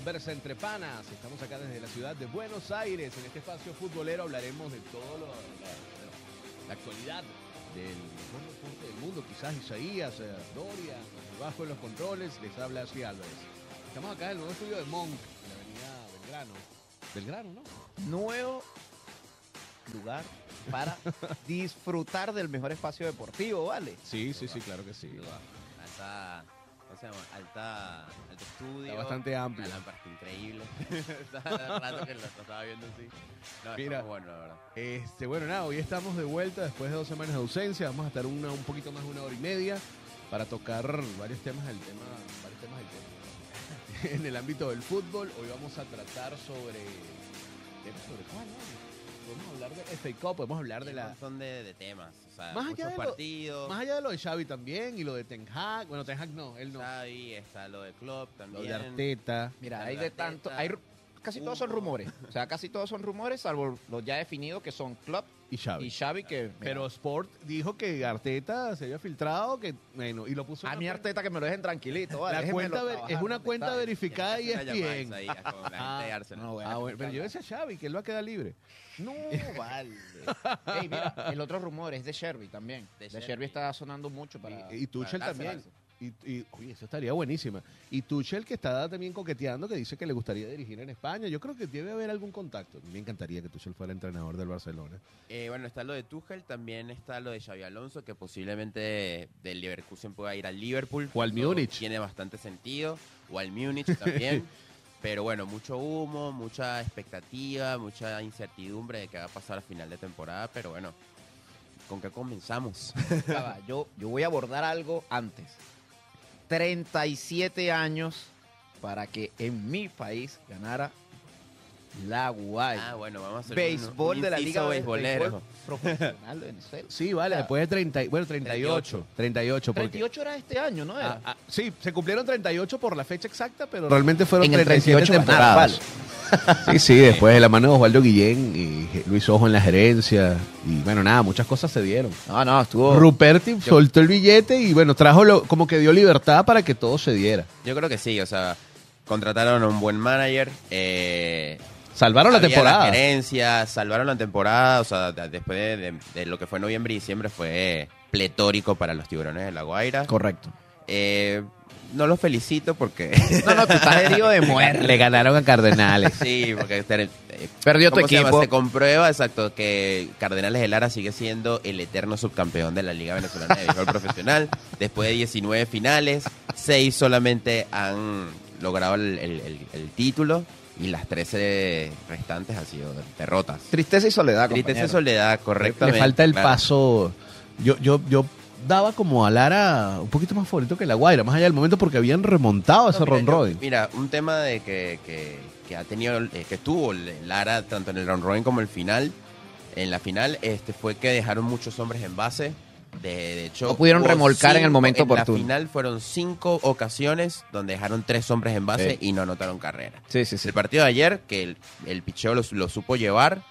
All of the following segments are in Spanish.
conversa entre panas. Estamos acá desde la ciudad de Buenos Aires. En este espacio futbolero hablaremos de todo lo, la, la actualidad del mejor deporte del mundo. Quizás Isaías, eh, Doria, bajo en los controles, les habla Ashley Álvarez. Estamos acá en el nuevo estudio de Monk, en la avenida Belgrano. Belgrano, ¿no? nuevo lugar para disfrutar del mejor espacio deportivo, ¿vale? Sí, sí, sí, claro que sí. Alta, ¿cómo se llama? Alta, alto estudio. Está bastante amplio. Lámpara increíble. Rato que lo, lo estaba viendo así. No, Mira. está muy bueno, la verdad. Este, bueno, nada, hoy estamos de vuelta después de dos semanas de ausencia. Vamos a estar una, un poquito más de una hora y media para tocar varios temas del tema, varios temas del tema. en el ámbito del fútbol. Hoy vamos a tratar sobre. ¿Sobre cuál? Podemos hablar de FA Cup, podemos hablar de Un la. montón de, de temas. O sea, Más allá de lo- partidos. Más allá de lo de Xavi también y lo de Ten Hag. Bueno, Ten Hag no, él no. Xavi, está lo de Klopp Lo también. de Arteta. Mira, hay de tanto, hay casi todos son Hugo. rumores. O sea, casi todos son rumores, salvo los ya definidos que son Klopp Y Xavi. y Xavi, que mira, Pero Sport dijo que Arteta se había filtrado, que bueno, y lo puso en a mi cuenta- Arteta que me lo dejen tranquilito, ¿vale? La Déjenmelo cuenta ver- trabajar es una donde cuenta está. verificada y es bien. Ah, bueno, pero yo decía a Xavi que él va a quedar libre. No, vale. Ey, mira, el otro rumor es de Sherby también. De De, Sherby. Sherby está sonando mucho para... Y, y Tuchel para también. dársela. Y, y, oye, eso estaría buenísima. Y Tuchel que está también coqueteando, que dice que le gustaría dirigir en España. Yo creo que debe haber algún contacto. Me encantaría que Tuchel fuera entrenador del Barcelona. Eh, bueno, está lo de Tuchel, también está lo de Xavi Alonso, que posiblemente del Leverkusen pueda ir al Liverpool. O al Múnich. Tiene bastante sentido. O al Múnich también. Pero bueno, mucho humo, mucha expectativa, mucha incertidumbre de qué va a pasar a final de temporada. Pero bueno, ¿con qué comenzamos? Yo, yo voy a abordar algo antes. 37 años para que en mi país ganara la Guaya. Ah, bueno, vamos a hacer béisbol un, de la Liga beisbolero. Béisbol Profesional de Venezuela. Sí, vale, Ah. después de 30, y- bueno, 38. 38, porque... 38 era este año, ¿no? Era? Ah, ah, sí, se cumplieron 38 por la fecha exacta, pero realmente fueron En el 37 38 temporadas. Sí, sí, después de la mano de Osvaldo Guillén y Luis Ojo en la gerencia. Y bueno, nada, muchas cosas se dieron. No, no, estuvo... Ruperti soltó el billete y bueno, trajo lo, como que dio libertad para que todo se diera. Yo creo que sí, o sea, contrataron a un buen manager. Eh, Salvaron la temporada. gerencia, salvaron la temporada, o sea, de- después de, de- de lo que fue noviembre y diciembre fue pletórico para los tiburones de La Guaira. Correcto. Eh, no los felicito porque... No, no, tú estás herido de muerte. Le ganaron a Cardenales. sí, porque eh, Perdió tu ¿cómo se llama? equipo. Se comprueba, exacto, que Cardenales de Lara sigue siendo el eterno subcampeón de la Liga Venezolana de Béisbol Profesional. Después de 19 finales, 6 solamente han logrado el, el- el- el título y las 13 restantes han sido derrotas. Tristeza y soledad, Tristeza y soledad, correctamente. Le falta el claro. paso. Yo, yo, yo daba como a Lara un poquito más favorito que la Guaira, más allá del momento porque habían remontado No, ese mira, Ron yo- Robin. Mira, un tema de que, que- que ha tenido, eh, que tuvo Lara tanto en el round robin como el final, en la final, este fue que dejaron muchos hombres en base. De, de hecho, No pudieron remolcar en el momento en oportuno. la final fueron cinco ocasiones donde dejaron tres hombres en base Sí. y no anotaron carrera. Sí, sí, sí. El partido de ayer, que el, el picheo lo, lo supo llevar,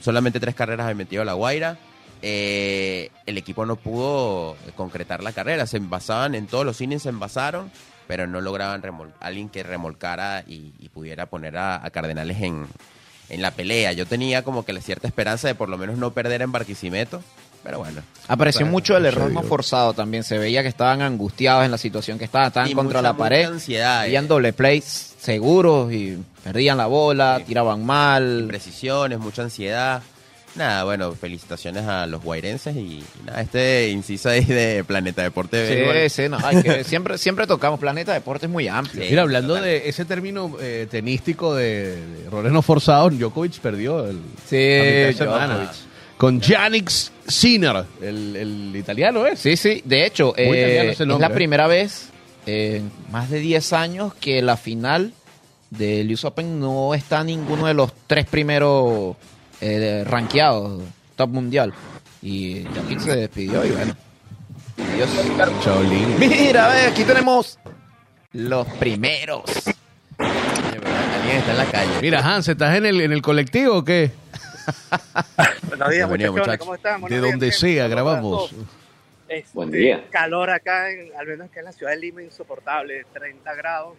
solamente tres carreras había metido La Guaira. Eh, el equipo no pudo concretar la carrera. Se envasaban en todos los innings, se envasaron pero no lograban alguien que remolcara y, y pudiera poner a, a Cardenales en, en la pelea. Yo tenía como que la cierta esperanza de por lo menos no perder en Barquisimeto, pero bueno. Apareció mucho el error no forzado también. Se veía que estaban angustiados en la situación que estaban. Estaban Y contra mucha- la pared. ansiedad, Habían eh. doble plays seguros y perdían la bola, Sí. tiraban mal. Imprecisiones, mucha ansiedad. Nada, bueno, felicitaciones a los guairenses y, y nada, este inciso ahí de Planeta Deporte. de Béisbol. Sí, sí, no, hay que- siempre, siempre tocamos. Planeta Deportes es muy amplio. Sí. Mira, hablando total. de ese término eh, tenístico de, de errores no forzados, Djokovic perdió el, Sí. Djokovic. con Yannick Sinner, el, el italiano es. Sí, sí. De hecho, eh, es la eh. primera vez en más de 10 años que la final del US Open no está ninguno de los tres primeros eh, rankeados top mundial. Y Jokic se despidió y bueno. Adiós. Shaolin. Mira, ve, aquí tenemos los primeros. Alguien está en la calle. Mira, Hans, ¿estás en el, en el colectivo o qué? Buenos días, muchachos. ¿cómo están? De días, donde gente. sea, grabamos. Este, Buen día. Calor acá, en, al menos acá en la ciudad de Lima, insoportable, 30 grados.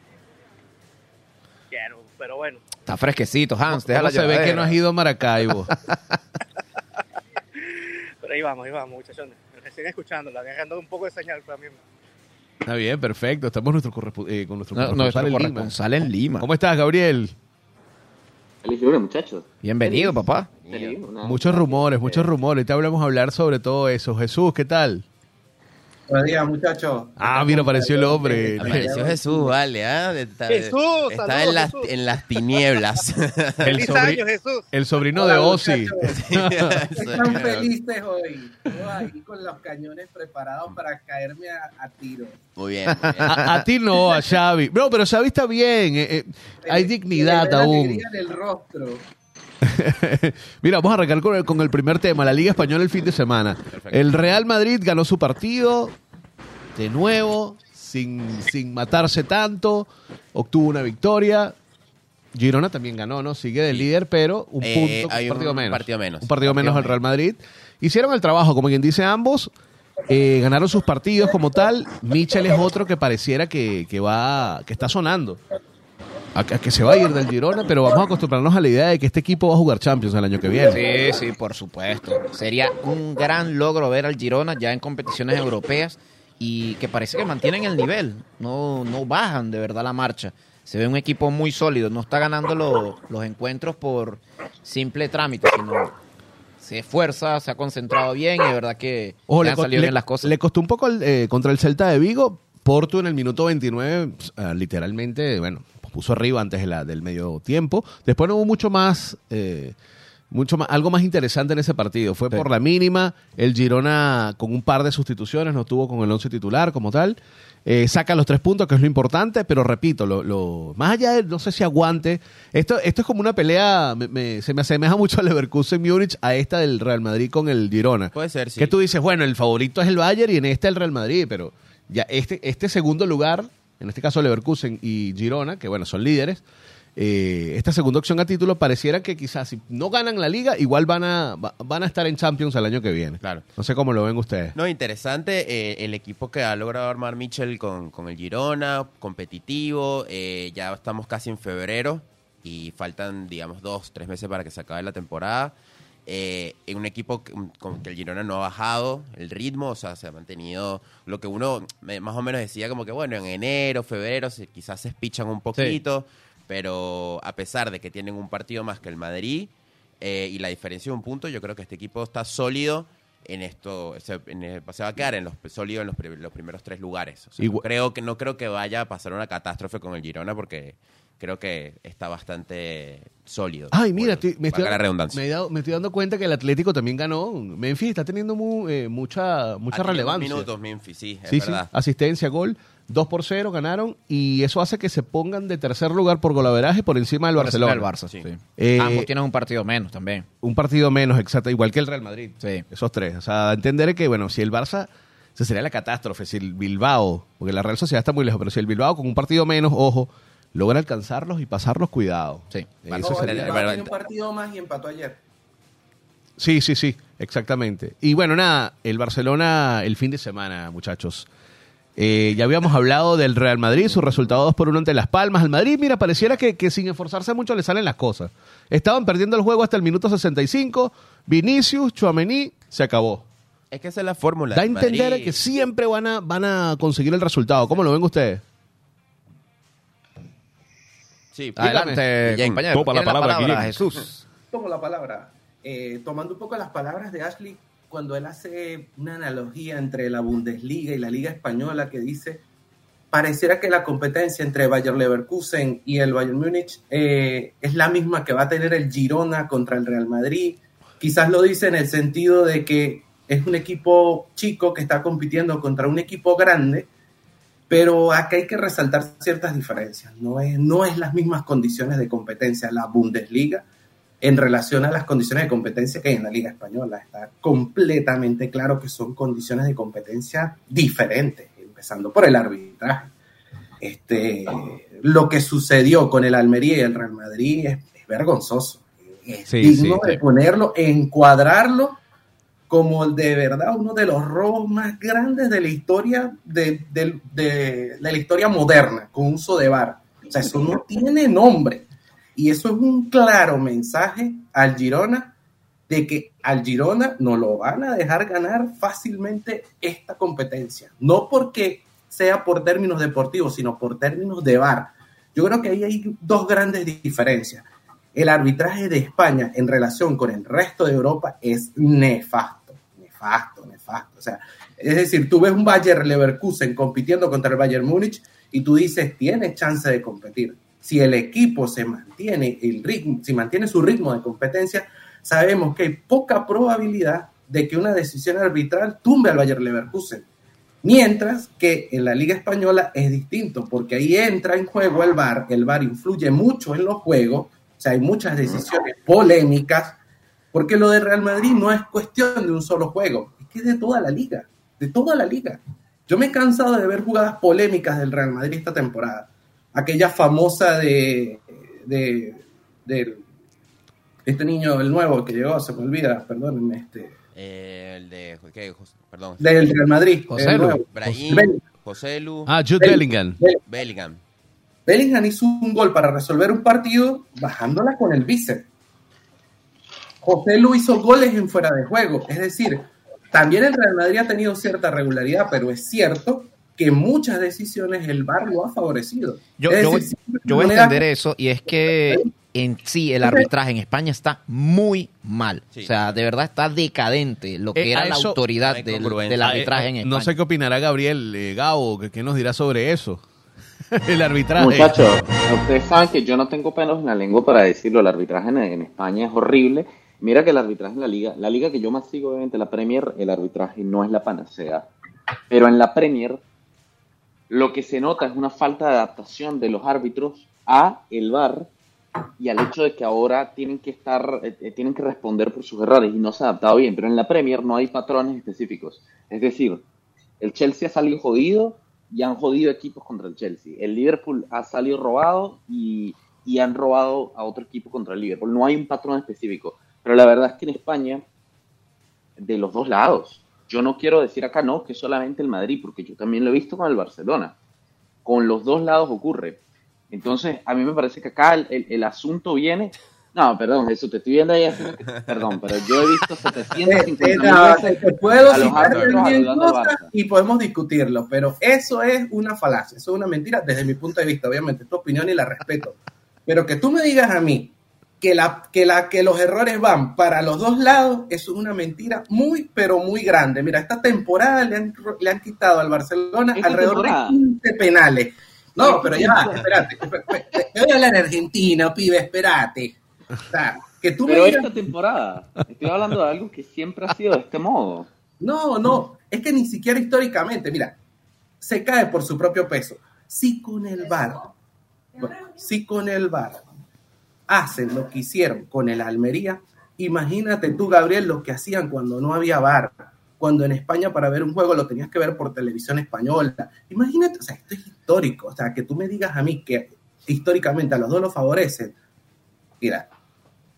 Quiero, pero bueno, Está fresquecito, Hans. Deja ¿Cómo la se ve que no has ido a Maracaibo? pero ahí vamos, ahí vamos, muchachones. Recién escuchándola, agarrando un poco de señal para mí. Está bien, perfecto. Estamos nuestro eh, con nuestro No, corresponsal nuestro en Lima. corresponsal en Lima. ¿Cómo estás, Gabriel? Feliz lunes, muchachos. Bienvenido, papá. Feliz, una- Muchos rumores, muchos rumores. Te hablamos a hablar sobre todo eso. Jesús, ¿qué tal? Buenos días, muchachos. Ah, mira, apareció el hombre. Apareció Jesús, vale, ¿ah? Está, Jesús, está saludos, en, las, Jesús. en las tinieblas. El, ¡Feliz sobri- año, Jesús! el sobrino de Hola, Ozzy. muchachos. Están felices hoy. Todos ahí con los cañones preparados para caerme a, a tiro. Muy bien, muy bien. A, a ti no, a Xavi. No, pero Xavi está bien. eh, eh, hay dignidad ve la aún. alegría en el rostro. Mira, vamos a arrancar con el, con el primer tema, la Liga Española el fin de semana. El Real Madrid ganó su partido de nuevo, sin, sin matarse tanto, obtuvo una victoria. Girona también ganó, ¿no? Sigue de líder, pero un Eh, punto, hay un partido un menos. partido menos. Un partido menos al Real Madrid. Hicieron el trabajo, como quien dice ambos. eh, ganaron sus partidos como tal. Michel es otro que pareciera que, que va, que está sonando. A, que se va a ir del Girona, pero vamos a acostumbrarnos a la idea de que este equipo va a jugar Champions el año que viene. Sí, sí, por supuesto. Sería un gran logro ver al Girona ya en competiciones europeas y que parece que mantienen el nivel, no, no bajan de verdad la marcha. Se ve un equipo muy sólido, no está ganando lo- los encuentros por simple trámite, sino se esfuerza, se ha concentrado bien y de verdad que Ojo, le han salido le- bien las cosas. le costó un poco el, eh, contra el Celta de Vigo. Porto en el minuto 29, pues, ah, literalmente, bueno, puso arriba antes de la, del medio tiempo. Después no hubo mucho más, eh, mucho más, algo más interesante en ese partido. Fue Sí. por la mínima. El Girona con un par de sustituciones, no estuvo con el once titular como tal. Eh, saca los tres puntos, que es lo importante, pero repito, lo, lo- más allá de, no sé si aguante, esto, esto es como una pelea, me- me- se me asemeja mucho al Leverkusen Múnich, a esta del Real Madrid con el Girona. Puede ser, sí. Que tú dices, bueno, el favorito es el Bayern y en este el Real Madrid, pero ya este, este segundo lugar, en este caso Leverkusen y Girona, que bueno, son líderes, eh, esta segunda opción a título pareciera que quizás si no ganan la liga, igual van a, va- van a estar en Champions el año que viene. Claro. No sé cómo lo ven ustedes. No, interesante eh, el equipo que ha logrado armar Mitchell con, con el Girona, competitivo, eh, ya estamos casi en febrero y faltan, digamos, dos, tres meses para que se acabe la temporada. Eh, en un equipo que- con que el Girona no ha bajado el ritmo, o sea, se ha mantenido lo que uno me- más o menos decía como que, bueno, en enero, febrero, se- quizás se espichan un poquito, pero a pesar de que tienen un partido más que el Madrid eh, y la diferencia de un punto, yo creo que este equipo está sólido en esto, se, en se va a quedar en los sólido en los, los primeros tres lugares. O sea, no Igual- creo que no creo que vaya a pasar una catástrofe con el Girona porque creo que está bastante sólido. Ay, mira, Bueno, estoy- me, estoy, valga la redundancia. me he dado- me estoy dando cuenta que el Atlético también ganó. Memphis está teniendo mu- eh, mucha, mucha relevancia. minutos, Memphis, sí, es Sí, sí, verdad. asistencia, gol. 2 por 0 ganaron y eso hace que se pongan de tercer lugar por golaveraje por encima del Por encima Barcelona. del Barça, Sí. sí. Eh, Ambos tienen un partido menos también. Un partido menos, exacto, igual que el Real Madrid. Sí. Esos tres. O sea, entender que, bueno, si el Barça, se sería la catástrofe, si el Bilbao, porque la Real Sociedad está muy lejos, pero si el Bilbao con un partido menos, ojo, logra alcanzarlos y pasarlos, cuidado. Sí. Eso No, sería- el el- Bilbao el- tiene un partido más y empató ayer. Sí, sí, sí, exactamente. Y bueno, nada, el Barcelona el fin de semana, muchachos. Eh, ya habíamos hablado del Real Madrid, su resultado 2 por 1 ante Las Palmas. Al Madrid, mira, pareciera que, que sin esforzarse mucho le salen las cosas. Estaban perdiendo el juego hasta el minuto 65. Vinicius, Chuamení, se acabó. Es que esa es la fórmula. Da a entender Madrid- que siempre van a, van a conseguir el resultado. ¿Cómo lo ven ustedes? Sí, Adelante, Guillén. compañero. Topa la palabra, Guillén. Jesús. Tomo la palabra. Eh, tomando un poco las palabras de Ashley, cuando él hace una analogía entre la Bundesliga y la Liga Española, que dice, pareciera que la competencia entre Bayer Leverkusen y el Bayern Múnich eh, es la misma que va a tener el Girona contra el Real Madrid. Quizás lo dice en el sentido de que es un equipo chico que está compitiendo contra un equipo grande, pero acá hay que resaltar ciertas diferencias. No es, no es las mismas condiciones de competencia la Bundesliga en relación a las condiciones de competencia que hay en la Liga Española. Está completamente claro que son condiciones de competencia diferentes, empezando por el arbitraje. Este, lo que sucedió con el Almería y el Real Madrid es, es vergonzoso. Es Sí, digno sí, de sí. ponerlo, encuadrarlo como de verdad uno de los robos más grandes de la historia de, de- de- la historia moderna con uso de VAR. O sea, eso no tiene nombre. Y eso es un claro mensaje al Girona de que al Girona no lo van a dejar ganar fácilmente esta competencia. No porque sea por términos deportivos, sino por términos de VAR. Yo creo que ahí hay dos grandes diferencias. El arbitraje de España en relación con el resto de Europa es nefasto, nefasto, nefasto. O sea, es decir, tú ves un Bayer Leverkusen compitiendo contra el Bayern Múnich y tú dices, tiene chance de competir. Si el equipo se mantiene el ritmo, si mantiene su ritmo de competencia, sabemos que hay poca probabilidad de que una decisión arbitral tumbe al Bayer Leverkusen. Mientras que en la Liga Española es distinto, porque ahí entra en juego el VAR, el VAR influye mucho en los juegos, o sea, hay muchas decisiones polémicas, porque lo de Real Madrid no es cuestión de un solo juego, es que es de toda la liga, de toda la liga. Yo me he cansado de ver jugadas polémicas del Real Madrid esta temporada. Aquella famosa de, de, de este niño, el nuevo que llegó, se me olvida, perdónenme, este, Eh, el de. ¿qué? Perdón. del Real Madrid. José el Lu. nuevo. Brahim. José Lu, Ah, Jude Bellingham. Bellingham. Bellingham hizo un gol para resolver un partido bajándola con el bíceps. José Lu hizo goles en fuera de juego. Es decir, también el Real Madrid ha tenido cierta regularidad, pero es cierto que muchas decisiones el VAR lo ha favorecido. Yo, yo voy, yo a entender eso y es que en sí el arbitraje en España está muy mal. Sí. O sea, de verdad está decadente lo que Eh, era la eso- autoridad del, arbitraje eh, en España. No sé qué opinará Gabriel eh, Gabo, que, que nos dirá sobre eso. el arbitraje. Muchachos, ustedes saben que yo no tengo pelos en la lengua para decirlo. El arbitraje en, en España es horrible. Mira que el arbitraje en la liga, la liga que yo más sigo, obviamente la Premier, el arbitraje no es la panacea. Pero en la Premier, lo que se nota es una falta de adaptación de los árbitros a el VAR y al hecho de que ahora tienen que estar, eh, eh, tienen que responder por sus errores y no se ha adaptado bien. Pero en la Premier no hay patrones específicos. Es decir, el Chelsea ha salido jodido y han jodido equipos contra el Chelsea. El Liverpool ha salido robado y, y han robado a otro equipo contra el Liverpool. No hay un patrón específico. Pero la verdad es que en España, de los dos lados, yo no quiero decir acá no, que solamente el Madrid, porque yo también lo he visto con el Barcelona. Con los dos lados ocurre. Entonces, a mí me parece que acá el, el- el asunto viene. No, perdón, Jesús, te estoy viendo ahí haciendo que- Perdón, pero yo he visto Eh, 750 eh, no, veces te puedo a los árbitros cosas y podemos discutirlo, pero eso es una falacia, eso es una mentira desde mi punto de vista, obviamente, tu opinión y la respeto. Pero que tú me digas a mí que, la, que, la, que los errores van para los dos lados, eso es una mentira muy, pero muy grande. Mira, esta temporada le han, le han quitado al Barcelona ¿Esta alrededor temporada? de 15 penales. No, pero ya, espérate, te voy a hablar argentino, pibe, espérate. O sea, que tú me Pero digas esta temporada, estoy hablando de algo que siempre ha sido de este modo. No, no, es que ni siquiera históricamente, mira, se cae por su propio peso. Si con el VAR, bueno, si con el VAR hacen lo que hicieron con el Almería, imagínate tú, Gabriel, lo que hacían cuando no había VAR, cuando en España para ver un juego lo tenías que ver por televisión española. Imagínate, o sea, esto es histórico, o sea, que tú me digas a mí que históricamente a los dos los favorecen, mira,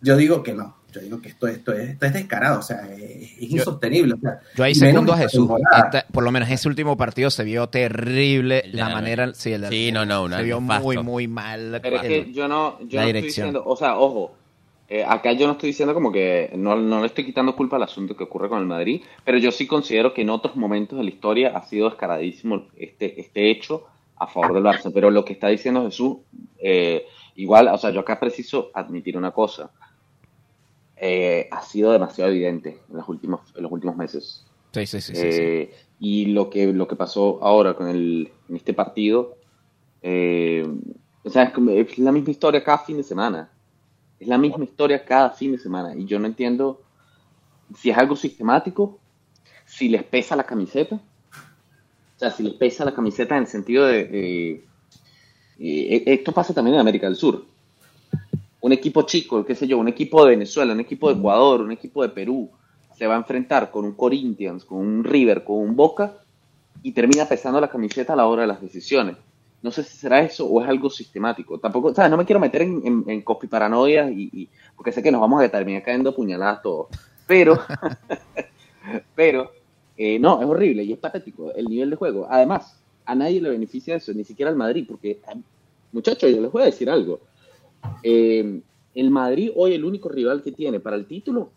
yo digo que no, yo digo que esto, esto, es, esto es descarado, o sea, es, es insostenible. o sea, Yo ahí segundo a Jesús. Esta- por lo menos ese último partido se vio terrible la la- manera. Sí, el Sí, no, no, una- se vio nefasto. muy, muy mal. Pero es el- que yo no, yo la no estoy dirección. diciendo, o sea, ojo, eh, acá yo no estoy diciendo como que no, no le estoy quitando culpa al asunto que ocurre con el Madrid, pero yo sí considero que en otros momentos de la historia ha sido descaradísimo este, este hecho a favor del Barça. Pero lo que está diciendo Jesús, eh, igual, o sea, yo acá preciso admitir una cosa. Eh, ha sido demasiado evidente en los últimos, en los últimos meses. Sí, sí, sí. sí, sí. Eh, Y lo que, lo que pasó ahora con el, en este partido, eh, o sea, es, la misma historia cada fin de semana. Es la misma historia cada fin de semana. Y yo no entiendo si es algo sistemático, si les pesa la camiseta. O sea, si les pesa la camiseta en el sentido de... eh, esto pasa también en América del Sur. Un equipo chico, qué sé yo, un equipo de Venezuela, un equipo de Ecuador, un equipo de Perú, se va a enfrentar con un Corinthians, con un River, con un Boca y termina pesando la camiseta a la hora de las decisiones. No sé si será eso o es algo sistemático. Tampoco, ¿sabes? No me quiero meter en, en, en y, y- porque sé que nos vamos a terminar cayendo puñaladas todos. Pero, pero, eh, no, es horrible y es patético el nivel de juego. Además, a nadie le beneficia eso, ni siquiera al Madrid, porque, muchachos, yo les voy a decir algo. Eh, el Madrid hoy el único rival que tiene para el título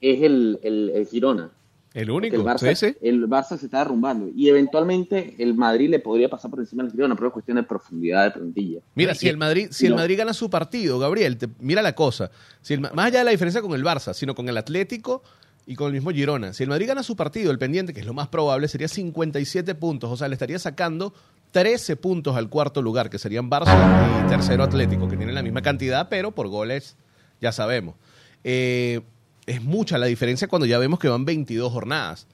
es el, el, el Girona. El único. El Barça, el Barça se está derrumbando y eventualmente el Madrid le podría pasar por encima del Girona, pero es cuestión de profundidad de plantilla. Mira, si el Madrid, si el. Madrid gana su partido, Gabriel, te- mira la cosa. Si el Ma- más allá de la diferencia con el Barça, sino con el Atlético y con el mismo Girona. Si el Madrid gana su partido, el pendiente, que es lo más probable, sería 57 puntos. O sea, le estaría sacando 13 puntos al cuarto lugar, que serían Barça y tercero Atlético, que tienen la misma cantidad, pero por goles ya sabemos. Eh, es mucha la diferencia cuando ya vemos que van 22 jornadas.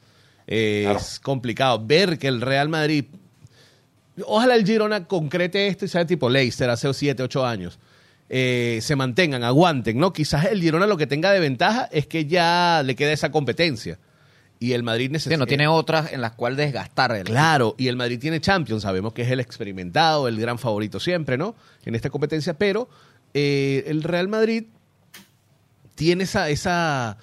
Eh, Claro. Es complicado ver que el Real Madrid Ojalá el Girona concrete esto y sea tipo Leicester hace 7, 8 años. Eh, se mantengan, aguanten, ¿no? Quizás el Girona lo que tenga de ventaja es que ya le queda esa competencia. Y el Madrid Sí, necesita. no tiene otras en las cuales desgastar. el- Claro, y el Madrid tiene Champions, sabemos que es el experimentado, el gran favorito siempre, ¿no? En esta competencia, pero eh, el Real Madrid tiene esa, esa,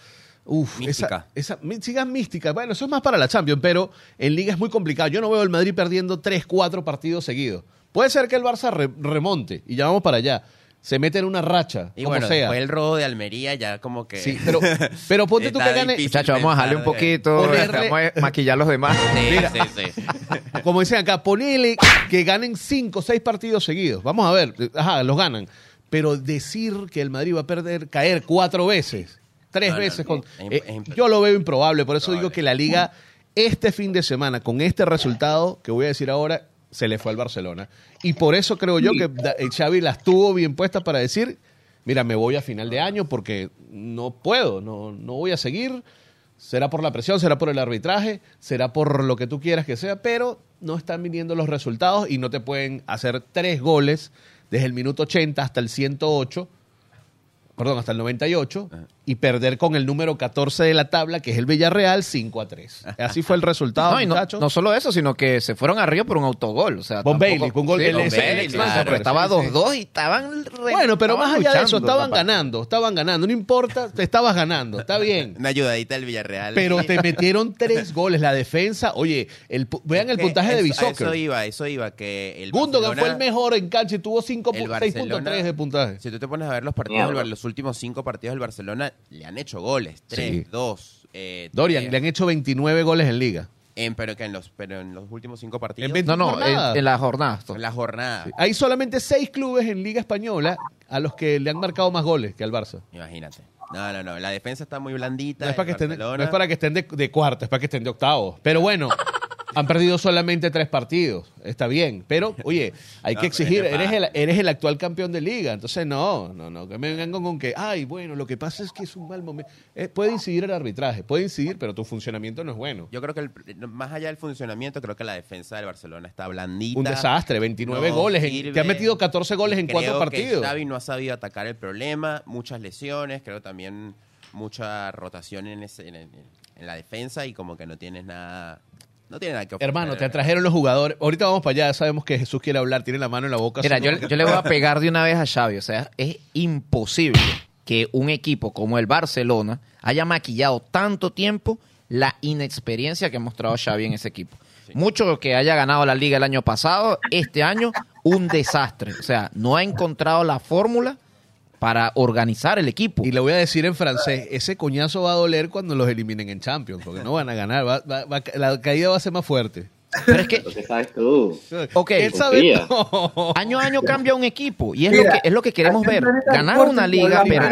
uf, Mística. esa, esa mística mística. Bueno, eso es más para la Champions, pero en Liga es muy complicado. Yo no veo el Madrid perdiendo 3, 4 partidos seguidos. Puede ser que el Barça re- remonte y ya vamos para allá. Se mete en una racha, Y como bueno, sea. después el robo de Almería ya como que... Sí, pero, pero ponte tú que gane. Muchachos, vamos a dejarle un poquito. Ponerle- Vamos a maquillar los demás. Sí, Mira. sí, sí. Como dicen acá, ponele que ganen cinco o seis partidos seguidos. Vamos a ver, ajá, los ganan. Pero decir que el Madrid va a perder, caer cuatro veces, tres No, no, veces, no, con, eh, yo lo veo improbable. Por eso digo que la liga, este fin de semana, con este resultado que voy a decir ahora, se le fue al Barcelona. Y por eso creo yo que eh, Xavi las tuvo bien puestas para decir, mira, me voy a final de año porque no puedo, no, no voy a seguir. Será por la presión, será por el arbitraje, será por lo que tú quieras que sea, pero no están viniendo los resultados y no te pueden hacer tres goles desde el minuto 80 hasta el 108, perdón, hasta el 98, y perder con el número 14 de la tabla, que es el Villarreal, 5 a 3. Así fue el resultado, No, y no, muchachos. no solo eso, sino que se fueron arriba por un autogol. O sea, Von tampoco- Bailey, gol- Sí, Bailey, claro, estaba sí, sí. 2-2 y estaban re- Bueno, pero estaban más allá de eso, estaban ganando, estaban ganando. No importa, te estabas ganando, está bien. Una ayudadita del Villarreal. Pero te metieron tres goles. La defensa, oye, el, vean el puntaje de a Eso Bisoccer. iba, eso iba, que el Gundogan fue el mejor en cancha y tuvo cinco el pu- Barcelona- 6.3 de puntaje. Si tú te pones a ver los partidos, Mierda. los últimos cinco partidos del Barcelona, le han hecho goles. Tres, Sí. dos. Eh, Dorian, tres. le han hecho 29 goles en liga. En- pero, que en los, pero en los últimos cinco partidos. En 20 No, no, jornadas. en, en la jornada. en la jornada. Hay solamente seis clubes en Liga Española a los que le han marcado más goles que al Barça. Imagínate. No, no, no. La defensa está muy blandita. No es, para que estén, no es para que estén de, de cuarto, es para que estén de octavos. Pero bueno, han perdido solamente tres partidos. Está bien. Pero, oye, hay No, que pero exigir. es que Eres el, eres el actual campeón de liga. Entonces, no, no, no. Que me vengan con, que, ay, bueno, lo que pasa es que es un mal momento. Eh, puede incidir el arbitraje, puede incidir, pero tu funcionamiento no es bueno. Yo creo que el- más allá del funcionamiento, creo que la defensa del Barcelona está blandita. Un desastre, 29 no goles. en- te han metido 14 goles en Creo cuatro que partidos. Xavi no ha sabido atacar el problema, muchas lesiones, creo también mucha rotación en, ese- en la defensa y como que no tienes nada, no tiene nada que ofrecer. Hermano, te atrajeron los jugadores. Ahorita vamos para allá, sabemos que Jesús quiere hablar, tiene la mano en la boca. Mira, yo, yo le voy a pegar de una vez a Xavi. O sea, es imposible que un equipo como el Barcelona haya maquillado tanto tiempo la inexperiencia que ha mostrado Xavi en ese equipo. Mucho que haya ganado la liga el año pasado, este año un desastre. O sea, no ha encontrado la fórmula para organizar el equipo. Y le voy a decir en francés, ese coñazo va a doler cuando los eliminen en Champions, porque no van a ganar, va- va- va- la caída va a ser más fuerte. Pero es que, Lo que sabes tú. ok, Él sabe todo. año a año cambia un equipo y es Mira, lo que es lo que queremos ver. Ganar una liga, pero.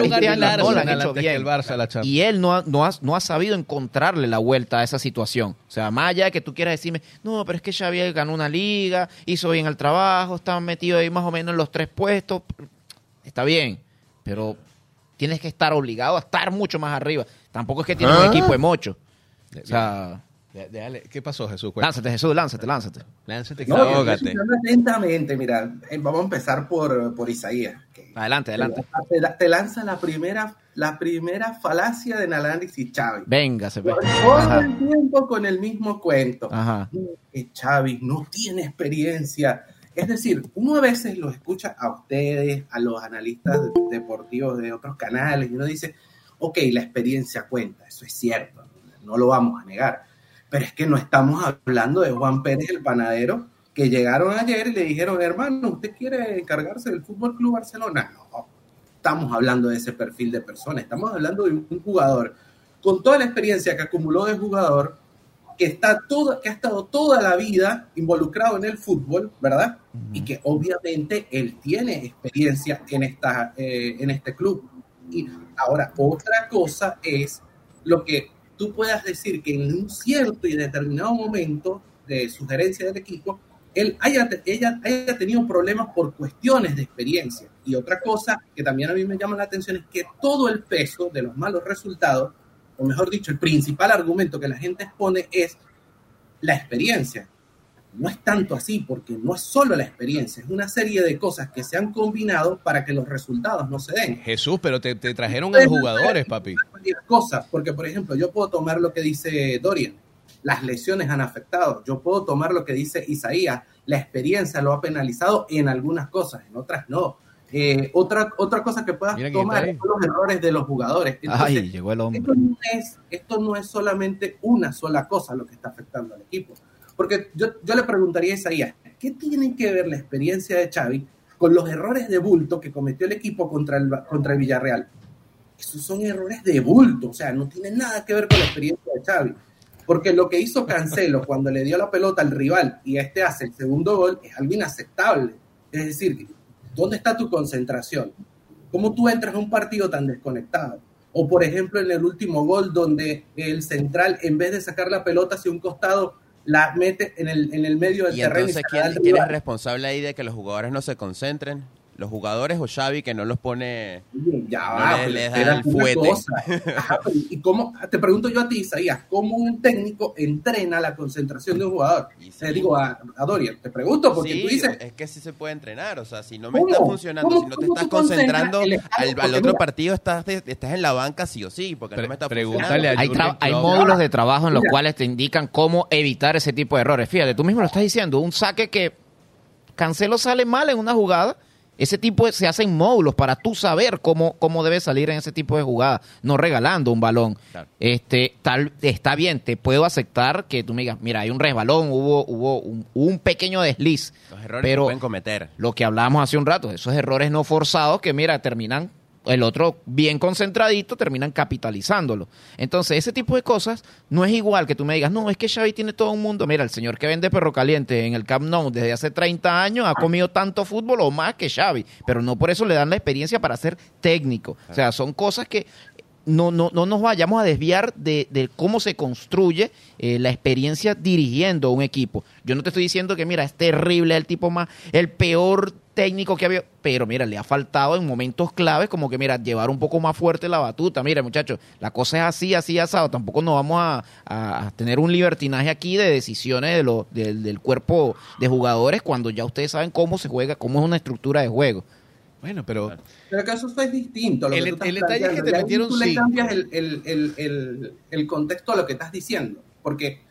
Y él no ha, no, ha, no ha sabido encontrarle la vuelta a esa situación. O sea, más allá de que tú quieras decirme, no, pero es que Xavier ganó una liga, hizo bien el trabajo, estaba metido ahí más o menos en los tres puestos. Está bien, pero tienes que estar obligado a estar mucho más arriba. Tampoco es que tiene un equipo de mocho. O sea, De- déjale, ¿Qué pasó, Jesús? Lánzate, Jesús, lánzate, lánzate. Lánzate, No, escuchando atentamente, mira, eh, vamos a empezar por, por Isaías. que Adelante, adelante. Te, te lanza la primera, la primera falacia del análisis Xavi. Venga, se ve. Todo Ajá. el tiempo con el mismo cuento. Ajá. que Xavi no tiene experiencia. Es decir, uno a veces lo escucha a ustedes, a los analistas deportivos de otros canales, y uno dice, ok, la experiencia cuenta, eso es cierto, no lo vamos a negar. Pero es que no estamos hablando de Juan Pérez el panadero, que llegaron ayer y le dijeron, hermano, ¿usted quiere encargarse del Fútbol Club Barcelona? No, estamos hablando de ese perfil de persona, estamos hablando de un jugador con toda la experiencia que acumuló de jugador, que está todo, que ha estado toda la vida involucrado en el fútbol, ¿verdad? Y que obviamente él tiene experiencia en esta, eh, en este club. Y ahora otra cosa es lo que tú puedas decir que en un cierto y determinado momento de sugerencia del equipo, él haya, ella haya tenido problemas por cuestiones de experiencia. Y otra cosa que también a mí me llama la atención es que todo el peso de los malos resultados, o mejor dicho, el principal argumento que la gente expone es la experiencia. No es tanto así, porque no es solo la experiencia, es una serie de cosas que se han combinado para que los resultados no se den Jesús, pero te, te trajeron a los jugadores, papi. cosas, porque por ejemplo, yo puedo tomar lo que dice Dorian, las lesiones han afectado, yo puedo tomar lo que dice Isaías, la experiencia lo ha penalizado en algunas cosas, en otras no. Eh, otra, otra cosa que puedas Mira tomar son los errores de los jugadores. Entonces, Ay, llegó el hombre. esto no, es, esto no es solamente una sola cosa lo que está afectando al equipo. Porque yo, yo le preguntaría a Isaías, ¿qué tiene que ver la experiencia de Xavi con los errores de bulto que cometió el equipo contra el, contra el Villarreal? Esos son errores de bulto, o sea, no tienen nada que ver con la experiencia de Xavi. Porque lo que hizo Cancelo cuando le dio la pelota al rival y este hace el segundo gol es algo inaceptable. Es decir, ¿dónde está tu concentración? ¿Cómo tú entras a un partido tan desconectado? O por ejemplo en el último gol donde el central en vez de sacar la pelota hacia un costado la mete en el, en el medio del Y terreno. entonces, y ¿quién, quién es responsable ahí de que los jugadores no se concentren? ¿Los jugadores o Xavi que no los pone... Ya No va, le- pero le da el fuete. Ajá, pero ¿Y cómo, te pregunto yo a ti, Isaías, ¿cómo un técnico entrena la concentración de un jugador? Y sí. Te digo a, a Dorian, te pregunto porque Sí, tú dices, es que sí se puede entrenar, o sea, si no me ¿Cómo? está funcionando, ¿Cómo- si no te estás concentrando, al, al otro mira- partido estás, de- estás en la banca sí o sí, porque no Pre- me está pregúntale funcionando. Hay, hay módulos de trabajo en los Mira. cuales te indican cómo evitar ese tipo de errores. Fíjate, tú mismo lo estás diciendo, un saque que Cancelo sale mal en una jugada, ese tipo de- se hacen módulos para tú saber cómo, cómo debe salir en ese tipo de jugada, no regalando un balón. Claro. Este, tal, está bien, te puedo aceptar que tú me digas, mira, hay un resbalón, hubo, hubo un, hubo un pequeño desliz. Los errores pero que pueden cometer. lo que hablábamos hace un rato, esos errores no forzados que, mira, terminan, el otro bien concentradito, terminan capitalizándolo. Entonces, ese tipo de cosas no es igual que tú me digas, no, es que Xavi tiene todo un mundo. Mira, el señor que vende perro caliente en el Camp Nou desde hace 30 años ha comido tanto fútbol o más que Xavi, pero no por eso le dan la experiencia para ser técnico. O sea, son cosas que no, no, no nos vayamos a desviar de, cómo se construye eh, la experiencia dirigiendo un equipo. Yo no te estoy diciendo que, mira, es terrible, el tipo más, el peor técnico que había, pero mira, le ha faltado en momentos claves como que, mira, llevar un poco más fuerte la batuta. Mira, muchachos, la cosa es así, así, asado. Tampoco nos vamos a, tener un libertinaje aquí de decisiones de lo- del- del cuerpo de jugadores cuando ya ustedes saben cómo se juega, cómo es una estructura de juego. Bueno, pero Pero que eso es distinto. Lo El- que tú estás el detalle es que te metieron Tú le cambias el, el- el- el- el contexto a lo que estás diciendo. Porque,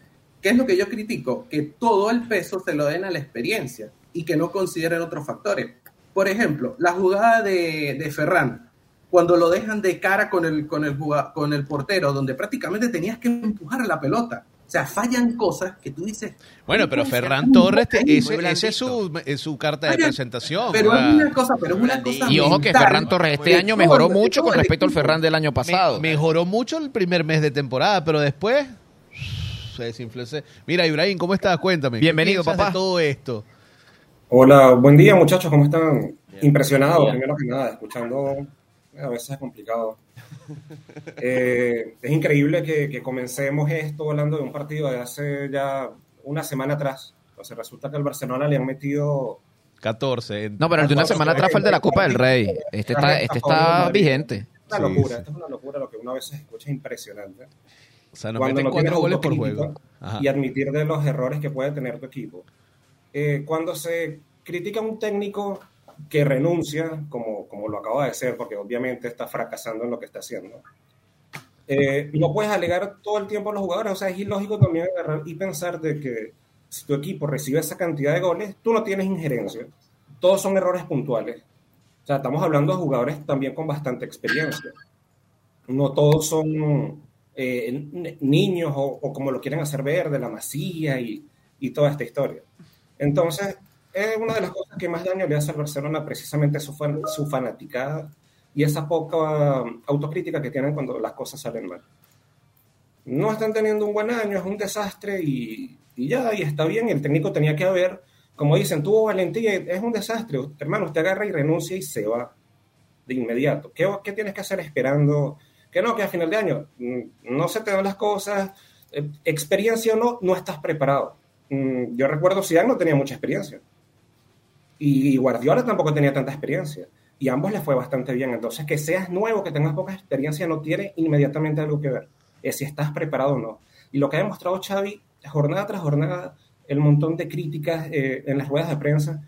¿qué es lo que yo critico? Que todo el peso se lo den a la experiencia y que no consideren otros factores. Por ejemplo, la jugada de, de Ferran. cuando lo dejan de cara con el, con el, con el portero, donde prácticamente tenías que empujar la pelota. O sea, fallan cosas que tú dices. Bueno, pero "¿Cómo puede ser Ferran Torres, te- blandito?". ese, ese es su, es su carta de presentación. Pero ¿verdad? es una cosa, pero es una cosa. Y ojo que Ferran Torres este año mejoró mucho con respecto al. Ferran del año Me- pasado. mejoró mucho el primer mes de temporada, pero después se desinfló. Mira, Ibrahim, ¿cómo estás? Cuéntame. ¿qué Bienvenido, papá. de todo esto? Hola, buen día muchachos, ¿cómo están? Impresionado, Bien. primero que nada, escuchando, eh, a veces es complicado. Eh, es increíble que, que comencemos esto hablando de un partido de hace ya una semana atrás. Entonces resulta que al Barcelona le han metido... 14. en- No, pero el de una semana atrás fue el de la Copa del Rey. Este está, este está vigente. Una Sí, locura, sí. esto es una locura, lo que uno a veces escucha es impresionante. o sea, nos Cuando meten no cuatro tienes goles por juego. Ajá. y admitir de los errores que puede tener tu equipo. Eh, cuando se critica a un técnico que renuncia, como, como lo acaba de hacer, porque obviamente está fracasando en lo que está haciendo, eh, no puedes alegar todo el tiempo a los jugadores. O sea, es ilógico también agarrar y pensar de que si tu equipo recibe esa cantidad de goles, tú no tienes injerencia. Todos son errores puntuales. O sea, estamos hablando de jugadores también con bastante experiencia. No todos son eh, niños o, o como lo quieren hacer ver, de la masía y, y toda esta historia. Entonces, es una de las cosas que más daño le hace al Barcelona precisamente su, fan- su fanaticada y esa poca um, autocrítica que tienen cuando las cosas salen mal. No están teniendo un buen año, es un desastre y, y ya, y está bien, el técnico tenía que haber, como dicen, tuvo valentía, es un desastre, hermano, usted agarra y renuncia y se va de inmediato. ¿Qué, qué tienes que hacer esperando? Que no, que a final de año mm, no se te dan las cosas, eh, experiencia o no, no estás preparado. Mm, Yo recuerdo Zidane no tenía mucha experiencia y Guardiola tampoco tenía tanta experiencia y a ambos les fue bastante bien. Entonces, que seas nuevo, que tengas poca experiencia, no tiene inmediatamente algo que ver. Es si estás preparado o no. Y lo que ha demostrado Xavi, jornada tras jornada, el montón de críticas eh, en las ruedas de prensa,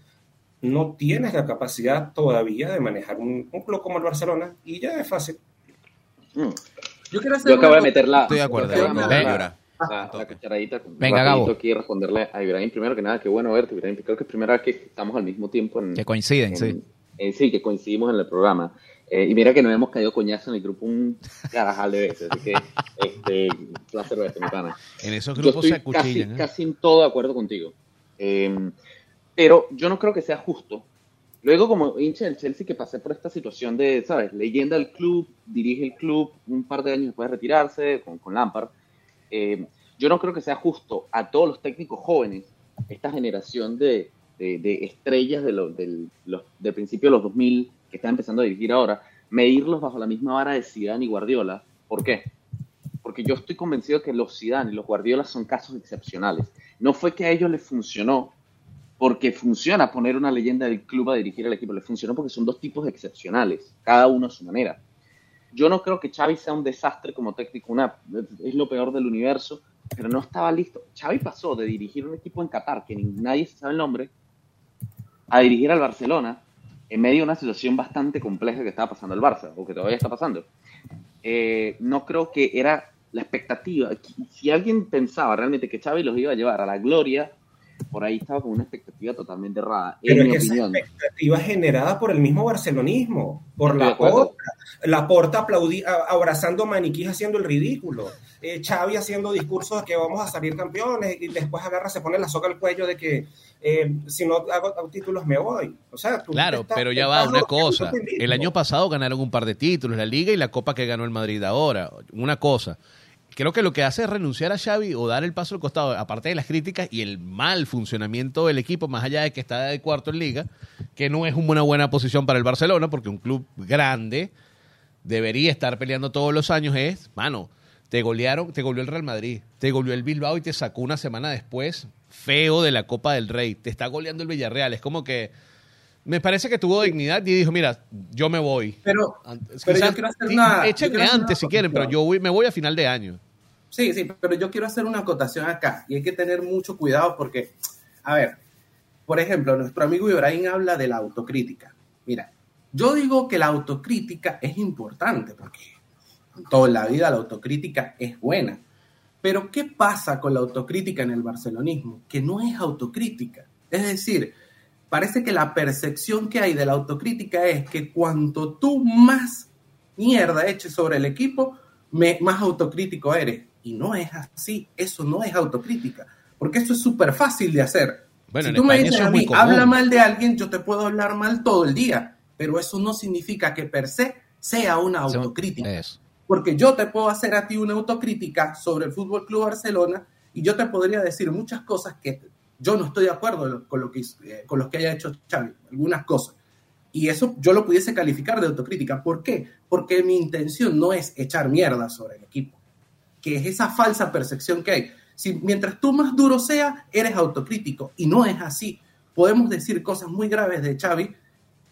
no tienes la capacidad todavía de manejar un, un club como el Barcelona y ya es fácil. Mm. Yo quiero hacer Yo acabo de meter la, Estoy de acuerdo. Yo meter la- la, cucharadita. Venga, Gabo. aquí responderle a Ibrahim. Primero que nada, qué bueno verte, Ibrahim. Creo que es primera vez que estamos al mismo tiempo en, Que coinciden, en- sí. en- sí, que coincidimos en el programa. Eh, y mira que nos hemos caído coñazo en el grupo un carajal de veces. Así que, este, placer verte, mi pana. En esos Yo grupos estoy se casi, acuchillan. ¿eh? casi en todo de acuerdo contigo. Eh, pero yo no creo que sea justo. Luego, como hincha del Chelsea, que pasé por esta situación de, ¿sabes? Leyenda del club, dirige el club, un par de años después de retirarse con, con Lampard. Eh, yo no creo que sea justo a todos los técnicos jóvenes, esta generación de, de- de estrellas de lo- del, los- del principio de los 2000 que están empezando a dirigir ahora, medirlos bajo la misma vara de Zidane y Guardiola. ¿Por qué? Porque yo estoy convencido que los Zidane y los Guardiola son casos excepcionales. No fue que a ellos les funcionó porque funciona poner una leyenda del club a dirigir el equipo, les funcionó porque son dos tipos excepcionales, cada uno a su manera. Yo no creo que Xavi sea un desastre como técnico, es lo peor del universo, pero no estaba listo. Xavi pasó de dirigir un equipo en Qatar, que ni- nadie sabe el nombre, a dirigir al Barcelona en medio de una situación bastante compleja que estaba pasando el Barça, o que todavía está pasando. Eh, no creo que era la expectativa. Si alguien pensaba realmente que Xavi los iba a llevar a la gloria, por ahí estaba con una expectativa totalmente errada, Pero en es mi que esa opinión. expectativa generada por el mismo barcelonismo, por Estoy la porta, la porta aplaudi- a- abrazando maniquís haciendo el ridículo, eh, Xavi haciendo discursos de que vamos a salir campeones y después agarra, se pone la soga al cuello de que eh, si no hago, hago títulos me voy. O sea, tú Claro, estás- pero ya va una cosa. El año pasado ganaron un par de títulos, la Liga y la Copa que ganó el Madrid ahora. Una cosa. Creo que lo que hace es renunciar a Xavi o dar el paso al costado, aparte de las críticas y el mal funcionamiento del equipo, más allá de que está de cuarto en Liga, que no es una buena posición para el Barcelona, porque un club grande debería estar peleando todos los años, es, mano, te golearon, te goleó el Real Madrid, te goleó el Bilbao y te sacó una semana después feo de la Copa del Rey, te está goleando el Villarreal, es como que me parece que tuvo dignidad y dijo, mira, yo me voy. Pero, Antes- pero yo quizás quiero hacer sí, una. yo échenme quiero hacer antes una si quieren, pero yo voy, me voy a final de año. Sí, sí, pero yo quiero hacer una acotación acá y hay que tener mucho cuidado porque, a ver, por ejemplo, nuestro amigo Ibrahim habla de la autocrítica. Mira, yo digo que la autocrítica es importante porque toda la vida la autocrítica es buena. Pero ¿qué pasa con la autocrítica en el barcelonismo? Que no es autocrítica. Es decir, parece que la percepción que hay de la autocrítica es que cuanto tú más mierda eches sobre el equipo, más autocrítico eres. Y no es así, eso no es autocrítica, porque eso es súper fácil de hacer. Bueno, si tú me dices es a mí, habla mal de alguien, yo te puedo hablar mal todo el día, pero eso no significa que per se sea una autocrítica. Eso. Porque yo te puedo hacer a ti una autocrítica sobre el Fútbol Club Barcelona y yo te podría decir muchas cosas que yo no estoy de acuerdo con lo que, eh, con lo que haya hecho Xavi, algunas cosas. Y eso yo lo pudiese calificar de autocrítica. ¿Por qué? Porque mi intención no es echar mierda sobre el equipo, que es esa falsa percepción que hay. Si mientras tú más duro seas, eres autocrítico y no es así. Podemos decir cosas muy graves de Xavi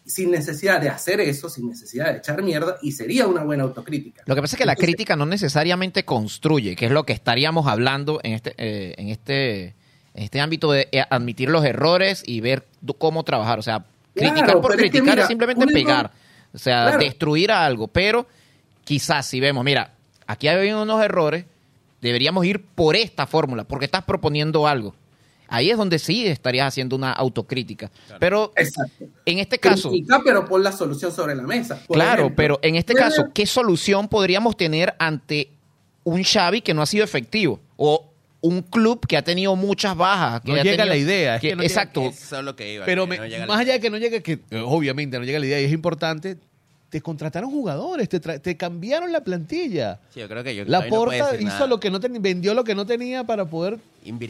sin necesidad de hacer eso, sin necesidad de echar mierda y sería una buena autocrítica. Lo que pasa es que la crítica no necesariamente construye, que es lo que estaríamos hablando en este, eh, en este, en este ámbito de eh, admitir los errores y ver cómo trabajar. O sea, Claro, criticar por pero es que criticar es, simplemente error- pegar. O sea, Claro. destruir a algo. Pero quizás si vemos, mira, aquí hay unos errores, deberíamos ir por esta fórmula, porque estás proponiendo algo. Ahí es donde sí estarías haciendo una autocrítica. Pero Exacto. en este caso, Critica, pero pon la solución sobre la mesa. Claro, ejemplo, pero en este caso, ¿qué solución podríamos tener ante un Xavi que no ha sido efectivo? O un club que ha tenido muchas bajas. Que No llega tenido- la idea, es que- que no llega- exacto. Eso es lo que iba. Pero que me- no llega más la- allá de que no llegue, que obviamente no llega la idea y es importante, te contrataron jugadores, te, tra- te cambiaron la plantilla. Sí, yo creo que yo La no Porta decir hizo nada. lo que no tenía, vendió lo que no tenía para poder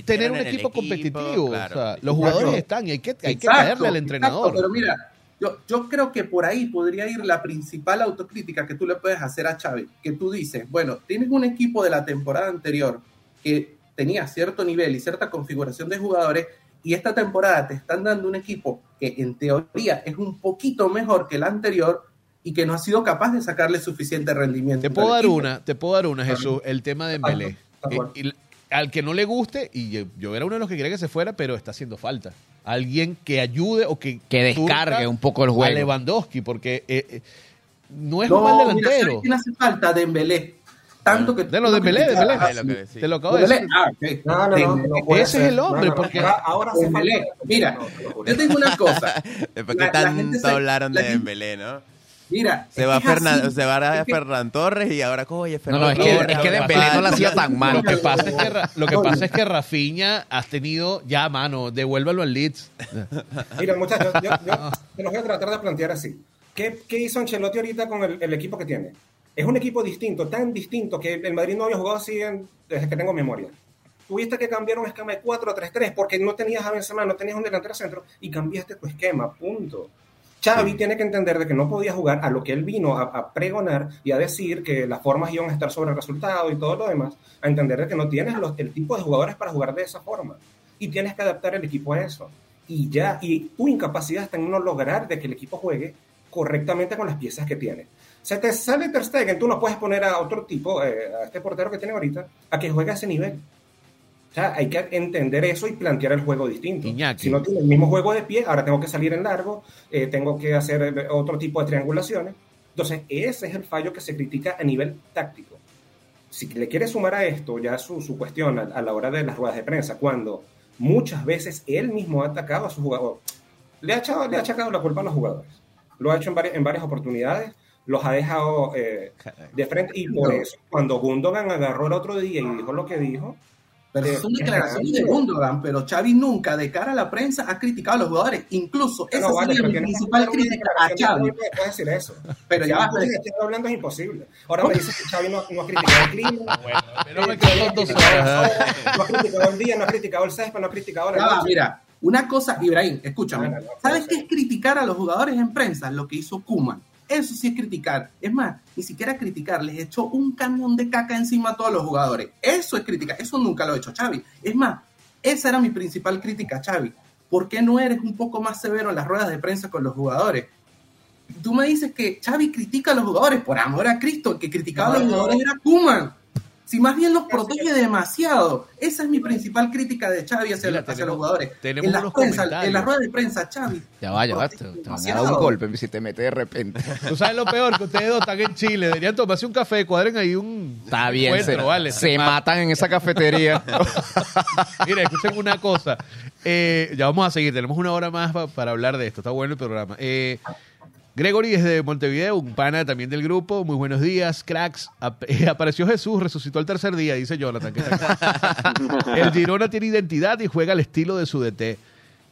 tener un equipo, competitivo. claro. O sea, los jugadores Exacto. están y hay que, hay que caerle al entrenador. exacto, pero mira, yo, yo creo que por ahí podría ir la principal autocrítica que tú le puedes hacer a Xavi, que tú dices, bueno, tienes un equipo de la temporada anterior que tenía cierto nivel y cierta configuración de jugadores y esta temporada te están dando un equipo que en teoría es un poquito mejor que el anterior y que no ha sido capaz de sacarle suficiente rendimiento. Te puedo dar equipo. una, te puedo dar una, Jesús, el tema de cual. Eh, al que no le guste, y yo, yo era uno de los que quería que se fuera, pero está haciendo falta. Alguien que ayude o que, Que descargue un poco el a juego. Lewandowski, porque eh, eh, no es No, un mal delantero. ¿sabes quién hace falta? Dembélé. Tanto que De lo de Dembélé, Dembélé. decía. Te lo acabo de decir. ah, ok. No, no, Ese es el hombre, No, no, no. porque- Ahora, falta- Mira, yo tengo una cosa. Después que tanto se- hablaron la de Dembélé, ¿no? Mira, Se va, Fernan- se va a Ferran Torres y ahora, oye, No, Ferran no, es que, Torres, es que Dembélé no la hacía tan mal. Lo que pasa es que, lo que, pasa es que Rafinha has tenido ya, mano, devuélvalo al Leeds. Mira, muchachos, yo, yo te los voy a tratar de plantear así. ¿Qué, qué hizo Ancelotti ahorita con el, el equipo que tiene? Es un equipo distinto, tan distinto que el Madrid no había jugado así en- desde que tengo memoria. Tuviste que cambiar un esquema de 4 a 3-3 porque no tenías a Benzema, no tenías un delantero centro y cambiaste tu esquema, punto. Xavi tiene que entender de que no podía jugar a lo que él vino a, a pregonar y a decir que las formas iban a estar sobre el resultado y todo lo demás, a entender de que no tienes los, el tipo de jugadores para jugar de esa forma y tienes que adaptar el equipo a eso. Y ya, y tu incapacidad está en no lograr de que el equipo juegue correctamente con las piezas que tiene. Se te sale Ter Stegen, tú no puedes poner a otro tipo, eh, a este portero que tiene ahorita, a que juegue a ese nivel. Sea, hay que entender eso y plantear el juego distinto. Iñaki. Si no tiene el mismo juego de pie, ahora tengo que salir en largo, eh, tengo que hacer eh, otro tipo de triangulaciones. Entonces, ese es el fallo que se critica a nivel táctico. Si le quiere sumar a esto ya su, su cuestión a, a la hora de las ruedas de prensa, cuando muchas veces él mismo ha atacado a su jugador, le ha, echado, le ha achacado la culpa a los jugadores. Lo ha hecho en varias, en varias oportunidades, los ha dejado eh, de frente y por No. eso, cuando Gundogan agarró el otro día y dijo lo que dijo, Pero Eh, son declaraciones de. Gundogan, pero Xavi nunca de cara a la prensa ha criticado a los jugadores. Incluso esa no, vale, sería mi principal crítica a Xavi. de puedes decir eso. Pero ya Si va, tú sigues hablando es imposible. Ahora me dices que Xavi no, no ha criticado el clima, Pero me quedo dos horas. no ha criticado el día, no ha criticado el césped, no ha criticado la noche. mira, una cosa, Ibrahim, escúchame. No, no, no, ¿Sabes no qué es criticar a los jugadores en prensa? Lo que hizo Kuman. Eso sí es criticar. Es más, ni siquiera criticar, les echó un camión de caca encima a todos los jugadores. Eso es criticar. Eso nunca lo ha hecho Xavi. Es más, esa era mi principal crítica, Xavi. ¿Por qué no eres un poco más severo en las ruedas de prensa con los jugadores? Tú me dices que Xavi critica a los jugadores, por amor a Cristo, el que criticaba a los no. jugadores era Kuman. Si más bien los protege demasiado. Esa es mi principal crítica de Xavi hacia, Mira, hacia tenemos- los jugadores. tenemos en, las prensa, en las ruedas de prensa, Xavi. Ya va, ya va. Te, te van a dar un golpe si te metes de repente. Tú sabes lo peor, que ustedes dos están en Chile. Deberían tomarse un café, cuadren ahí un Está bien, se, encuentro, vale. se matan en esa cafetería. Mira, escuchen una cosa. Eh, ya vamos a seguir, tenemos una hora más pa- para hablar de esto. Está bueno el programa. Eh, Gregory desde Montevideo, un pana también del grupo. Muy buenos días, cracks. Ap- eh, apareció Jesús, resucitó el tercer día, dice Jonathan. que está aquí. el Girona tiene identidad y juega al estilo de su DT.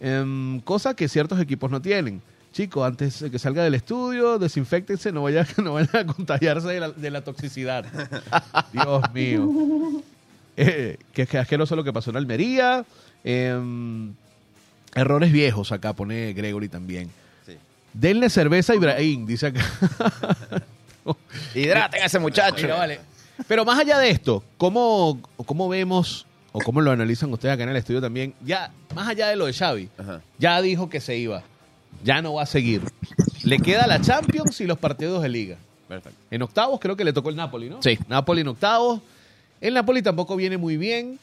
Em, cosa que ciertos equipos no tienen. Chicos, antes de que salga del estudio, desinfectense, no vayan, no vayan a contagiarse de la, de la toxicidad. Dios mío. Eh, que, que asqueroso lo que pasó en Almería. Em, errores viejos, acá pone Gregory también. Denle cerveza a Ibrahim, dice acá. Hidraten a ese muchacho. Mira, vale. Pero más allá de esto, ¿cómo, ¿cómo vemos o cómo lo analizan ustedes acá en el estudio también? Ya, más allá de lo de Xavi, Ajá. ya dijo que se iba. Ya no va a seguir. Le queda la Champions y los partidos de Liga. Perfecto. En octavos creo que le tocó el Napoli, ¿no? Sí. Napoli en octavos. El Napoli tampoco viene muy bien.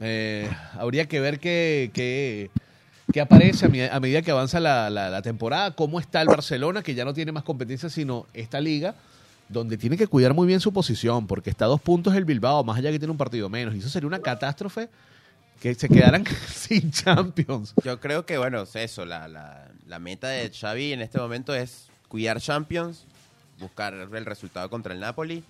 Eh, habría que ver qué, qué- aparece a, mi- a medida que avanza la, la- la temporada. Cómo está el Barcelona, que ya no tiene más competencia sino esta liga, donde tiene que cuidar muy bien su posición, porque está a dos puntos el Bilbao, más allá que tiene un partido menos. Y eso sería una catástrofe que se quedaran sin Champions. Yo creo que, bueno, es eso, la, la, la meta de Xavi en este momento es cuidar Champions, buscar el resultado contra el Napoli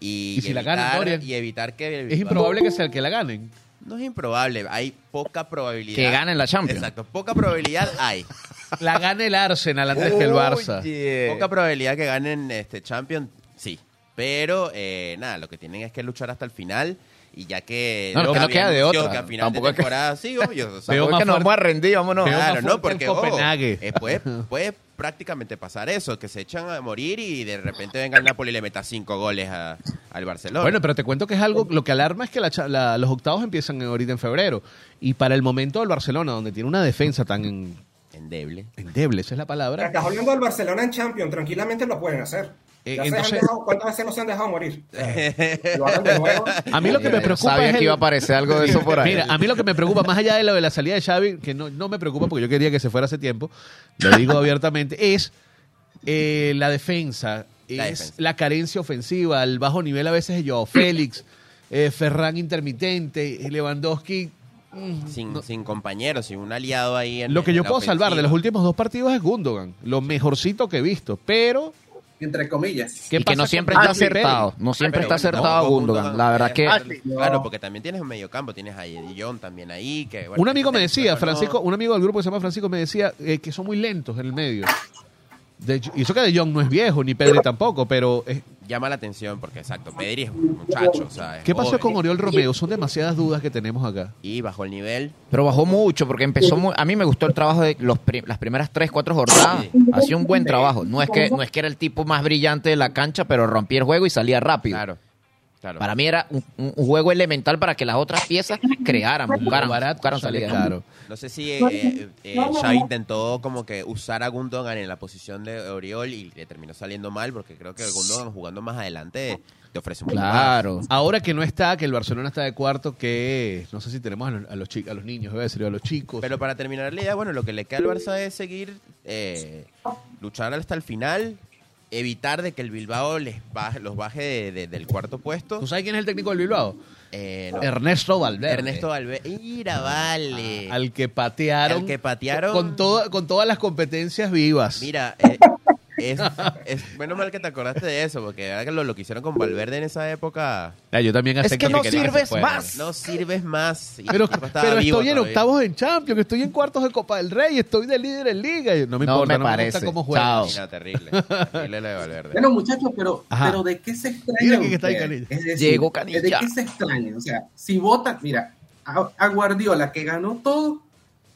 y, Y si la ganan, evitar, y evitar que... el Es improbable que sea el que la ganen. No es improbable, hay poca probabilidad. Que ganen la Champions. Exacto, poca probabilidad hay. La gane el Arsenal antes que el Barça. Oye. Poca probabilidad que ganen este Champions, sí. Pero eh, nada, lo que tienen es que luchar hasta el final. Y ya que. No, es que no queda de otra. Que a final Tampoco de es que- sigo. Yo, o sea, Veo Porque más nos vamos a rendir, vámonos. Claro, no, porque ojo, eh, puede, puede prácticamente pasar eso, que se echan a morir y de repente venga el Napoli y le meta cinco goles a- al Barcelona. Bueno, pero te cuento que es algo, lo que alarma es que la cha- la- los octavos empiezan ahorita en febrero. Y para el momento del Barcelona, donde tiene una defensa tan en- Endeble. endeble, esa es la palabra. Estás hablando del Barcelona en Champions, tranquilamente lo pueden hacer. Eh, Ya se han entonces- dejado- ¿Cuántas veces no se han dejado morir? Lo hagan de nuevo. A mí lo que me Yo preocupa sabía es que el- iba a aparecer algo de eso por ahí. Mira, a mí lo que me preocupa, más allá de lo de la salida de Xavi, que no, no me preocupa porque yo quería que se fuera hace tiempo, lo digo abiertamente, es eh, la defensa, es La la, carencia ofensiva, el bajo nivel a veces de Joao Félix, eh, Ferran intermitente, Lewandowski. mm, Sin, no- sin compañeros, sin un aliado ahí. En, Lo que yo puedo salvar de los últimos dos partidos es Gundogan, lo mejorcito que he visto, pero entre comillas. ¿qué y que no siempre está acertado. No siempre Pero está acertado Gundogan. La verdad que Ah. Claro, porque también tienes un mediocampo, tienes a John también ahí. Que, bueno, Un amigo me decía, no- Francisco, un amigo del grupo que se llama Francisco me decía eh, que son muy lentos en el medio. De, y eso que De Jong no es viejo, ni Pedri tampoco, pero Llama la atención porque, exacto, Pedri es un muchacho, o sea, es ¿qué pasó con Oriol Romeo? Son demasiadas dudas que tenemos acá. Y bajó el nivel. Pero bajó mucho porque empezó muy, a mí me gustó el trabajo de los pri- las primeras tres, cuatro jornadas. Hacía un buen trabajo. No es que no es que era el tipo más brillante de la cancha, pero rompía el juego y salía rápido. Claro, claro. Para mí era un, un- juego elemental para que las otras piezas crearan, buscaran, Barato buscaran salida. caro. No sé si eh, eh, eh, Xavi intentó como que usar a Gundogan en la posición de Oriol y le terminó saliendo mal porque creo que Gundogan jugando más adelante te ofrece mucho Claro. Ahora que no está, que el Barcelona está de cuarto, que no sé si tenemos a los, a los, chi- a los niños, voy a decir, a los chicos. Pero para terminar la idea, bueno, lo que le queda al Barça es seguir, eh, luchar hasta el final, evitar de que el Bilbao les baje, los baje de- de- del cuarto puesto. ¿Tú sabes quién es el técnico del Bilbao? Eh, no. Ernesto Valverde. Ernesto Valverde. Mira, vale. Al que patearon. Al que patearon. Con, todo, con todas las competencias vivas. Mira, eh, es, es- menos mal que te acordaste de eso, porque que lo, lo que hicieron con Valverde en esa época, Ya, yo también Es que no sirves más. no sirves más. Y Pero, el tipo estaba pero vivo estoy en todavía. octavos en Champions, estoy en cuartos de Copa del Rey, estoy de líder en Liga. No me No importa, me no me parece. gusta cómo juega. Chao. Mira, terrible. Terrible lo de Valverde. Bueno, muchachos, pero, Ajá. pero ¿de qué se Mira extraña? quién está ahí? Canilla. Es decir, Llegó Canilla. ¿De qué se extraña? O sea, si vota, mira, a, a Guardiola que ganó todo,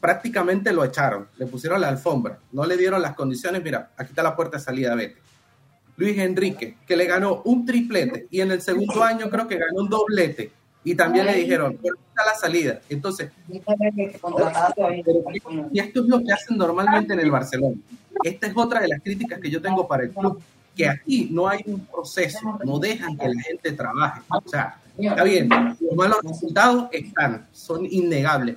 prácticamente lo echaron, le pusieron la alfombra, no le dieron las condiciones, mira, aquí está la puerta de salida, vete. Luis Enrique, que le ganó un triplete y en el segundo año creo que ganó un doblete y también le dijeron, "Bueno, aquí está la salida. Entonces, y esto es lo que hacen normalmente en el Barcelona. Esta es otra de las críticas que yo tengo para el club, que aquí no hay un proceso, no dejan que la gente trabaje. O sea, está bien, los malos resultados están, son innegables,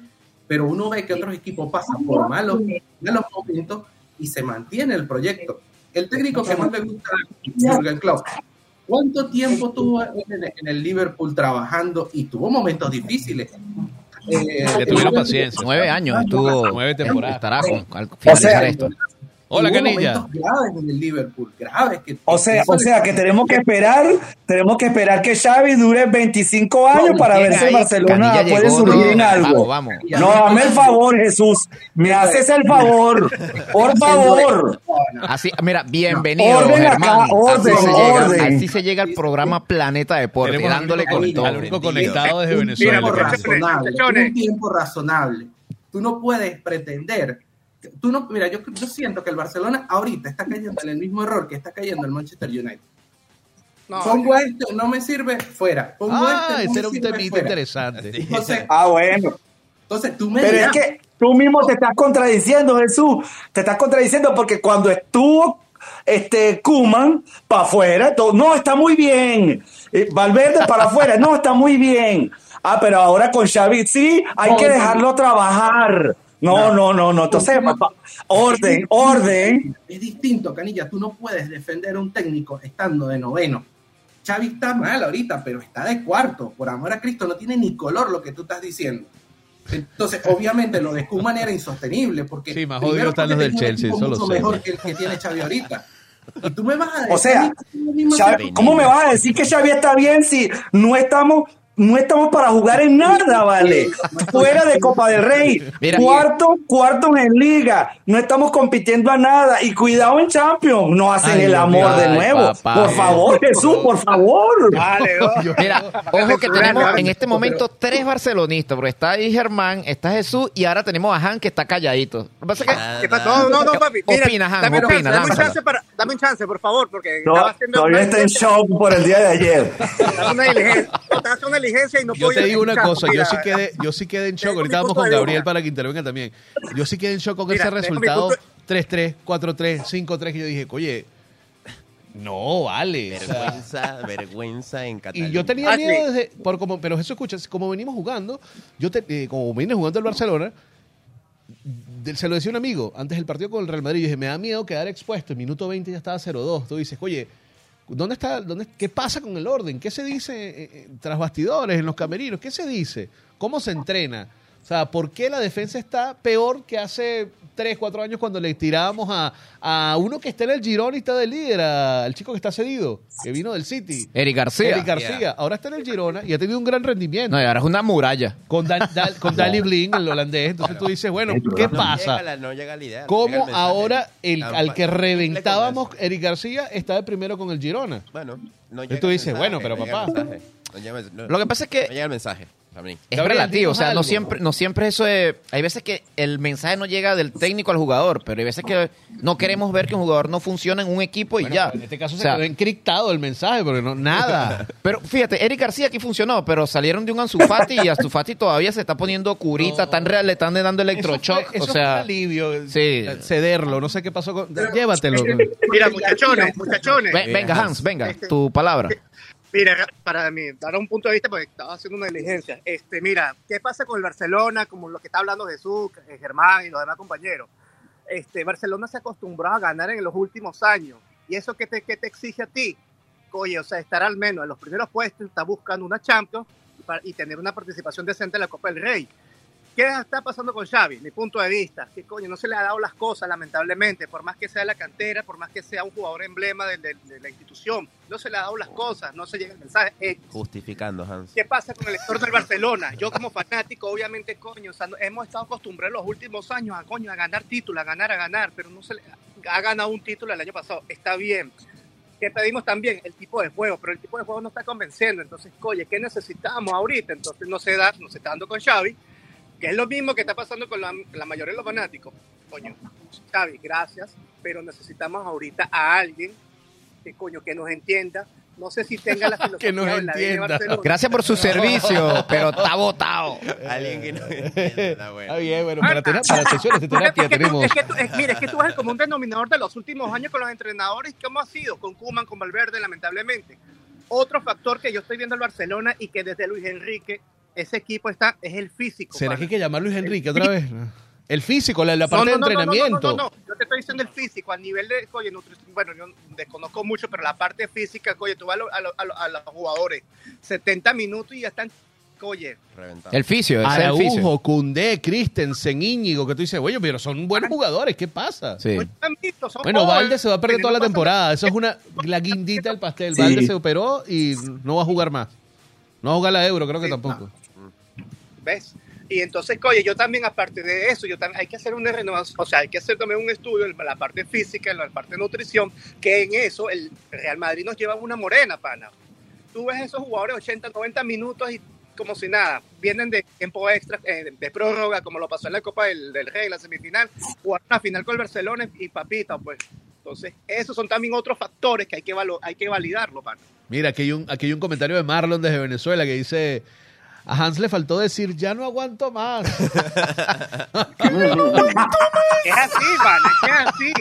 pero uno ve que otros equipos pasan por malos, malos momentos y se mantiene el proyecto. El técnico que más me gusta, Jürgen Klopp, ¿cuánto tiempo tuvo en el, Liverpool trabajando y tuvo momentos difíciles? Eh, Le tuvieron paciencia. Nueve años estuvo. Nueve temporadas. Estará con, al finalizar esto. Hola, Canilla. momentos graves en el Liverpool, graves. Que, O sea, o sea que tenemos que esperar, tenemos que esperar que Xavi dure 25 años para ver si ahí, Barcelona Canilla puede llegó, surgir no, en algo. vamos, vamos. No, dame el favor, Jesús. Me haces el favor. Por favor. Así, mira, bienvenido, Orden acá, orden, así, se llega, orden. así se llega al programa Planeta Deporte, Tenemos dándole con al todo. único conectado desde un Venezuela. tiempo muchachones, razonable, un tiempo razonable. Tú no puedes pretender. Tú no, mira, yo, yo siento que el Barcelona ahorita está cayendo en el mismo error que está cayendo el Manchester United. No, Pongo este, no me sirve, fuera. Pongo Ah, este, no ese era un temita interesante. Entonces, Ah, bueno. entonces tú me Pero es que tú mismo te estás contradiciendo, Jesús. Te estás contradiciendo porque cuando estuvo este Kuman para afuera, todo, no, está muy bien. Eh, Valverde para afuera, no, está muy bien. Ah, pero ahora con Xavi, sí, hay No, que dejarlo trabajar. No, no, no, no. Entonces, papá, orden, orden. es distinto, Canilla. Tú no puedes defender a un técnico estando de noveno. Xavi está mal ahorita, pero está de cuarto. Por amor a Cristo, no tiene ni color lo que tú estás diciendo. Entonces, obviamente, lo de Koeman era insostenible. Porque Sí, más jodidos están los del Chelsea, equipo eso lo mucho sé. mejor que el que tiene Xavi ahorita. Y tú me vas a decir... O sea, Xavi- ¿cómo me vas a decir que Xavi está bien si no estamos, no estamos para jugar en nada, vale? Fuera de Copa del Rey, Mira, cuarto, cuarto en liga, no estamos compitiendo a nada y cuidado en Champions, no hacen Ay, el amor de nuevo. papá. por favor, Jesús, por favor. Vale, no. Mira, ojo que tenemos en este momento tres barcelonistas, porque está ahí Germán, está Jesús y ahora tenemos a Han que está calladito. Lo que pasa es que Nada, ¿Qué pasa? nada. No, no, no, papi. Mira, Opina, Han, dame, opina, chance, dame, un chance para, dame un chance, por favor, porque No, estaba haciendo todavía está en shock por el día de ayer. estaba una diligencia, diligencia y no Yo te digo una cosa, yo mira, sí quedé, yo sí quedé en shock. Ahorita vamos con Gabriel para que intervenga también. Yo sí quedé en shock con Mira, ese resultado punto 3-3, 4-3, 5-3 que yo dije, oye, no vale. o sea, Vergüenza, vergüenza en Cataluña. y yo tenía Ah, miedo sí. desde, por como, pero eso escucha, como venimos jugando, yo te- eh, como vine jugando el Barcelona, de- se lo decía un amigo antes del partido con el Real Madrid, yo dije, me da miedo quedar expuesto, en minuto 20 ya estaba 0-2, tú dices, oye, ¿dónde está, dónde, qué pasa con el orden? ¿Qué se dice eh, eh, tras bastidores, en los camerinos? ¿Qué se dice? ¿Cómo se entrena? O sea, ¿por qué la defensa está peor que hace 3, 4 años cuando le tirábamos a, a uno que está en el Girón y está de líder, al chico que está cedido, que vino del City? Eric García. Eric García. Ahora está en el Girona y ha tenido un gran rendimiento. No, y ahora es una muralla. Con, Dan- Dan- con Danny Blin, el holandés. Entonces tú dices, bueno, ¿qué No llega pasa? la- no llega la idea. llega ¿Cómo el mensaje. ahora el, al que reventábamos. Eric García, está de primero con el Girona? Bueno, no Y llega tú el dices, mensaje, bueno, pero llega papá. llega no- Lo que pasa es que no llega el mensaje. También. es Gabriel, relativo, o sea, no siempre, no siempre eso es... Hay veces que el mensaje no llega del técnico al jugador, pero hay veces que no queremos ver que un jugador no funciona en un equipo y Bueno, ya. En este caso O se sea, quedó encriptado el mensaje, porque no, nada. Pero fíjate, Eric García aquí funcionó, pero salieron de un Ansu Fati y Ansu Fati todavía se está poniendo curita, No. tan real, le están dando Eso electrochoc, fue- eso o sea, fue alivio, sí. cederlo, no sé qué pasó con... Llévatelo. Mira, muchachones, muchachones. Ve- venga Hans, venga, tu palabra. Mira, para mí, dar un punto de vista, porque estaba haciendo una diligencia. Este, mira, ¿qué pasa con el Barcelona? Como lo que está hablando Jesús, eh, Germán y los demás compañeros. Este, Barcelona se acostumbró a ganar en los últimos años. ¿Y eso qué te, qué te exige a ti? Oye, o sea, estar al menos en los primeros puestos, está buscando una Champions y, tener una participación decente en la Copa del Rey. ¿Qué está pasando con Xavi? Mi punto de vista, que coño, no se le ha dado las cosas, lamentablemente, por más que sea la cantera, por más que sea un jugador emblema de, de- de la institución, no se le ha dado las cosas, no se llega el mensaje. Eh, Justificando, Hans. ¿Qué pasa con el lector del Barcelona? Yo como fanático, obviamente, coño, o sea, no- hemos estado acostumbrados los últimos años a, coño, a ganar títulos, a ganar, a ganar, pero no se le ha ganado un título el año pasado, está bien. ¿Qué pedimos también? El tipo de juego, pero el tipo de juego no está convenciendo. Entonces, oye, ¿qué necesitamos ahorita? Entonces, no se da, no se está dando con Xavi, que es lo mismo que está pasando con la, la mayoría de los fanáticos. Coño, Xavi, gracias, pero necesitamos ahorita a alguien que, coño, que nos entienda. No sé si tenga la filosofía Que nos de la de entienda. Barcelona. Gracias por su servicio, pero está votado. Alguien que no entienda, Está bueno. bien, bueno, para, tener, para sesiones de terapia tenemos... es que tú- es- mira, es que tú eres el común denominador de los últimos años con los entrenadores. ¿Cómo ha sido? Con Kuman, con Valverde, lamentablemente. Otro factor que yo estoy viendo en Barcelona y que desde Luis Enrique, ese equipo está, es el físico. ¿Será que hay que llamar Luis Enrique otra vez? El físico, la, parte no, de no, no, no, entrenamiento. No, no, no, yo te estoy diciendo el físico, a nivel de, oye, nutrición, bueno, yo desconozco mucho, pero la parte física, oye, tú vas a, lo- a lo- a lo- a los jugadores, 70 minutos y ya están oye, Reventado. El fisio, es el fisio. Araujo, Cundé, Christensen, Íñigo, que tú dices, oye, pero son buenos jugadores, ¿qué pasa? Sí. Bueno, Valde se va a perder toda la temporada. Eso es una la guindita del pastel. Sí. Valde se operó y no va a jugar más. No va a jugar la Euro, creo que Sí, tampoco. ¿Ves? Y entonces, oye, yo también, aparte de eso, yo también hay que hacer una renovación, o sea, hay que hacer también un estudio en la parte física, en la parte de nutrición, que en eso el Real Madrid nos lleva una morena, pana. Tú ves esos jugadores 80, 90 minutos y como si nada, vienen de tiempo extra, eh, de prórroga, como lo pasó en la Copa del, del Rey, la semifinal, jugaron una final con el Barcelona y papita, pues. Entonces, esos son también otros factores que hay que, hay que validarlo, pana. Mira, aquí hay, un, aquí hay un comentario de Marlon desde Venezuela que dice, a Hans le faltó decir, ya no aguanto más. Es así, mano, es que es así.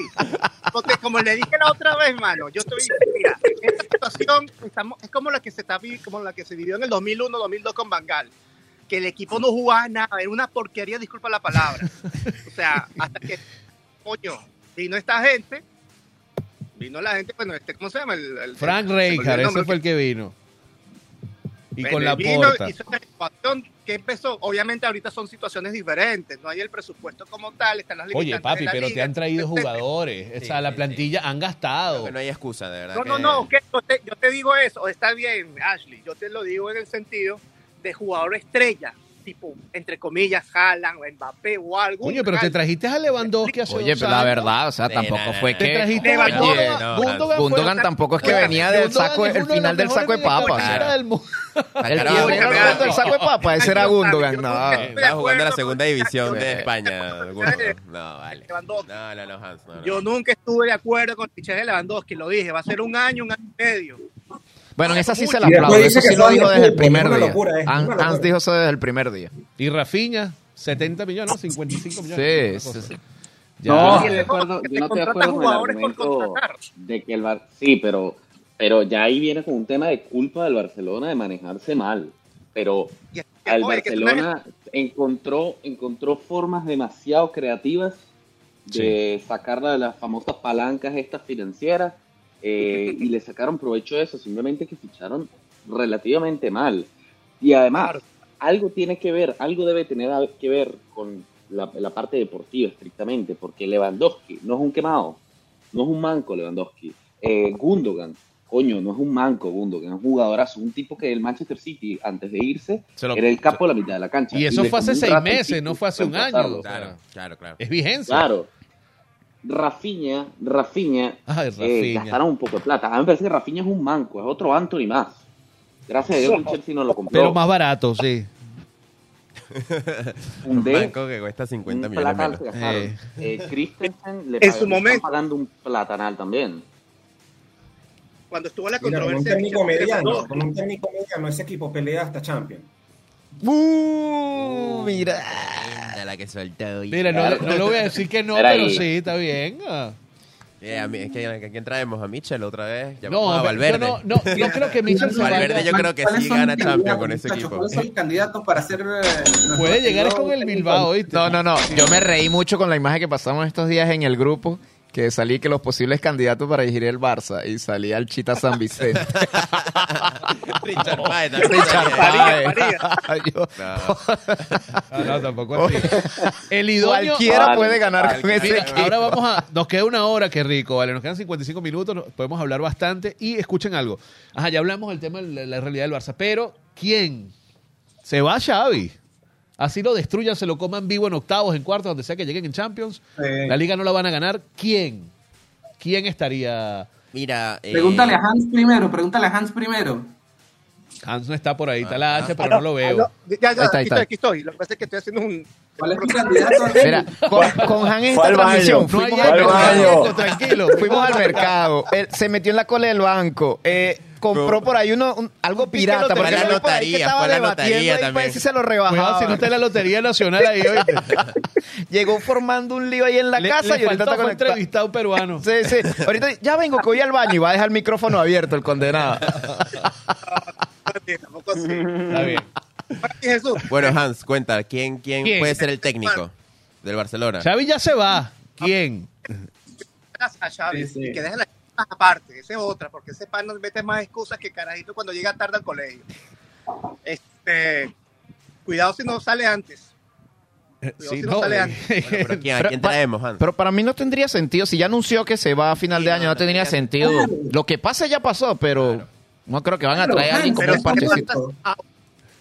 Porque como le dije la otra vez, mano, yo estoy, mira, esta situación estamos, es como la que se está vi- como la que se vivió en el 2001, 2002 con Bangal, que el equipo no jugaba nada, era una porquería, disculpa la palabra. O sea, hasta que, coño, vino esta gente, vino la gente, bueno, este, ¿cómo se llama? El, el- Frank Rijkaard, ese fue el que vino. Y con la vino, porta. hizo esta renovación que empezó, obviamente ahorita son situaciones diferentes, no hay el presupuesto como tal, están las Oye, papi, de la pero te han traído etcétera. jugadores. O sea, Sí, la sí, plantilla han gastado. que no hay excusa, de verdad. No, que- no, no, que yo, te, yo te digo eso, está bien, Ashley, yo te lo digo en el sentido de jugador estrella, tipo, entre comillas, Haaland, o Mbappé o algo. Coño, pero te trajiste a Lewandowski hace Oye, dos pero la verdad, o sea, tampoco fue no. Te que... trajiste a Oye, Gundogan, tampoco es que Oye, venía del saco, el final del saco de papa. mediocampistas del mundo. El que del saco de papa, ese era Gundogan, no. Estaba jugando en la segunda división de España. No, vale. Lewandowski. No, no, no, Hans. Yo nunca estuve de acuerdo con el fichaje de Lewandowski, lo dije, va a ser un año, un año y medio. Bueno, en esa sí se la aplaudo, dice eso que sí lo dijo de desde el primer día. locura, es una Hans- locura. Hans dijo eso desde el primer día. Y Rafinha, 70 millones, ¿no? 55 millones. Sí, sí, sí. Ya. Yo no estoy de acuerdo, yo no estoy de acuerdo con el argumento de que el Bar sí, pero, pero ya ahí viene con un tema de culpa del Barcelona de manejarse mal. Pero el Barcelona encontró, encontró formas demasiado creativas de sacar la- las famosas palancas estas financieras eh, y le sacaron provecho de eso, simplemente que ficharon relativamente mal. Y además, Claro. algo tiene que ver, algo debe tener que ver con la, la parte deportiva estrictamente, porque Lewandowski no es un quemado, no es un manco Lewandowski. Eh, Gundogan, coño, no es un manco Gundogan, es un jugadorazo, un tipo que el Manchester City, antes de irse, lo- era el capo de la mitad de la cancha. Y eso fue hace seis meses, no fue hace un año. Claro, claro, claro. Es vigencia. Claro. Rafinha, Rafinha, Ay, eh, un poco de plata. A mí me parece que Rafinha es un manco, es otro Anthony más. Gracias a Dios que el Chelsea no lo compró. Pero más barato, sí. un Un D, banco que cuesta 50 un millones menos. se gastaron. Eh. Eh, Christensen le En su momento. pagando un platanal también. Cuando estuvo la Mira, con un controversia. técnico de mediano, con un técnico mediano, ese equipo pelea hasta Champions. Uh, mira. De la que Mira, no, no le voy a decir que no, Era pero ahí. sí, está bien. Ah. Eh, a mí- es que ¿a quién traemos? ¿A Mitchell otra vez? No, Llamamos a pero Valverde. yo no, no, no creo que Mitchell se Valverde vaya. yo creo que ¿Cuáles sí son gana los Champions con ese equipo. ¿Cuáles son los candidatos para ser... eh, Puede llegar es con el? Bilbao, ¿oíste? No, no, no. Yo me reí mucho con la imagen que pasamos estos días en el grupo, que salí que los posibles candidatos para dirigir el Barça y salía el Chita San Vicente. Richard Páez también. Richard María, Páez. Yo- No. No, no, tampoco así. El idóneo. Cualquiera Vale, puede ganar vale. con ese Mira, equipo. ahora vamos a. Nos queda una hora, qué rico, ¿vale? Nos quedan 55 minutos, nos- podemos hablar bastante. Y escuchen algo. Ajá, ya hablamos del tema de la, la realidad del Barça. Pero, ¿quién? Se va Xavi. Así lo destruyan, se lo coman vivo en octavos, en cuartos, donde sea que lleguen en Champions. Sí. La liga no la van a ganar. ¿Quién? ¿Quién estaría? Mira. eh, Pregúntale a Hans primero, pregúntale a Hans primero. Hans no está por ahí, está la H, Ah, pero no lo veo. no, ya, ya, está, aquí está. estoy, aquí estoy. Lo que pasa es que estoy haciendo un. ¿Cuál es tu candidato? Mira, con, con Han en esta al baño. transmisión fuimos al mercado, tranquilo. fuimos al mercado, él se metió en la cola del banco, eh, compró por ahí uno, un- algo pirata, Fue porque la lotería, estaba fue la debatiendo lotería para también. si se lo Cuidado rebajaba. si no está en la Lotería Nacional ahí hoy. Llegó formando un lío ahí en la Le, casa le y ahorita está conectado. entrevistado peruano. Sí, sí. Ahorita ya vengo que voy al baño y va a dejar el micrófono abierto el condenado. Tampoco así. Está bien. Ahora sí, Jesús. Bueno, Hans, cuenta, ¿quién, quién, ¿Quién? puede ser el técnico del Barcelona? Xavi ya se va. ¿Quién? a Xavi Sí, sí. y que deje la aparte, esa es otra, porque ese pan nos mete más excusas que carajito cuando llega tarde al colegio. Este, Cuidado si no sale antes. Cuidado Sí, si no, no sale eh, antes. Bueno, pero ¿quién, ¿a Pero quién pa- traemos, Hans? Pero para mí no tendría sentido. Si ya anunció que se va a final Sí, de año, no, no tendría tendría sentido. Lo que pase ya pasó, pero no creo que van a traer a alguien como Pero un parchecito.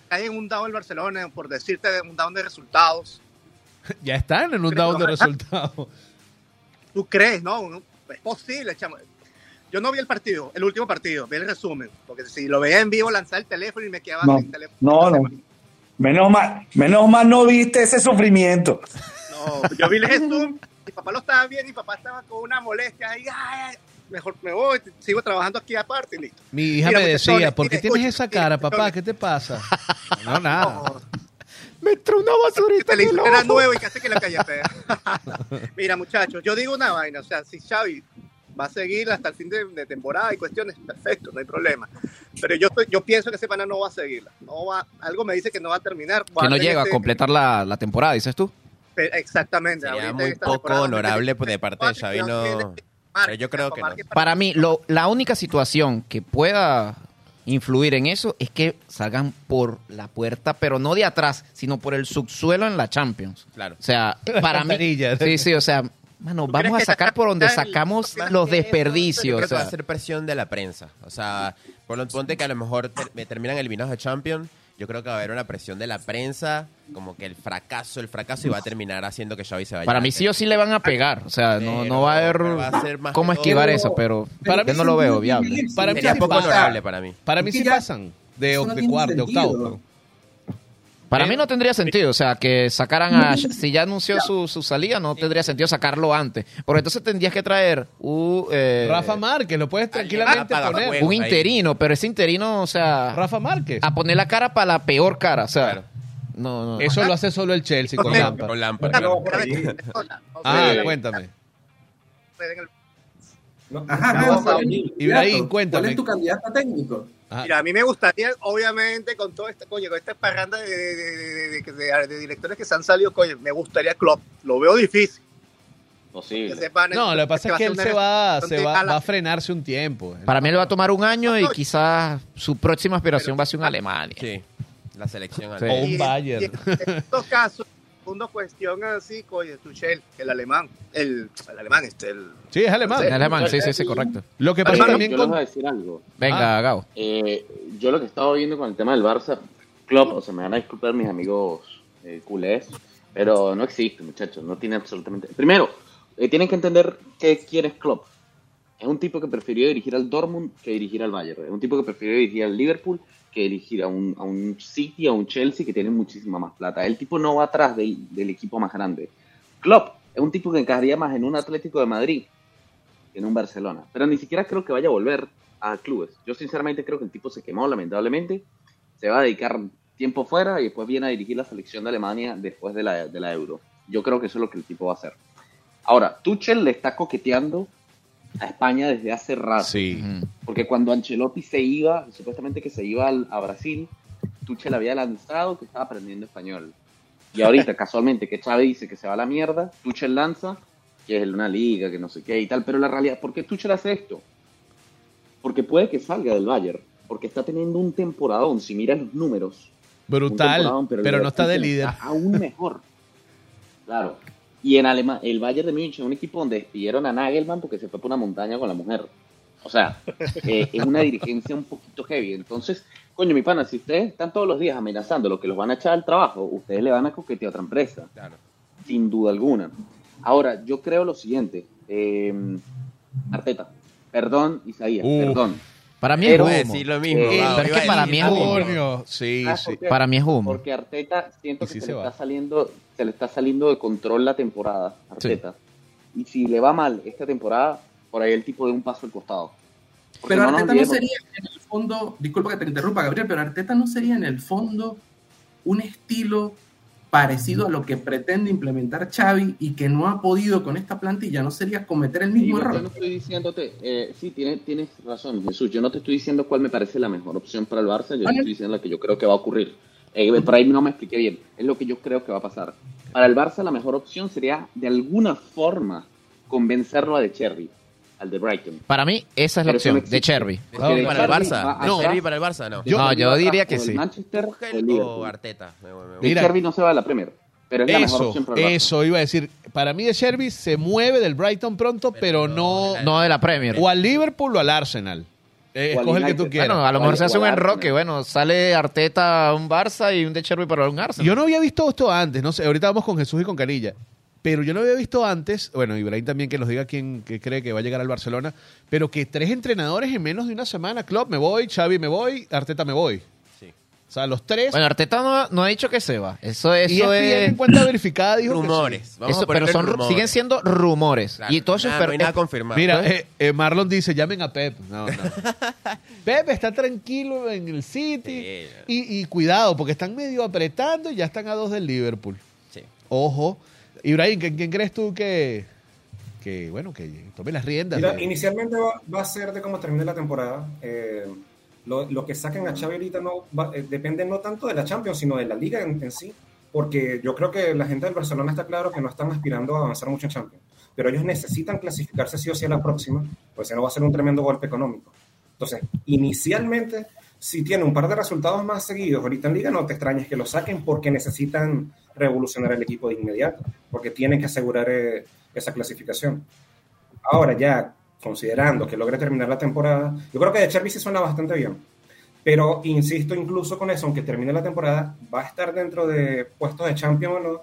cae en un down el Barcelona, por decirte de un down de resultados. ya están en un down de resultados. ¿Tú crees? No, es posible, chamo. Yo no vi el partido, el último partido, vi el resumen. Porque si lo veía en vivo, lanzar el teléfono y me quedaba No, sin teléfono. no, no. Menos mal, menos mal no viste ese sufrimiento. No, yo vi el resumen, mi papá lo estaba viendo, mi papá estaba con una molestia ahí, ay, ay, mejor me voy, sigo trabajando aquí aparte y listo. Mi hija Mira, me decía, ¿por qué tienes esa cara, papá? ¿Qué te pasa? No, nada. No, Me entró una basurita en el era ojo. nuevo y casi que la cállate. Mira, muchachos, yo digo una vaina, o sea, si Xavi va a seguir hasta el fin de, de temporada y cuestiones, perfecto, no hay problema. Pero yo estoy- yo pienso que Semana no va a seguirla. No va, algo me dice que no va a terminar. Que no llega a este- completar la, la temporada, dices tú. Exactamente. Sería ahorita muy poco honorable pues, de parte de Xavi, no- pero yo creo que no. Para mí, lo, la única situación que pueda influir en eso es que salgan por la puerta, pero no de atrás, sino por el subsuelo en la Champions. Claro. O sea, para mí. Sí, sí, o sea, mano, ¿Tú vamos a sacar por donde sacamos los desperdicios. Creo que va a ser presión de la prensa. O sea, por lo ponte que a lo mejor me terminan eliminados de Champions. Yo creo que va a haber una presión de la prensa, como que el fracaso, el fracaso, y va a terminar haciendo que Xavi se vaya. Para mí sí o sí le van a pegar. O sea, no, no va a haber va a ser más cómo todo- esquivar eso, pero Para yo mí no lo veo viable. Para mí Sería sí poco pasa. honorable para mí. Para mí sí pasan de, de cuarto, de octavo. Para Eh, mí no tendría sentido, o sea, que sacaran a... Si ya anunció su, su salida, no tendría sentido sacarlo antes. Porque entonces tendrías que traer un... eh, Rafa Márquez, lo puedes tranquilamente poner. un ahí. interino, pero ese interino, o sea... Rafa Márquez. A poner la cara para la peor cara, o sea... Claro. No, no. Eso lo hace solo el Chelsea con. Lampard. Con Lampard, Ah, claro. Ah, cuéntame. No, Ajá, no. Ibrahim, cuéntame. ¿Cuál es tu candidato a técnico? Ajá. Mira, a mí me gustaría, obviamente, con todo este, coño, con esta parranda de, de, de- de- de- de- de directores que se han salido, coño, me gustaría Klopp. Lo veo difícil. Posible. sepan No, lo que pasa es que él se va, se va, va a frenarse un tiempo. Para mí le va a tomar un año y quizás su próxima aspiración va a ser un Alemania. Sí, la selección. Sí. al- O un Bayern. y En estos casos, segunda cuestión así, coño, Tuchel, el alemán, el, el alemán, este, el... Sí, es alemán. En alemán, sí, sí, sí, correcto. Lo que pasa también Yo les con... voy a decir algo. Venga, Gao. Eh, yo lo que estaba viendo con el tema del Barça, Klopp, o sea, me van a disculpar mis amigos eh, culés, pero no existe, muchachos, no tiene absolutamente... Primero, eh, tienen que entender qué quiere Klopp. Es un tipo que prefirió dirigir al Dortmund que dirigir al Bayern. Es un tipo que prefirió dirigir al Liverpool que dirigir a un, a un City, a un Chelsea que tienen muchísima más plata. El tipo no va atrás del, del equipo más grande. Klopp es un tipo que encajaría más en un Atlético de Madrid que en un Barcelona. Pero ni siquiera creo que vaya a volver a clubes. Yo sinceramente creo que el tipo se quemó, lamentablemente. Se va a dedicar tiempo fuera y después viene a dirigir la selección de Alemania después de la, de la Euro. Yo creo que eso es lo que el tipo va a hacer. Ahora, Tuchel le está coqueteando a España desde hace rato. Sí. Porque cuando Ancelotti se iba, supuestamente que se iba al- a Brasil, Tuchel había lanzado que estaba aprendiendo español. Y ahorita, casualmente, que Xavi dice que se va a la mierda, Tuchel lanza que es una liga, que no sé qué y tal. Pero la realidad, ¿por qué Tuchel hace esto? Porque puede que salga del Bayern. Porque está teniendo un temporadón. Si miras los números, Brutal, pero, el no está de líder. está aún mejor. Claro. Y en Alemania, el Bayern de Múnich es un equipo donde despidieron a Nagelman porque se fue por una montaña con la mujer. O sea, eh, es una dirigencia un poquito heavy. Entonces, coño, mi pana, si ustedes están todos los días amenazando lo que los van a echar al trabajo, ustedes le van a coquetear a otra empresa. Claro. Sin duda alguna. Ahora, yo creo lo siguiente. eh, Arteta. Perdón, Isaías, perdón. Para mí es humo. decir lo mismo. Eh, es que para mí es humo. Coño, sí, ¿Sabes sí. por qué? Para mí es humo. Porque Arteta siento que sí se, se le está saliendo, se le está saliendo de control la temporada, Arteta. Y si le va mal esta temporada, por ahí el tipo de un paso al costado. Porque Pero no Arteta no sería en el fondo, disculpa que te interrumpa, Gabriel, pero Arteta no sería en el fondo un estilo parecido a lo que pretende implementar Xavi y que no ha podido con esta plantilla, no sería cometer el Sí, mismo yo no error. estoy diciéndote, eh, sí, tienes, tienes razón, Jesús. Yo no te estoy diciendo cuál me parece la mejor opción para el Barça, yo te estoy diciendo la que yo creo que va a ocurrir. Eh, por ahí no me expliqué bien, es lo que yo creo que va a pasar. Para el Barça la mejor opción sería de alguna forma convencerlo a De Cherry. Al de Brighton. Para mí, esa es la Pero opción no de. Cherby. No, de para el Cherby Barça. No, Cherby para el Barça, no. Yo- no, yo va diría que sí. Manchester o. Arteta. Mira, Cherby no se va a la Premier, pero es la mejor Eso, opción para el Barça. eso iba a decir. Para mí de Sherby se mueve del Brighton pronto, pero, no, No de la Premier. o al Liverpool o al Arsenal. Eh, O al escoge el que tú quieras. Bueno, a lo mejor se hace un enroque. Bueno, sale Arteta a un Barça y un de Cherby para un Arsenal. Yo no había visto esto antes, no sé, ahorita vamos con Jesús y con Canilla, pero yo no había visto antes, bueno, Ibrahim también que nos diga quién que cree que va a llegar al Barcelona, pero que tres entrenadores en menos de una semana, Klopp me voy, Xavi me voy, Arteta me voy. Sí. O sea, los tres. Bueno, Arteta no, no ha dicho que se va. Eso, y eso ESPN es... en cuenta verificada dijo que sí. Rumores. Vamos eso- a ponerle pero son, ru- rumores. siguen siendo rumores. Claro, y todo eso es nada, no hay nada confirmado. Mira, ¿Ves? eh, eh, Marlon dice, llamen a Pep. No, no. Pep está tranquilo en el City. Sí. Y, y cuidado, porque están medio apretando y ya están a dos del Liverpool. Sí. Ojo. Ibrahim, ¿quién, quién crees tú que, que, bueno, que tome las riendas? Mira, de- inicialmente va, va a ser de cómo termine la temporada. Eh, lo, lo que saquen a Xavi ahorita no va- eh, depende no tanto de la Champions, sino de la liga en, en sí. Porque yo creo que la gente del Barcelona está claro que no están aspirando a avanzar mucho en Champions. Pero ellos necesitan clasificarse sí o sí a la próxima, pues si no va a ser un tremendo golpe económico. Entonces, inicialmente, si tiene un par de resultados más seguidos ahorita en liga, no te extrañes que lo saquen porque necesitan revolucionar el equipo de inmediato, porque tienen que asegurar eh, esa clasificación. Ahora ya, considerando que logre terminar la temporada, yo creo que de Cherby sí suena bastante bien. Pero insisto, incluso con eso, aunque termine la temporada, va a estar dentro de puestos de Champions o no.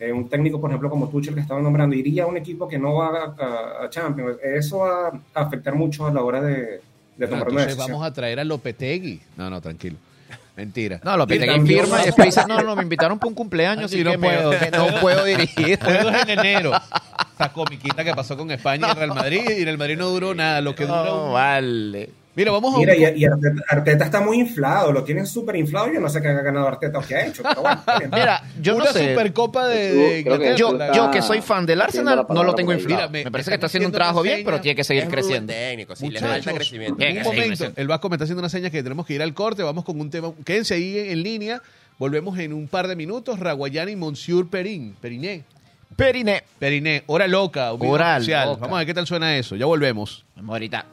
Eh, un técnico, por ejemplo, como Tuchel que estaba nombrando, iría a un equipo que no va a, a- a Champions. Eso va a afectar mucho a la hora de, de Ah, tomar una decisión. vamos a traer a Lopetegui. No, no, tranquilo. Mentira. No, Lopetegui también- firma y después dice, no, no, me invitaron para un cumpleaños y no que puedo, que no puedo dirigir. Juegos en enero. Esa comiquita que pasó con España y el Real Madrid. Y el Madrid no duró nada. Lo que dura No, vale. Mira, vamos a Mira, y, y Arteta, Arteta está muy inflado, lo tienen súper inflado. Yo no sé qué ha ganado Arteta o qué ha hecho, pero bueno. Mira, yo una no sé. supercopa de, de Creo que Inglaterra. Yo, está yo que soy fan del Arsenal, no lo tengo inflado. Mira, Me, me- parece que está haciendo un trabajo bien, pero tiene que seguir Es creciendo. técnico, sí, le falta crecimiento. un momento, el Vasco me está haciendo una seña que tenemos que ir al corte, vamos con un tema, quédense ahí en, línea, volvemos en un par de minutos, Raguayana y Monsieur Perín, Periné, Periné. Periné, hora loca, oficial. loca. vamos a ver qué tal suena eso, ya volvemos. Vamos ahorita.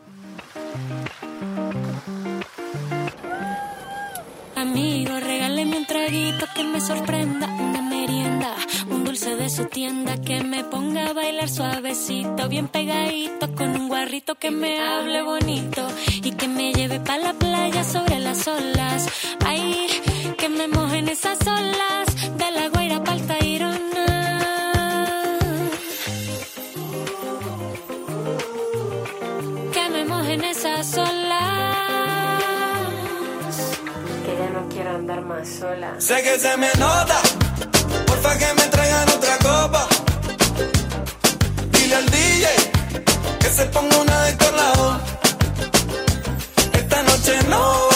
Amigo, regáleme un traguito que me sorprenda, una merienda, un dulce de su tienda que me ponga a bailar suavecito, bien pegadito, con un guarrito que me hable bonito y que me lleve pa' la playa sobre las olas. Ay, que me mojen esas olas de la guaira pa'l Tayrona. Que me mojen esas olas. No quiero andar más sola. Sé que se me nota, porfa que me traigan otra copa. Dile al DJ que se ponga una de colado. Esta noche no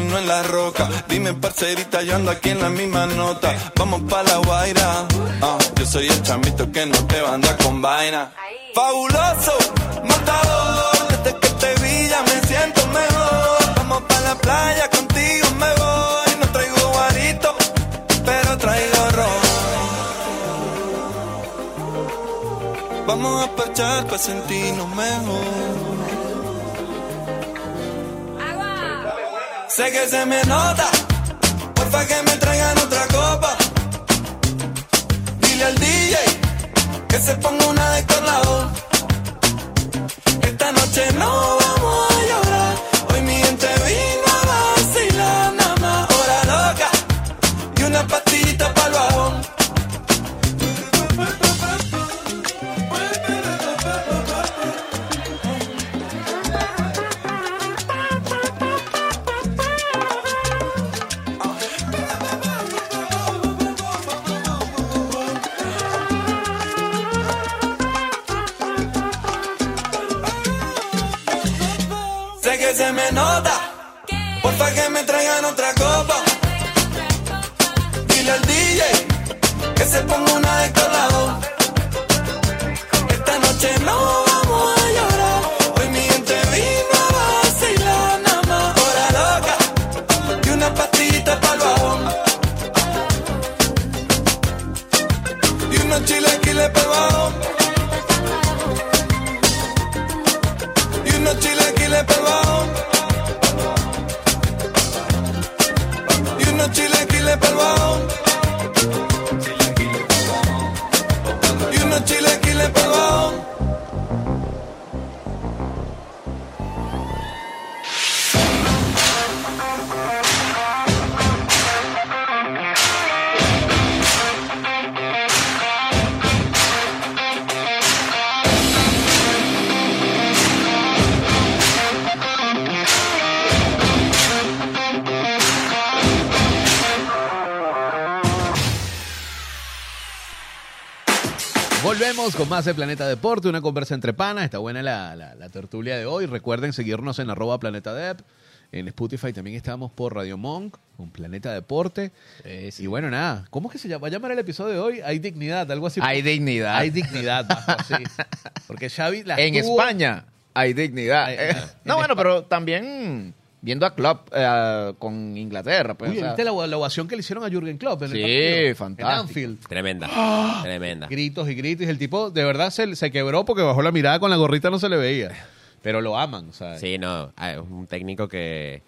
no en la roca. Dime parcerita, yo ando aquí en la misma nota. Vamos pa' la guaira. Ah, yo soy el chamito que no te va a andar con vaina. Fabuloso, matador. Desde que te vi ya me siento mejor. Vamos pa' la playa, contigo me voy. No traigo guarito, pero traigo ron. Vamos a parchar pa' sentirnos mejor. Sé que se me nota, porfa que me traigan otra copa. Dile al DJ que se ponga una de. Esta noche no vamos otra copa. Dile al DJ que se ponga una de colado. Esta noche no con más de Planeta Deporte, una conversa entre panas. Está buena la, la- la tertulia de hoy. Recuerden seguirnos en arroba Planeta Dep. En Spotify también estamos por Radio Monk, con Planeta Deporte. Y bueno, nada, ¿cómo es que se llama? va a llamar el episodio de hoy? Hay dignidad, algo así. Hay dignidad. Hay dignidad, así. Porque Xavi la En España hay dignidad. Eh, no, en bueno, pero también viendo a Klopp eh, con Inglaterra. Pues, Uy, o sea, ¿viste la, la ovación que le hicieron a Jürgen Klopp en el Sí, partido? fantástico. En Anfield. Tremenda, ¡Ah! tremenda. Gritos y gritos. Y el tipo de verdad se, se quebró porque bajó la mirada con la gorrita no se le veía. Pero lo aman, o sea. Sí, no, ah, es un técnico que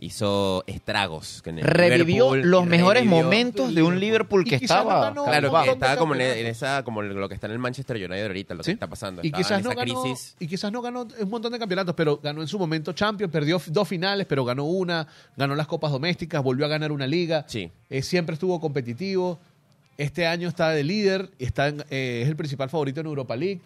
hizo estragos. que en el revivió Liverpool los mejores revivió- momentos de un Liverpool que Y quizás no estaba. ganó Claro, que estaba como en, en campeonatos. esa, como lo que está en el Manchester United ahorita, lo Sí. que está pasando. Y quizás, en no esa ganó, crisis. y quizás no ganó un montón de campeonatos, pero ganó en su momento Champions, perdió dos finales, pero ganó una, ganó las copas domésticas, volvió a ganar una liga, Sí. Eh, siempre estuvo competitivo. Este año está de líder, está en- eh, es el principal favorito en Europa League.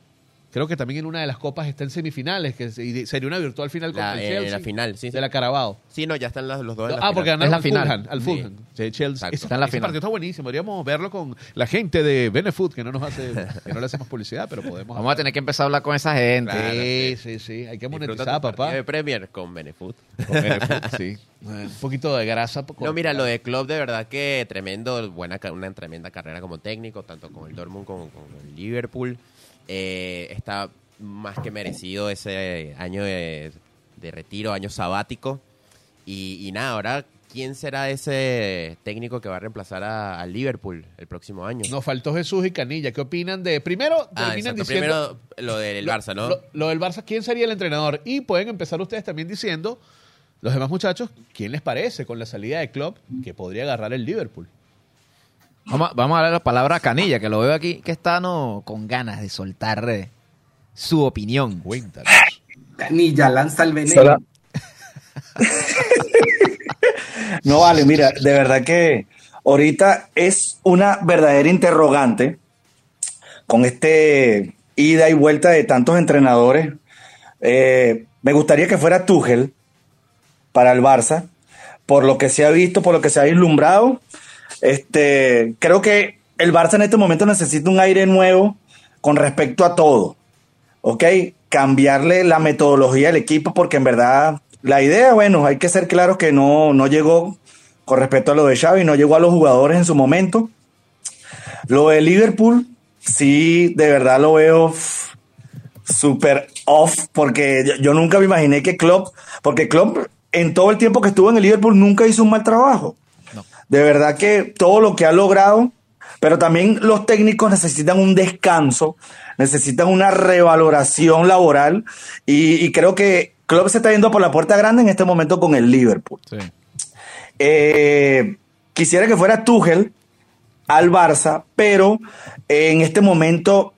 Creo que también en una de las copas está en semifinales, que sería una virtual final contra La, el en Chelsea. la final, sí, sí. De la Carabao. Sí, no, ya están las- los dos en la ah, porque final. ganaron la al final. Fulham. Al. Fulham. Sí, Chelsea. Está en la ese final. partido está buenísimo. Deberíamos verlo con la gente de Benefoot, que no nos hace, que no le hacemos publicidad, pero podemos. Vamos a tener que empezar a hablar con esa gente. Claro, Sí, sí, sí. Hay que monetizar, papá. de Premier con Benefoot. Con Benefoot, sí. Un poquito de grasa. No, mira, lo de Klopp de verdad que tremendo, buena, una tremenda carrera como técnico, tanto con el Dortmund como con el Liverpool. Eh, está más que merecido ese año de, de retiro, año sabático. Y, y nada, ahora, ¿quién será ese técnico que va a reemplazar a- al Liverpool el próximo año? Nos faltó Jesús y Canilla. ¿Qué opinan de. Primero, ah, terminan diciendo. primero lo del Barça, ¿no? Lo, lo del Barça, ¿quién sería el entrenador? Y pueden empezar ustedes también diciendo, los demás muchachos, ¿quién les parece con la salida de Klopp que podría agarrar el Liverpool? Vamos, a- vamos a darle la palabra a Canilla, que lo veo aquí, que está no, con ganas de soltar eh, su opinión. Cuéntanos. Canilla, lanza el veneno. Sola- No vale, mira, de verdad que ahorita es una verdadera interrogante con este ida y vuelta de tantos entrenadores. Eh, me gustaría que fuera Tuchel para el Barça, por lo que se ha visto, por lo que se ha vislumbrado. Este, creo que el Barça en este momento necesita un aire nuevo con respecto a todo. ¿ok? Cambiarle la metodología al equipo porque en verdad la idea, bueno, hay que ser claros que no, no llegó con respecto a lo de Xavi, no llegó a los jugadores en su momento. Lo de Liverpool, sí, de verdad lo veo súper off porque yo nunca me imaginé que Klopp, porque Klopp en todo el tiempo que estuvo en el Liverpool nunca hizo un mal trabajo. De verdad que todo lo que ha logrado, pero también los técnicos necesitan un descanso, necesitan una revaloración laboral y, y creo que Klopp se está yendo por la puerta grande en este momento con el Liverpool. Eh, quisiera que fuera Tuchel al Barça, pero en este momento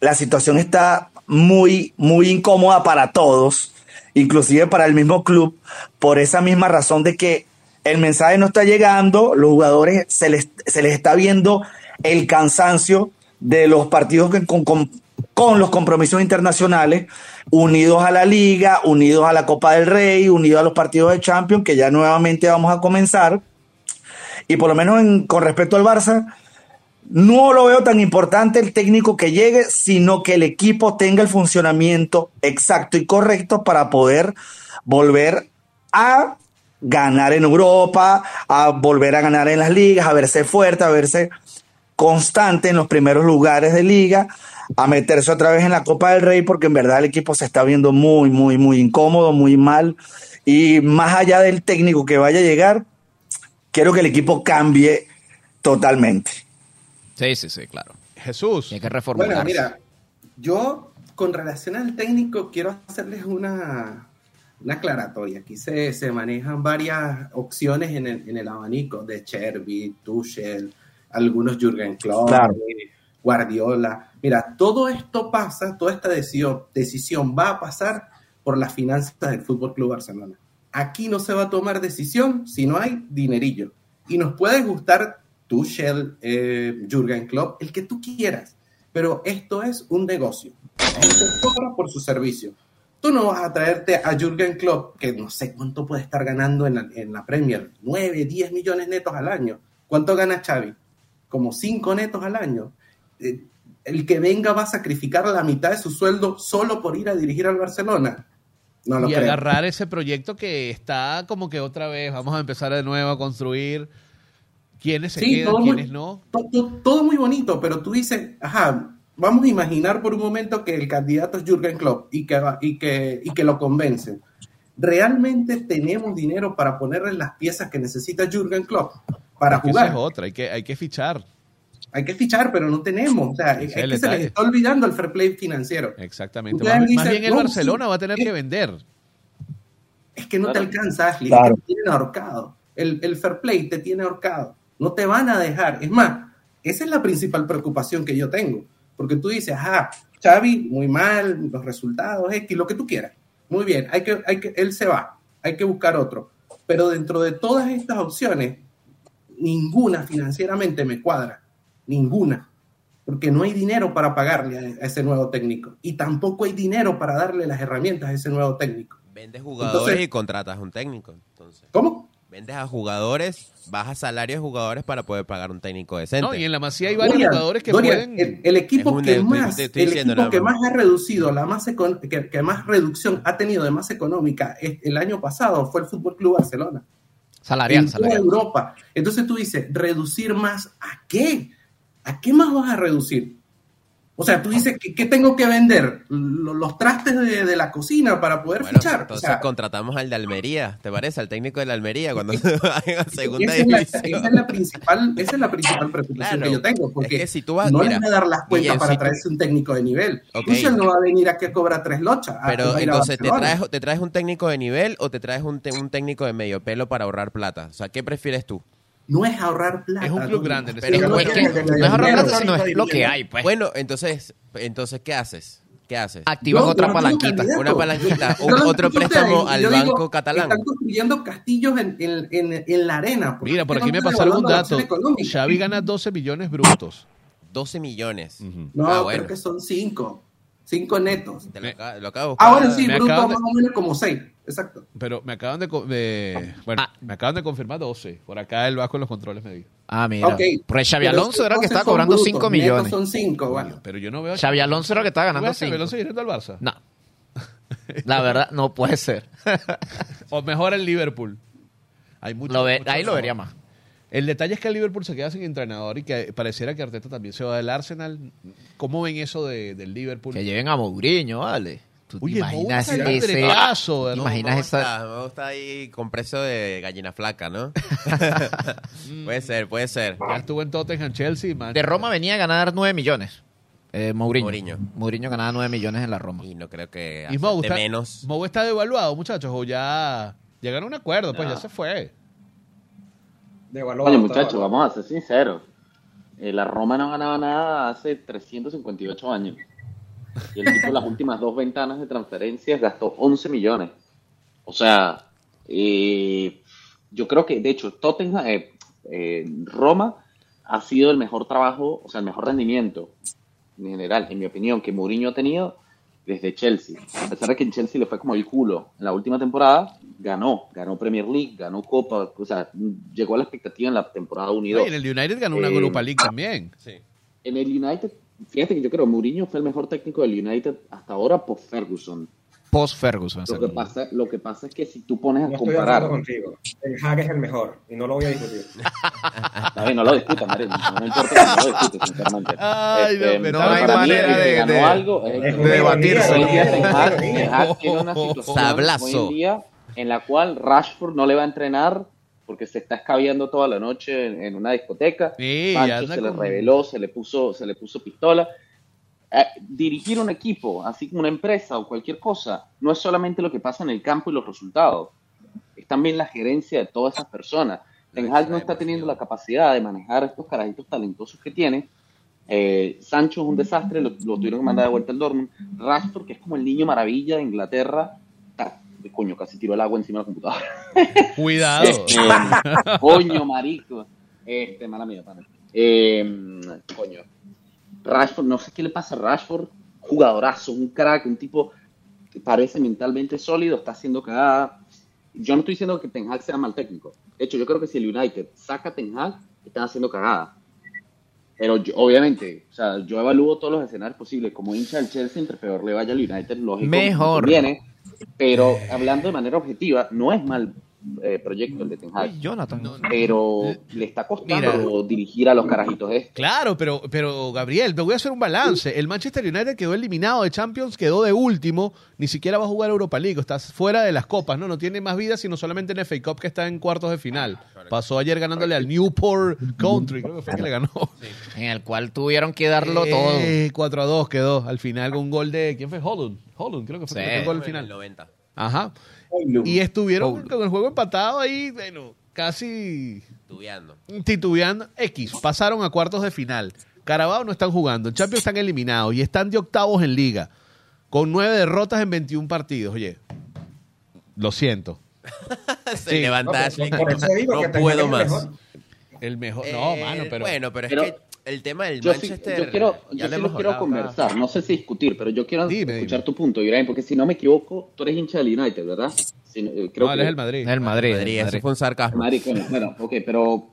la situación está muy, muy incómoda para todos, inclusive para el mismo club, por esa misma razón de que el mensaje no está llegando, los jugadores se les, se les está viendo el cansancio de los partidos con, con- con los compromisos internacionales, unidos a la liga, unidos a la Copa del Rey, unidos a los partidos de Champions, que ya nuevamente vamos a comenzar. Y por lo menos en- con respecto al Barça, no lo veo tan importante el técnico que llegue, sino que el equipo tenga el funcionamiento exacto y correcto para poder volver a ganar en Europa, a volver a ganar en las ligas, a verse fuerte, a verse constante en los primeros lugares de liga, a meterse otra vez en la Copa del Rey, porque en verdad el equipo se está viendo muy, muy, muy incómodo, muy mal. Y más allá del técnico que vaya a llegar, quiero que el equipo cambie totalmente. Sí, sí, sí, claro. Jesús. Hay que reformularse. Bueno, mira, yo con relación al técnico quiero hacerles una, una aclaratoria. Aquí se, se manejan varias opciones en el, en el abanico de Cherby, Tuchel, algunos Jürgen Klopp, Claro. eh, Guardiola. Mira, todo esto pasa, toda esta decisión, decisión va a pasar por las finanzas del Fútbol Club Barcelona. Aquí no se va a tomar decisión si no hay dinerillo. Y nos puede gustar Tuchel, eh, Jürgen Klopp, el que tú quieras, pero esto es un negocio. Gente cobra por su servicio. Tú no vas a traerte a Jürgen Klopp, que no sé cuánto puede estar ganando en la, en la Premier, 9, 10 millones netos al año. ¿Cuánto gana Xavi? Como 5 netos al año. Eh, el que venga va a sacrificar la mitad de su sueldo solo por ir a dirigir al Barcelona. No lo y creo. agarrar ese proyecto que está como que otra vez, vamos a empezar de nuevo a construir. ¿Quiénes se Sí, quedan, quiénes muy- no? to- to- todo muy bonito, pero tú dices, ajá, vamos a imaginar por un momento que el candidato es Jürgen Klopp y que, y que, y que lo convencen. ¿Realmente tenemos dinero para ponerle las piezas que necesita Jürgen Klopp para Es que esa jugar? es otra, hay que, hay que fichar. Hay que fichar, pero no tenemos. O sea, es, que se les está olvidando el fair play financiero. Exactamente. Más, bien el no, Barcelona sí, va a tener es- que vender. Es que no te alcanza, Ashley. Claro. Te tienen ahorcado. El, el fair play te tiene ahorcado. No te van a dejar. Es más, esa es la principal preocupación que yo tengo. Porque tú dices, ajá, Xavi, muy mal, los resultados, X, lo que tú quieras. Muy bien, hay que, hay que, él se va. Hay que buscar otro. Pero dentro de todas estas opciones, ninguna financieramente me cuadra. Ninguna. Porque no hay dinero para pagarle a ese nuevo técnico. Y tampoco hay dinero para darle las herramientas a ese nuevo técnico. Vendes jugadores Entonces- y contratas a un técnico. Entonces, ¿Cómo? Vendes a jugadores, bajas salarios de jugadores para poder pagar un técnico decente. No, y en la Masía hay varios Dorian, jugadores que Dorian, pueden. el, el equipo que más, te el diciendo equipo que más. ha reducido, la más econ- que, que más reducción ha tenido de más económica es- el año pasado fue el Fútbol Club Barcelona. Salarial, en salarial. Europa. Entonces tú dices, ¿reducir más a qué? ¿A qué más vas a reducir? O sea, tú dices, ¿qué, qué tengo que vender? Lo- Los trastes de, de la cocina para poder Bueno, fichar. O entonces sea, contratamos al de Almería, ¿te parece? Al técnico de la Almería cuando se vaya a segunda esa es, la, división. esa es la principal, esa es la principal preocupación Claro. que yo tengo, porque Es que si tú vas- no mira, les va a dar las cuentas para si tú- traerse un técnico de nivel. Ok. Tuchel no va a venir a que cobra tres lochas. Pero entonces, ¿te traes, ¿te traes un técnico de nivel o te traes un, un técnico de medio pelo para ahorrar plata? O sea, ¿qué prefieres tú? No es ahorrar plata. Es un club no. grande, Pero necesita- no es que no es ahorrar plata, sino es lo que hay, pues. Bueno, entonces, entonces ¿qué haces? ¿Qué haces? Activan Yo- otra no palanquita. Una palanquita, un- otro préstamo ustedes al banco digo, catalán. Están construyendo castillos en, en, en, en la arena. Mira, por aquí no me están pasaron un evaluando la dato. Xavi gana 12 millones brutos. 12 millones. No, Ah, bueno. creo que son cinco. Cinco netos. Te lo, acabo, lo Ah, bueno, sí, Me bruto más o menos como seis. Exacto. Pero me acaban de, de- bueno, Ah. me acaban de confirmar 12. Por acá el Vasco en los controles me dijo. Ah, mira. Ok. Pero Xavi Alonso era el que estaba cobrando brutos, 5 netos millones. Son cinco, bueno. Pero yo no veo Xavi Alonso era el que estaba ¿Tú ves ganando a Xavi 5. Alonso yendo al Barça? No. La verdad, no puede ser. O mejor el Liverpool. Hay mucho, Lo ve- mucho ahí lo trabajo. vería más. El detalle es que el Liverpool se queda sin entrenador y que pareciera que Arteta también se va del Arsenal. ¿Cómo ven eso de- del Liverpool? Que lleven a Mourinho, vale. ¿Tú te imaginas ese... trepazo, ¿verdad? ¿Te imaginas esa... me gusta ahí con precio de gallina flaca, ¿no? puede ser, puede ser. Ya estuvo en Tottenham, Chelsea, man. De Roma venía a ganar 9 millones. Eh, Mourinho. Mourinho. Mourinho ganaba 9 millones en la Roma. Y no creo que Y Mou está, menos. Mou está devaluado, muchachos, o ya llegaron a un acuerdo, pues No. ya se fue. Devaluado Oye, está- muchachos, vamos a ser sinceros. Eh, la Roma no ganaba nada hace 358 años. Y el en las últimas dos ventanas de transferencias gastó 11 millones. O sea, eh, yo creo que, de hecho, Tottenham, eh, eh, Roma ha sido el mejor trabajo, o sea, el mejor rendimiento en general, en mi opinión, que Mourinho ha tenido desde Chelsea. A pesar de que en Chelsea le fue como el culo en la última temporada, ganó, ganó Premier League, ganó Copa, o sea, llegó a la expectativa en la temporada unido. Oye, en el United ganó una Eh, Europa League también. Sí. En el United, fíjate que yo creo que Mourinho fue el mejor técnico del United hasta ahora por Ferguson. Post Ferguson. Lo que, pasa, lo que pasa es que si tú pones a No estoy de comparar. acuerdo contigo. Ten Hag es el mejor y no lo voy a discutir. Está bien, no lo discutas, Mario. No me importa que no lo discutes, sinceramente. Ay, no, Este, pero no hay manera el de- ganó de- algo es el de que- debatirse. Hoy en día Ten Hag- Ten Hag tiene una situación Sablazo. hoy en día en la cual Rashford no le va a entrenar porque se está escabeando toda la noche en, en una discoteca. Sí, Sancho anda se le con- reveló, se le puso, se le puso pistola. Eh, dirigir un equipo, así como una empresa o cualquier cosa, no es solamente lo que pasa en el campo y los resultados, es también la gerencia de todas esas personas. Ten Hag no está teniendo la capacidad de manejar a estos carajitos talentosos que tiene. Eh, Sancho es un desastre, lo, lo tuvieron que mandar de vuelta al Dortmund. Rashford, que es como el niño maravilla de Inglaterra, ta- coño, casi tiró el agua encima de la computadora. Cuidado. Este, coño, marico. Este, mala mía, pana. Eh, coño. Rashford, no sé qué le pasa a Rashford. Jugadorazo, un crack, un tipo que parece mentalmente sólido, está haciendo cagada. Yo no estoy diciendo que Ten Hag sea mal técnico. De hecho, yo creo que si el United saca a Ten Hag, están haciendo cagada. Pero yo- obviamente, o sea, yo evalúo todos los escenarios posibles. Como hincha del Chelsea, entre peor le vaya al United, lógico. Mejor. Viene, pero hablando de manera objetiva, no es mal eh, proyecto el de Ten Hag. Jonathan. Pero le está costando Mira. dirigir a los carajitos estos. Claro, pero, pero Gabriel, te voy a hacer un balance. El Manchester United quedó eliminado de Champions, quedó de último, ni siquiera va a jugar Europa League, está fuera de las copas, ¿no? No tiene más vida, sino solamente en FA Cup que está en cuartos de final. Pasó ayer ganándole al Newport Country, creo que fue que le ganó. En el cual tuvieron que darlo todo. Eh, 4 a 2 quedó al final con un gol de. ¿Quién fue? Holland. Holland, creo que fue Sí. que el gol al En el final. 90. Ajá. Y estuvieron con el juego empatado ahí, bueno, casi Tubeando. titubeando. X, pasaron a cuartos de final. Carabao no están jugando, en Champions están eliminados y están de octavos en liga, con nueve derrotas en 21 partidos. Oye, lo siento. Se Sí. levanta No, puedo es el más. mejor. El mejor. no, Eh, mano, pero. Bueno, pero es Pero que el tema del Yo, sí, Manchester. yo quiero, yo lo sí lo quiero acá. conversar, no sé si discutir, pero yo quiero Dime, escuchar dime. tu punto, Ibrahim, porque si no me equivoco, tú eres hincha del United, ¿verdad? Si no- eh, creo no, él que es el Madrid. El Madrid. Madrid, el eso Madrid. fue un sarcasmo. Madrid, coño, bueno, ok, pero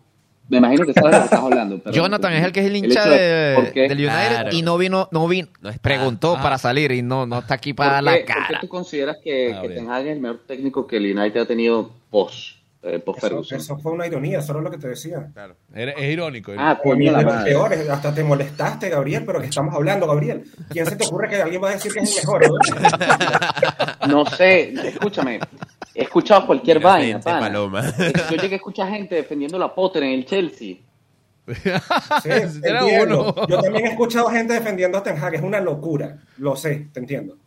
me imagino que sabes de lo que estás hablando. pero- Jonathan es el que es el hincha de, ¿por qué? del United Claro. y no vino, no vino, preguntó Ah. para salir y no, no está aquí ¿Por para qué, la por qué cara. tú consideras que, Ah, que. Ten Hag es el mejor técnico que el United ha tenido post, eh, post Eso, Ferguson? eso fue una ironía, eso era lo que te decía. Claro. Es irónico. Ah, coño, la madre. peores, hasta te molestaste, Gabriel, pero que estamos hablando, Gabriel. ¿Quién se te ocurre que alguien va a decir que es el mejor? No sé, escúchame. He escuchado cualquier Mira, vaina, frente, pana. paloma. Yo llegué a escuchar gente defendiendo a Potter en el Chelsea. Sí, Era entiendo. uno. Yo también he escuchado gente defendiendo a Ten Hag, es una locura. Lo sé, te entiendo.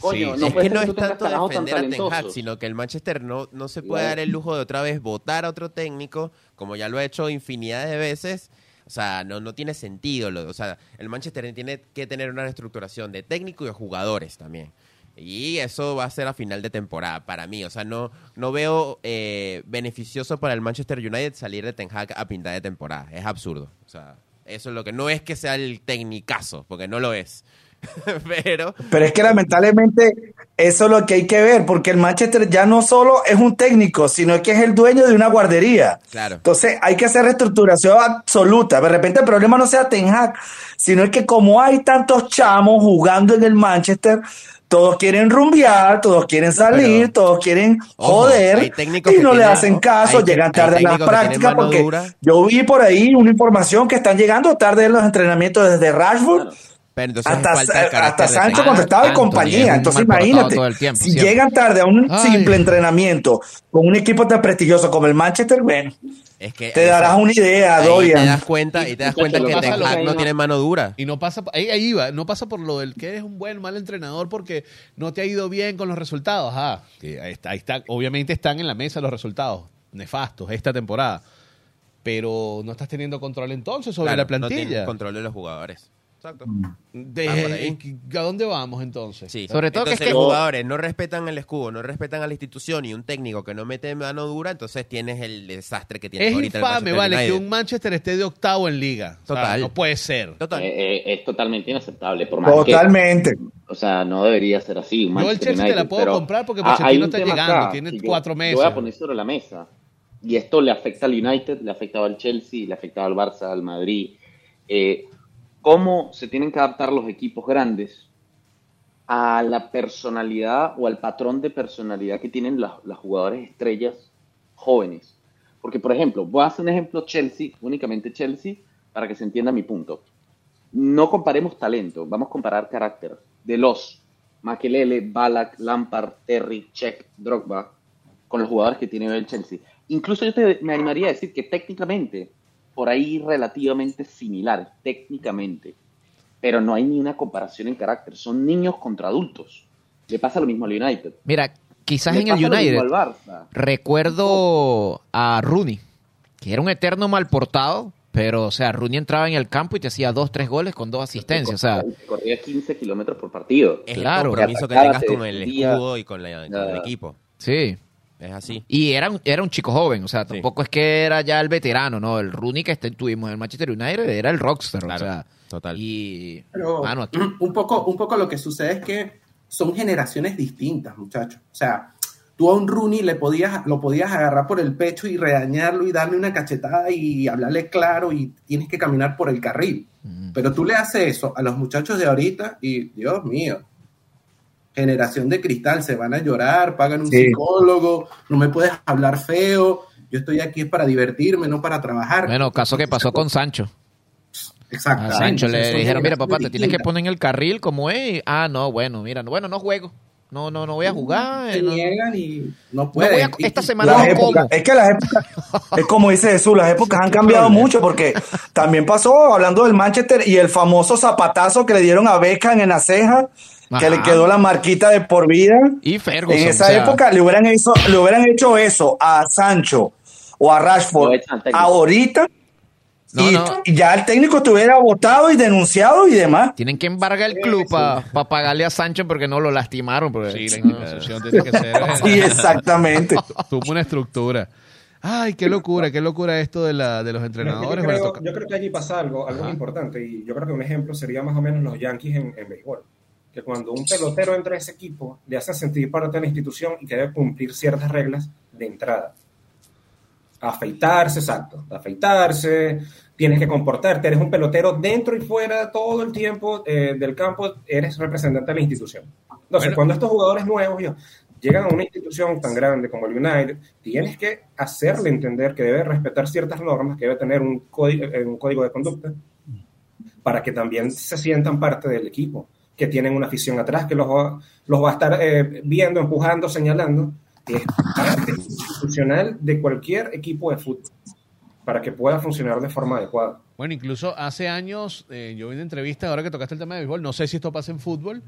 Coño, Sí, no es que no es tanto tan defender a Ten Hag, sino que el Manchester no, no se puede dar el lujo de otra vez votar a otro técnico, como ya lo ha hecho infinidad de veces. O sea, no, no tiene sentido. Lo, o sea, el Manchester tiene que tener una reestructuración de técnico y de jugadores también. Y eso va a ser a final de temporada para mí. O sea, no, no veo eh, beneficioso para el Manchester United salir de Ten Hag a pintar de temporada. Es absurdo. O sea, eso es lo que no es que sea el tecnicazo, porque no lo es. Pero Pero es que lamentablemente eso es lo que hay que ver, porque el Manchester ya no solo es un técnico, sino que es el dueño de una guardería. Claro. Entonces hay que hacer reestructuración absoluta. De repente el problema no sea Ten Hag, sino es que como hay tantos chamos jugando en el Manchester, todos quieren rumbear, todos quieren salir, Pero- todos quieren joder y no le hacen caso, hay llegan tarde a las prácticas porque dura. yo vi por ahí una información que están llegando tarde en los entrenamientos desde Rashford. Pero entonces Hasta, falta hasta Sancho Ten cuando Hag. estaba en Anthony es compañía. Entonces imagínate, todo el tiempo, si siempre. llegan tarde a un Ay. simple entrenamiento con un equipo tan prestigioso como el Manchester, bueno, Es que te darás una idea, ahí te Dorian. das cuenta y te das cuenta que que Ten Hag no tiene mano dura. Y no pasa, ahí, ahí va, no pasa por lo del que eres un buen mal entrenador porque no te ha ido bien con los resultados. Que ahí está, ahí está, obviamente están en la mesa los resultados nefastos esta temporada, pero no estás teniendo control entonces sobre Claro, la No plantilla. control de los jugadores. Exacto. De- Ah, por ahí. ¿A dónde vamos entonces? Sí. Sobre todo que entonces es que- los jugadores no respetan el escudo, no respetan a la institución y un técnico que no mete mano dura, entonces tienes el desastre que tiene Es ahorita infame, Manchester vale, United. que un Manchester esté de octavo en liga. O sea, Total. no puede ser. Total. Eh, eh, es totalmente inaceptable. Por más Totalmente. que, o sea, no debería ser así. un Yo el Chelsea te la puedo comprar porque Pochettino está llegando, acá tiene yo- cuatro Yo meses. voy a poner sobre la mesa. Y esto le afecta al United, le afectaba al Chelsea, le afectaba al Barça, al Madrid. Eh, ¿Cómo se tienen que adaptar los equipos grandes a la personalidad o al patrón de personalidad que tienen las, las jugadores estrellas jóvenes. Porque, por ejemplo, voy a hacer un ejemplo Chelsea, únicamente Chelsea, para que se entienda mi punto. No comparemos talento, vamos a comparar carácter. De los Makelele, Balak, Lampard, Terry, Check, Drogba, con los jugadores que tiene el Chelsea. Incluso yo te- me animaría a decir que técnicamente, por ahí relativamente similar, técnicamente, pero no hay ni una comparación en carácter. Son niños contra adultos. Le pasa lo mismo al United. Mira, quizás Le en el United al Barça. recuerdo a Rooney, que era un eterno mal portado, pero o sea, Rooney entraba en el campo y te hacía dos, tres goles con dos asistencias. O sea, corría 15 kilómetros por partido. Es Claro. el compromiso que tengas con el escudo y con, la- con el equipo. sí. Es así. Y era un, era un chico joven, o sea, tampoco es que era ya el veterano, ¿no? El Rooney que este- tuvimos en el Manchester United era el rockstar, Claro, o sea. total. Y, Pero mano, aquí- un poco, un poco lo que sucede es que son generaciones distintas, muchachos. O sea, tú a un Rooney le podías, lo podías agarrar por el pecho y regañarlo y darle una cachetada y hablarle claro y tienes que caminar por el carril. Pero tú le haces eso a los muchachos de ahorita y, Dios mío, generación de cristal, se van a llorar, pagan un Sí. psicólogo, no me puedes hablar feo, yo estoy aquí es para divertirme, no para trabajar. bueno, caso que pasó con Sancho. A Exactamente. Sancho le dijeron, mira papá, te tienes que poner en el carril como es. Ah, no, bueno, mira, no, bueno, no juego. No, no, no voy a jugar. Se eh, no- niegan y no no pueden. voy a- esta semana no como. es que las épocas, es como dice Jesús, las épocas han cambiado mucho porque también pasó hablando del Manchester y el famoso zapatazo que le dieron a Beckham en la ceja, que le quedó la marquita de por vida. Y Ferguson. En esa o sea, época le hubieran, hecho, le hubieran hecho eso a Sancho o a Rashford ahorita No, y, no. ya el técnico estuviera votado y denunciado y demás. Tienen que embargar el club para pagarle a Sancho porque no lo lastimaron. Porque, Sí, la tiene que ser. eh, Sí, exactamente. tuvo una estructura. Ay, qué locura, qué locura esto de, la, de los entrenadores. yo, creo, toca- yo creo que allí pasa algo, algo Ajá. importante y yo creo que un ejemplo sería más o menos los Yankees en, en béisbol. Que cuando un pelotero entra a ese equipo, le hacen sentir parte de la institución y que debe cumplir ciertas reglas de entrada. Afeitarse, exacto. Afeitarse, tienes que comportarte, eres un pelotero dentro y fuera todo el tiempo eh, del campo, eres representante de la institución. Entonces, Bueno. cuando estos jugadores nuevos yo, llegan a una institución tan grande como el United, tienes que hacerle entender que debe respetar ciertas normas, que debe tener un código, eh, un código de conducta, para que también se sientan parte del equipo, que tienen una afición atrás, que los va, los va a estar eh, viendo, empujando, señalando, es parte institucional de cualquier equipo de fútbol, para que pueda funcionar de forma adecuada. Bueno, incluso hace años, eh, yo vi una entrevista, ahora que tocaste el tema de béisbol, no sé si esto pasa en fútbol,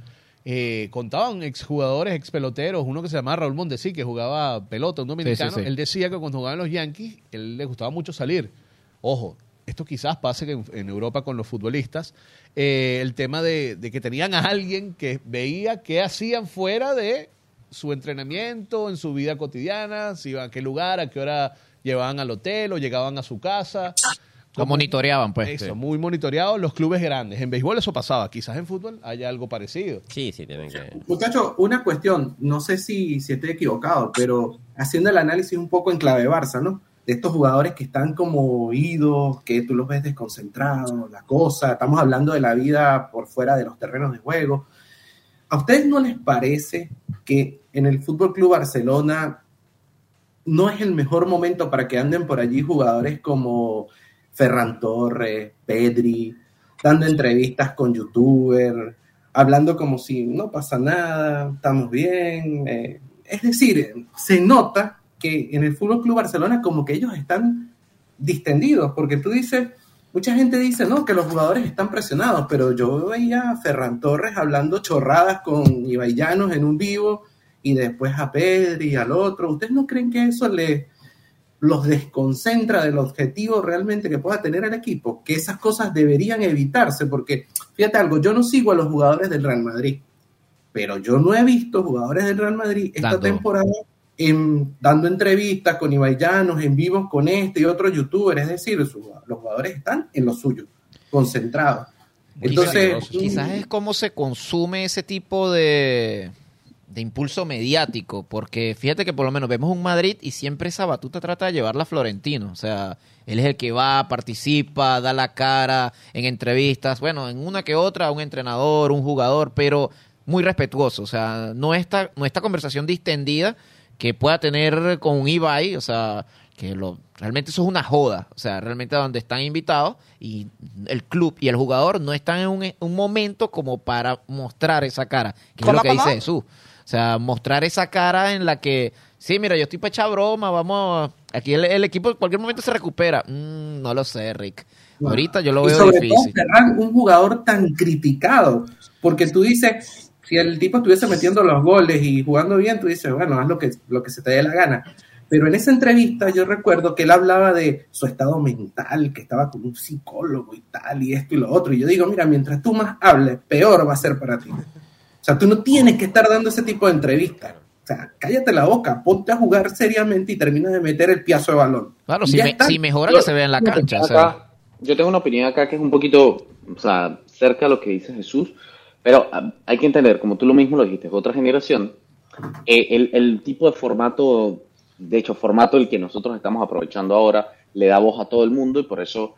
eh, contaban exjugadores, expeloteros, uno que se llamaba Raúl Mondesi, que jugaba pelota, un dominicano, Sí, sí, sí. él decía que cuando jugaban los Yankees, él le gustaba mucho salir. Ojo, esto quizás pase en, en Europa con los futbolistas, eh, el tema de, de que tenían a alguien que veía qué hacían fuera de su entrenamiento, en su vida cotidiana, si iban a qué lugar, a qué hora llevaban al hotel o llegaban a su casa. Lo monitoreaban, pues. Eso, sí. muy monitoreado los clubes grandes. En béisbol eso pasaba, quizás en fútbol haya algo parecido. Sí, sí, tienen que. Muchachos, una cuestión, no sé si, si estoy equivocado, pero haciendo el análisis un poco en clave Barça, ¿no? De estos jugadores que están como oídos, que tú los ves desconcentrados, la cosa, estamos hablando de la vida por fuera de los terrenos de juego. ¿A ustedes no les parece que en el Fútbol Club Barcelona no es el mejor momento para que anden por allí jugadores como Ferran Torres, Pedri, dando entrevistas con youtubers, hablando como si no pasa nada, estamos bien. eh, es decir, se nota que en el Fútbol Club Barcelona como que ellos están distendidos, porque tú dices, mucha gente dice, no, que los jugadores están presionados, pero yo veía a Ferran Torres hablando chorradas con Ibai Llanos en un vivo y después a Pedri y al otro. ¿Ustedes no creen que eso le los desconcentra del objetivo realmente que pueda tener el equipo? Que esas cosas deberían evitarse, porque fíjate algo, yo no sigo a los jugadores del Real Madrid, pero yo no he visto jugadores del Real Madrid esta temporada en- dando entrevistas con Ibai Llanos, en vivos con este y otro youtuber, es decir, su- los jugadores están en lo suyo, concentrados. Entonces, Quizás- Quizás es cómo se consume ese tipo de, de impulso mediático, porque fíjate que por lo menos vemos un Madrid y siempre esa batuta trata de llevarla a Florentino. O sea, él es el que va, participa, da la cara en entrevistas, bueno, en una que otra, un entrenador, un jugador, pero muy respetuoso. O sea, no esta, no esta conversación distendida que pueda tener con un Ibai, o sea, que lo, realmente eso es una joda. O sea, realmente donde están invitados y el club y el jugador no están en un, un momento como para mostrar esa cara, que es lo ¿Cómo, que cómo? dice Jesús. O sea, mostrar esa cara en la que, sí, mira, yo estoy para echar broma, vamos, aquí el, el equipo en cualquier momento se recupera. Mm, no lo sé, Rick. Ahorita yo lo Y veo sobre difícil. todo, Ferran, un jugador tan criticado, porque tú dices, si el tipo estuviese metiendo los goles y jugando bien, tú dices, bueno, haz lo que, lo que se te dé la gana. Pero en esa entrevista yo recuerdo que él hablaba de su estado mental, que estaba con un psicólogo y tal, y esto y lo otro. Y yo digo, mira, mientras tú más hables, peor va a ser para ti. O sea, tú no tienes que estar dando ese tipo de entrevistas. O sea, cállate la boca, ponte a jugar seriamente y termina de meter el piazo de balón. Claro, si, me- mejora Yo- que se vea en la cancha. o acá- sea. yo tengo una opinión acá que es un poquito, o sea, cerca a lo que dice Jesús, pero ah, hay que entender, como tú lo mismo lo dijiste, otra generación, eh, el, el tipo de formato, de hecho, formato el que nosotros estamos aprovechando ahora, le da voz a todo el mundo y por eso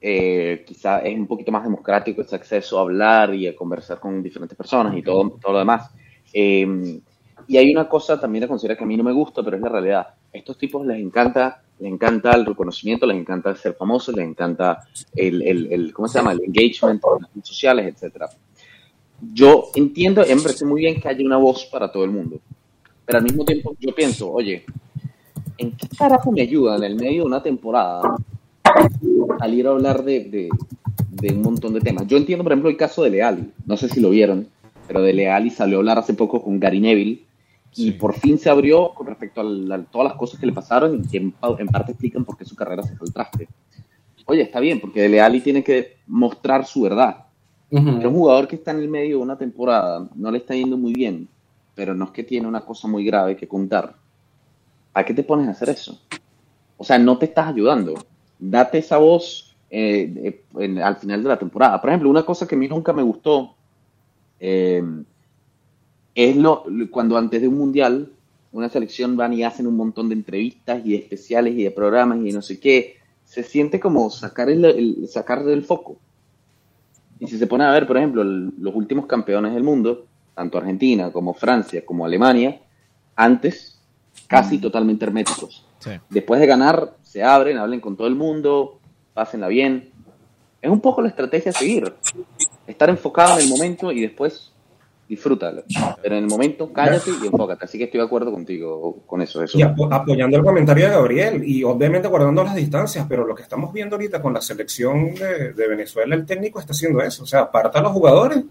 eh, quizá es un poquito más democrático ese acceso a hablar y a conversar con diferentes personas y todo, todo lo demás. Eh, y hay una cosa también a considerar que a mí no me gusta, pero es la realidad. A estos tipos les encanta, les encanta el reconocimiento, les encanta ser famosos, les encanta el, el, el- ¿cómo se llama? El engagement con las redes sociales, etcétera. Yo entiendo, me parece muy bien que haya una voz para todo el mundo, pero al mismo tiempo yo pienso, oye, ¿en qué carajo me ayuda en el medio de una temporada salir a hablar de, de, de un montón de temas? Yo entiendo, por ejemplo, el caso de Leali, no sé si lo vieron, pero de Leali salió a hablar hace poco con Gary Neville y por fin se abrió con respecto a, la- a todas las cosas que le pasaron y que en, pa- en parte explican por qué su carrera se fue al traste. Oye, está bien, porque Dele Alli tiene que mostrar su verdad. Un jugador que está en el medio de una temporada no le está yendo muy bien, pero no es que tiene una cosa muy grave que contar. ¿A qué te pones a hacer eso? O sea, no te estás ayudando. Date esa voz eh, eh, al final de la temporada. Por ejemplo, una cosa que a mí nunca me gustó eh, es lo, cuando antes de un mundial una selección van y hacen un montón de entrevistas y de especiales y de programas y no sé qué. Se siente como sacar el, el- sacar del foco. Y si se pone a ver, por ejemplo, el- los últimos campeones del mundo, tanto Argentina como Francia como Alemania, antes casi totalmente herméticos. Después de ganar, se abren, hablen con todo el mundo, pásenla bien. Es un poco la estrategia a seguir. Estar enfocado en el momento y después disfrútalo. Pero en el momento cállate y enfócate. Así que estoy de acuerdo contigo con eso. eso. Y apo- apoyando el comentario de Gabriel y obviamente guardando las distancias, pero lo que estamos viendo ahorita con la selección de, de Venezuela, el técnico está haciendo eso, o sea, aparta a los jugadores,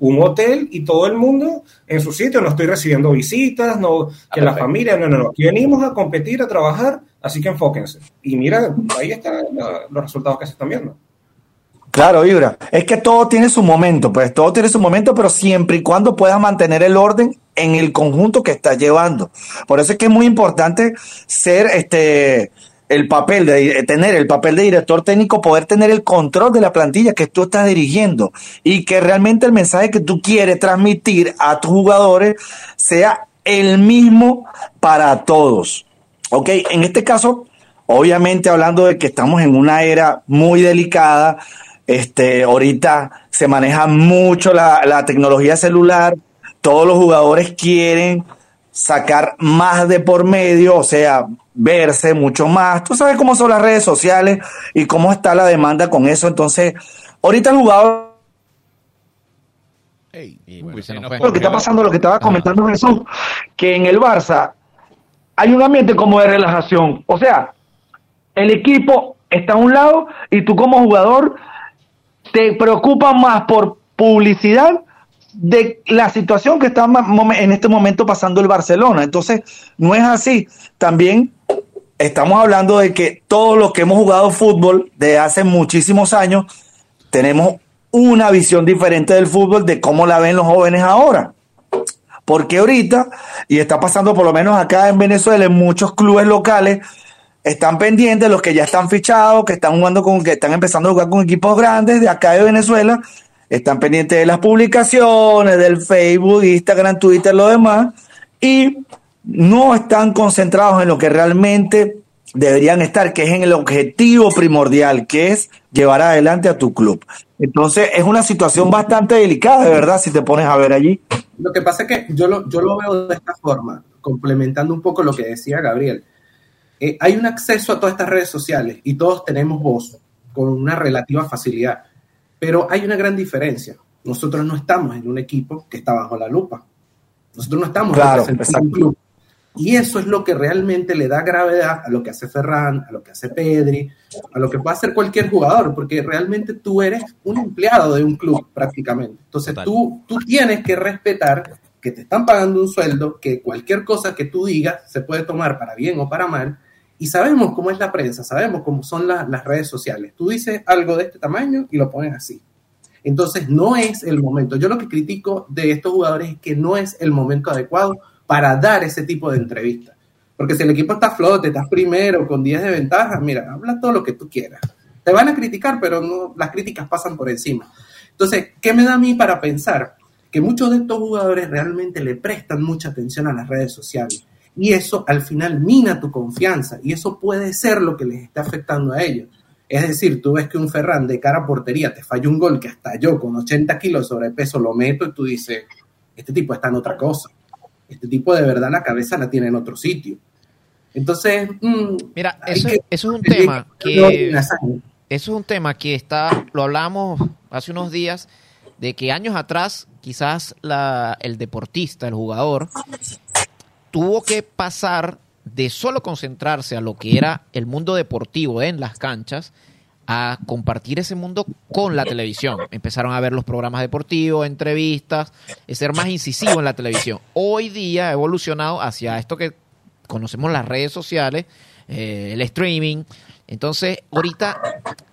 un hotel y todo el mundo en su sitio, no estoy recibiendo visitas, no que la familia, no, no, no, aquí venimos a competir, a trabajar, así que enfóquense. Y mira, ahí están los resultados que se están viendo. Claro, Ibra. Es que todo tiene su momento, pues todo tiene su momento, pero siempre y cuando puedas mantener el orden en el conjunto que estás llevando. Por eso es que es muy importante ser este el papel de tener el papel de director técnico, poder tener el control de la plantilla que tú estás dirigiendo y que realmente el mensaje que tú quieres transmitir a tus jugadores sea el mismo para todos. Ok, en este caso, obviamente hablando de que estamos en una era muy delicada, este, ahorita se maneja mucho la, la tecnología celular, todos los jugadores quieren sacar más de por medio, o sea, verse mucho más. Tú sabes cómo son las redes sociales y cómo está la demanda con eso. Entonces, ahorita el jugador lo que está pasando, lo que estaba comentando Jesús, que en el Barça hay un ambiente como de relajación. O sea, el equipo está a un lado y tú como jugador te preocupas más por publicidad de la situación que está en este momento pasando el Barcelona. Entonces, no es así. También estamos hablando de que todos los que hemos jugado fútbol de hace muchísimos años tenemos una visión diferente del fútbol de cómo la ven los jóvenes ahora. Porque ahorita, y está pasando por lo menos acá en Venezuela, en muchos clubes locales, están pendientes los que ya están fichados, que están jugando con, que están empezando a jugar con equipos grandes de acá de Venezuela, están pendientes de las publicaciones, del Facebook, Instagram, Twitter, lo demás, y no están concentrados en lo que realmente deberían estar, que es en el objetivo primordial, que es llevar adelante a tu club. Entonces es una situación bastante delicada, de verdad, si te pones a ver allí. Lo que pasa es que yo lo, yo lo veo de esta forma, complementando un poco lo que decía Gabriel. Eh, hay un acceso a todas estas redes sociales y todos tenemos voz con una relativa facilidad, pero hay una gran diferencia. Nosotros no estamos en un equipo que está bajo la lupa. Nosotros no estamos Claro, representando un club. Y eso es lo que realmente le da gravedad a lo que hace Ferran, a lo que hace Pedri, a lo que puede hacer cualquier jugador, porque realmente tú eres un empleado de un club prácticamente. Entonces tú, tú tienes que respetar que te están pagando un sueldo, que cualquier cosa que tú digas se puede tomar para bien o para mal. Y sabemos cómo es la prensa, sabemos cómo son la- las redes sociales. Tú dices algo de este tamaño y lo pones así. Entonces no es el momento. Yo lo que critico de estos jugadores es que no es el momento adecuado para dar ese tipo de entrevistas. Porque si el equipo está flote, estás primero, con 10 de ventaja, mira, habla todo lo que tú quieras. Te van a criticar, pero no, las críticas pasan por encima. Entonces, ¿qué me da a mí para pensar? Que muchos de estos jugadores realmente le prestan mucha atención a las redes sociales. Y eso al final mina tu confianza. Y eso puede ser lo que les está afectando a ellos. Es decir, tú ves que un Ferran de cara a portería te falla un gol que hasta yo con 80 kilos de sobrepeso lo meto y tú dices, este tipo está en otra cosa. Este tipo de verdad la cabeza la tiene en otro sitio. Entonces, mm, Mira, eso, que- eso es un tema que eso es un tema que está, lo hablamos hace unos días, de que años atrás quizás la, el deportista, el jugador, tuvo que pasar de solo concentrarse a lo que era el mundo deportivo en las canchas a compartir ese mundo con la televisión. Empezaron a ver los programas deportivos, entrevistas, y ser más incisivo en la televisión. Hoy día ha evolucionado hacia esto que conocemos las redes sociales, eh, el streaming. Entonces, ahorita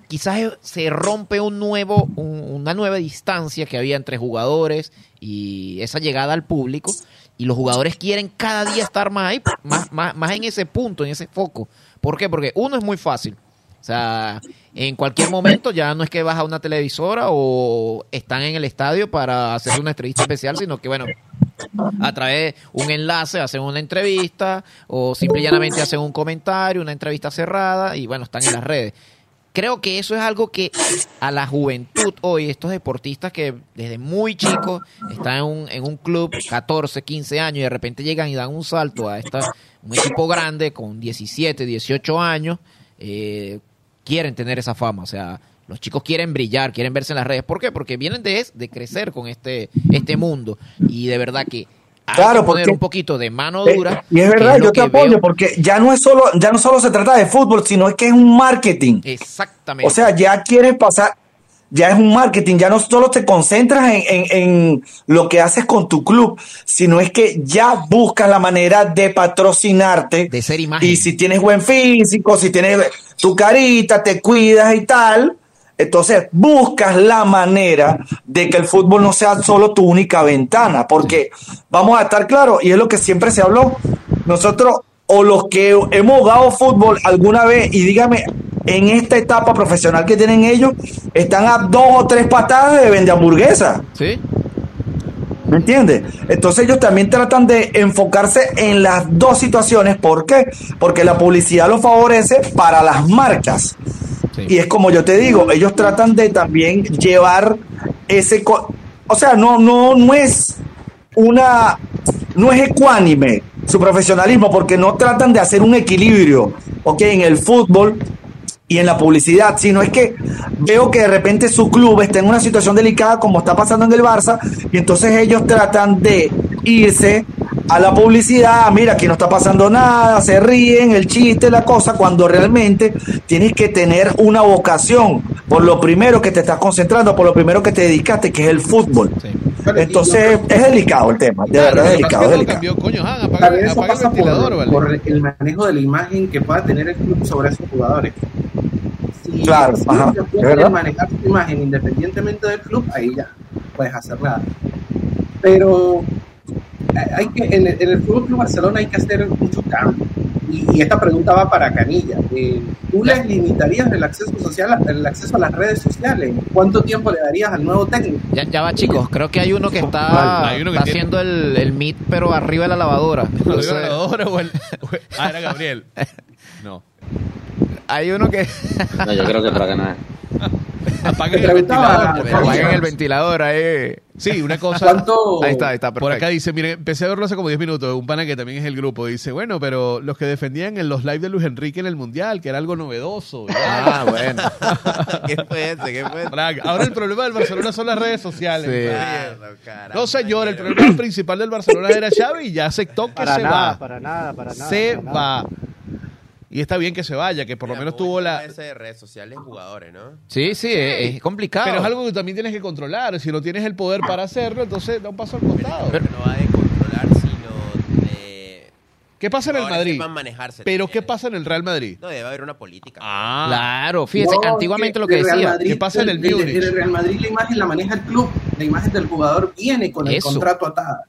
quizás se rompe un nuevo, un- una nueva distancia que había entre jugadores y esa llegada al público. Y los jugadores quieren cada día estar más ahí, más, más, más en ese punto, en ese foco. ¿Por qué? Porque uno es muy fácil. O sea, en cualquier momento ya no es que vas a una televisora o están en el estadio para hacer una entrevista especial, sino que, bueno, a través de un enlace hacen una entrevista o simple y llanamente hacen un comentario, una entrevista cerrada y, bueno, están en las redes. Creo que eso es algo que a la juventud hoy, estos deportistas que desde muy chicos están en un, en un club, 14, 15 años, y de repente llegan y dan un salto a esta, un equipo grande con 17, 18 años, eh, quieren tener esa fama. O sea, los chicos quieren brillar, quieren verse en las redes. ¿Por qué? Porque vienen de, de crecer con este, este mundo. Y de verdad que hay Claro, que poner porque- un poquito de mano Eh, dura. y es verdad, yo te apoyo veo- porque ya no es solo, ya no solo se trata de fútbol, sino es que es un marketing. Exactamente. O sea, ya quieres pasar, ya es un marketing, ya no solo te concentras en, en- en lo que haces con tu club, sino es que ya buscas la manera de patrocinarte. De ser imagen. Y si tienes buen físico, si tienes tu carita, te cuidas y tal, entonces buscas la manera de que el fútbol no sea solo tu única ventana, porque vamos a estar claros, y es lo que siempre se habló, nosotros o los que hemos jugado fútbol alguna vez, y dígame, en esta etapa profesional que tienen ellos, están a dos o tres patadas de vender hamburguesa. Sí. ¿Me entiendes? Entonces ellos también tratan de enfocarse en las dos situaciones. ¿Por qué? Porque la publicidad los favorece para las marcas. Y es como yo te digo, ellos tratan de también llevar ese... O sea, no, no, no es una... No es ecuánime su profesionalismo porque no tratan de hacer un equilibrio, ¿ok? En el fútbol y en la publicidad, sino es que veo que de repente su club está en una situación delicada como está pasando en el Barça y entonces ellos tratan de irse a la publicidad, mira, aquí no está pasando nada, se ríen, el chiste, la cosa, cuando realmente tienes que tener una vocación por lo primero que te estás concentrando, por lo primero que te dedicaste, que es el fútbol. Entonces es delicado el tema, de verdad es delicado, es delicado. cambió, coño, Han, apaga, También eso el pasa ventilador, por, ¿vale? por el manejo de la imagen que pueda tener el club sobre esos jugadores. Si, Claro, si ajá, ellos es pueden verdad. manejar su imagen independientemente del club, ahí ya puedes hacer nada. Pero hay que, en, el, en el Fútbol Club Barcelona hay que hacer muchos cambios. Y, y esta pregunta va para Canilla. Eh, ¿Tú les limitarías el acceso social, a- el acceso a las redes sociales? ¿Cuánto tiempo le darías al nuevo técnico? Ya, ya va, chicos. Creo que hay uno que está, Vale. Hay uno que está tiene- haciendo el, el meet, pero arriba de la lavadora. ¿Lo Entonces, digo ahora o el- o el- Ah, era Gabriel. No. hay uno que. No, yo creo que para ganar. Apaguen el ventilador. por favor. Apaguen el ventilador ahí. Sí, una cosa. ¿Cuánto? Ahí está, ahí está, Por perfecto. acá dice, mire, empecé a verlo hace como 10 minutos, un pana que también es el grupo, dice, bueno, pero los que defendían en los live de Luis Enrique en el Mundial, que era algo novedoso. Ah, bueno. ¿Qué fue ese? ¿Qué fue ese? Ahora el problema del Barcelona son las redes sociales. Sí. Claro, caramba, No, señor, el problema principal del Barcelona era Xavi y ya aceptó que Para se nada, va. para nada, para nada. se para nada. va. Y está bien que se vaya, que por lo menos tuvo la... ese de redes sociales jugadores, ¿no? Sí, sí, es, es complicado. Pero es algo que también tienes que controlar. Si no tienes el poder para hacerlo, entonces da un paso al costado. Pero no va de controlar, sino de... ¿Qué pasa en el Madrid? sepan manejarse Pero también. ¿qué pasa en el Real Madrid? No, debe haber una política. Ah, Claro, fíjese, No, antiguamente lo que decía. Madrid- ¿Qué pasa en el el- Múnich? En el Real Madrid la imagen la maneja el club, la imagen del jugador viene con el contrato atada.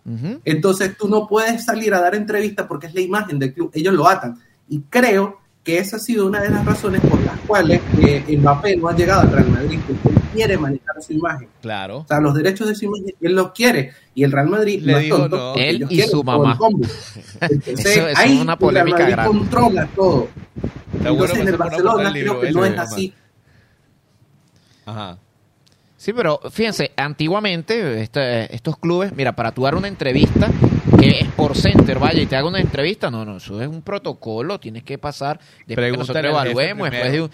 Entonces tú no puedes salir a dar entrevistas porque es la imagen del club, ellos lo atan. Y creo que esa ha sido una de las razones por las cuales eh, Mbappé no ha llegado al Real Madrid, porque él quiere manejar su imagen. claro. O sea, los derechos de su imagen, él los quiere. Y el Real Madrid Le no es digo, tonto, no. Él y su mamá. Entonces, Eso- eso es ahí una el Real Madrid grande. controla todo. Está bueno Entonces en el Barcelona libro creo que no es así. Ajá. Sí, pero fíjense, antiguamente este- estos clubes, mira, para tú dar una entrevista, que es por center, vaya, y te haga una entrevista, no, no, eso es un protocolo, tienes que pasar, después que nosotros evaluemos, después de un-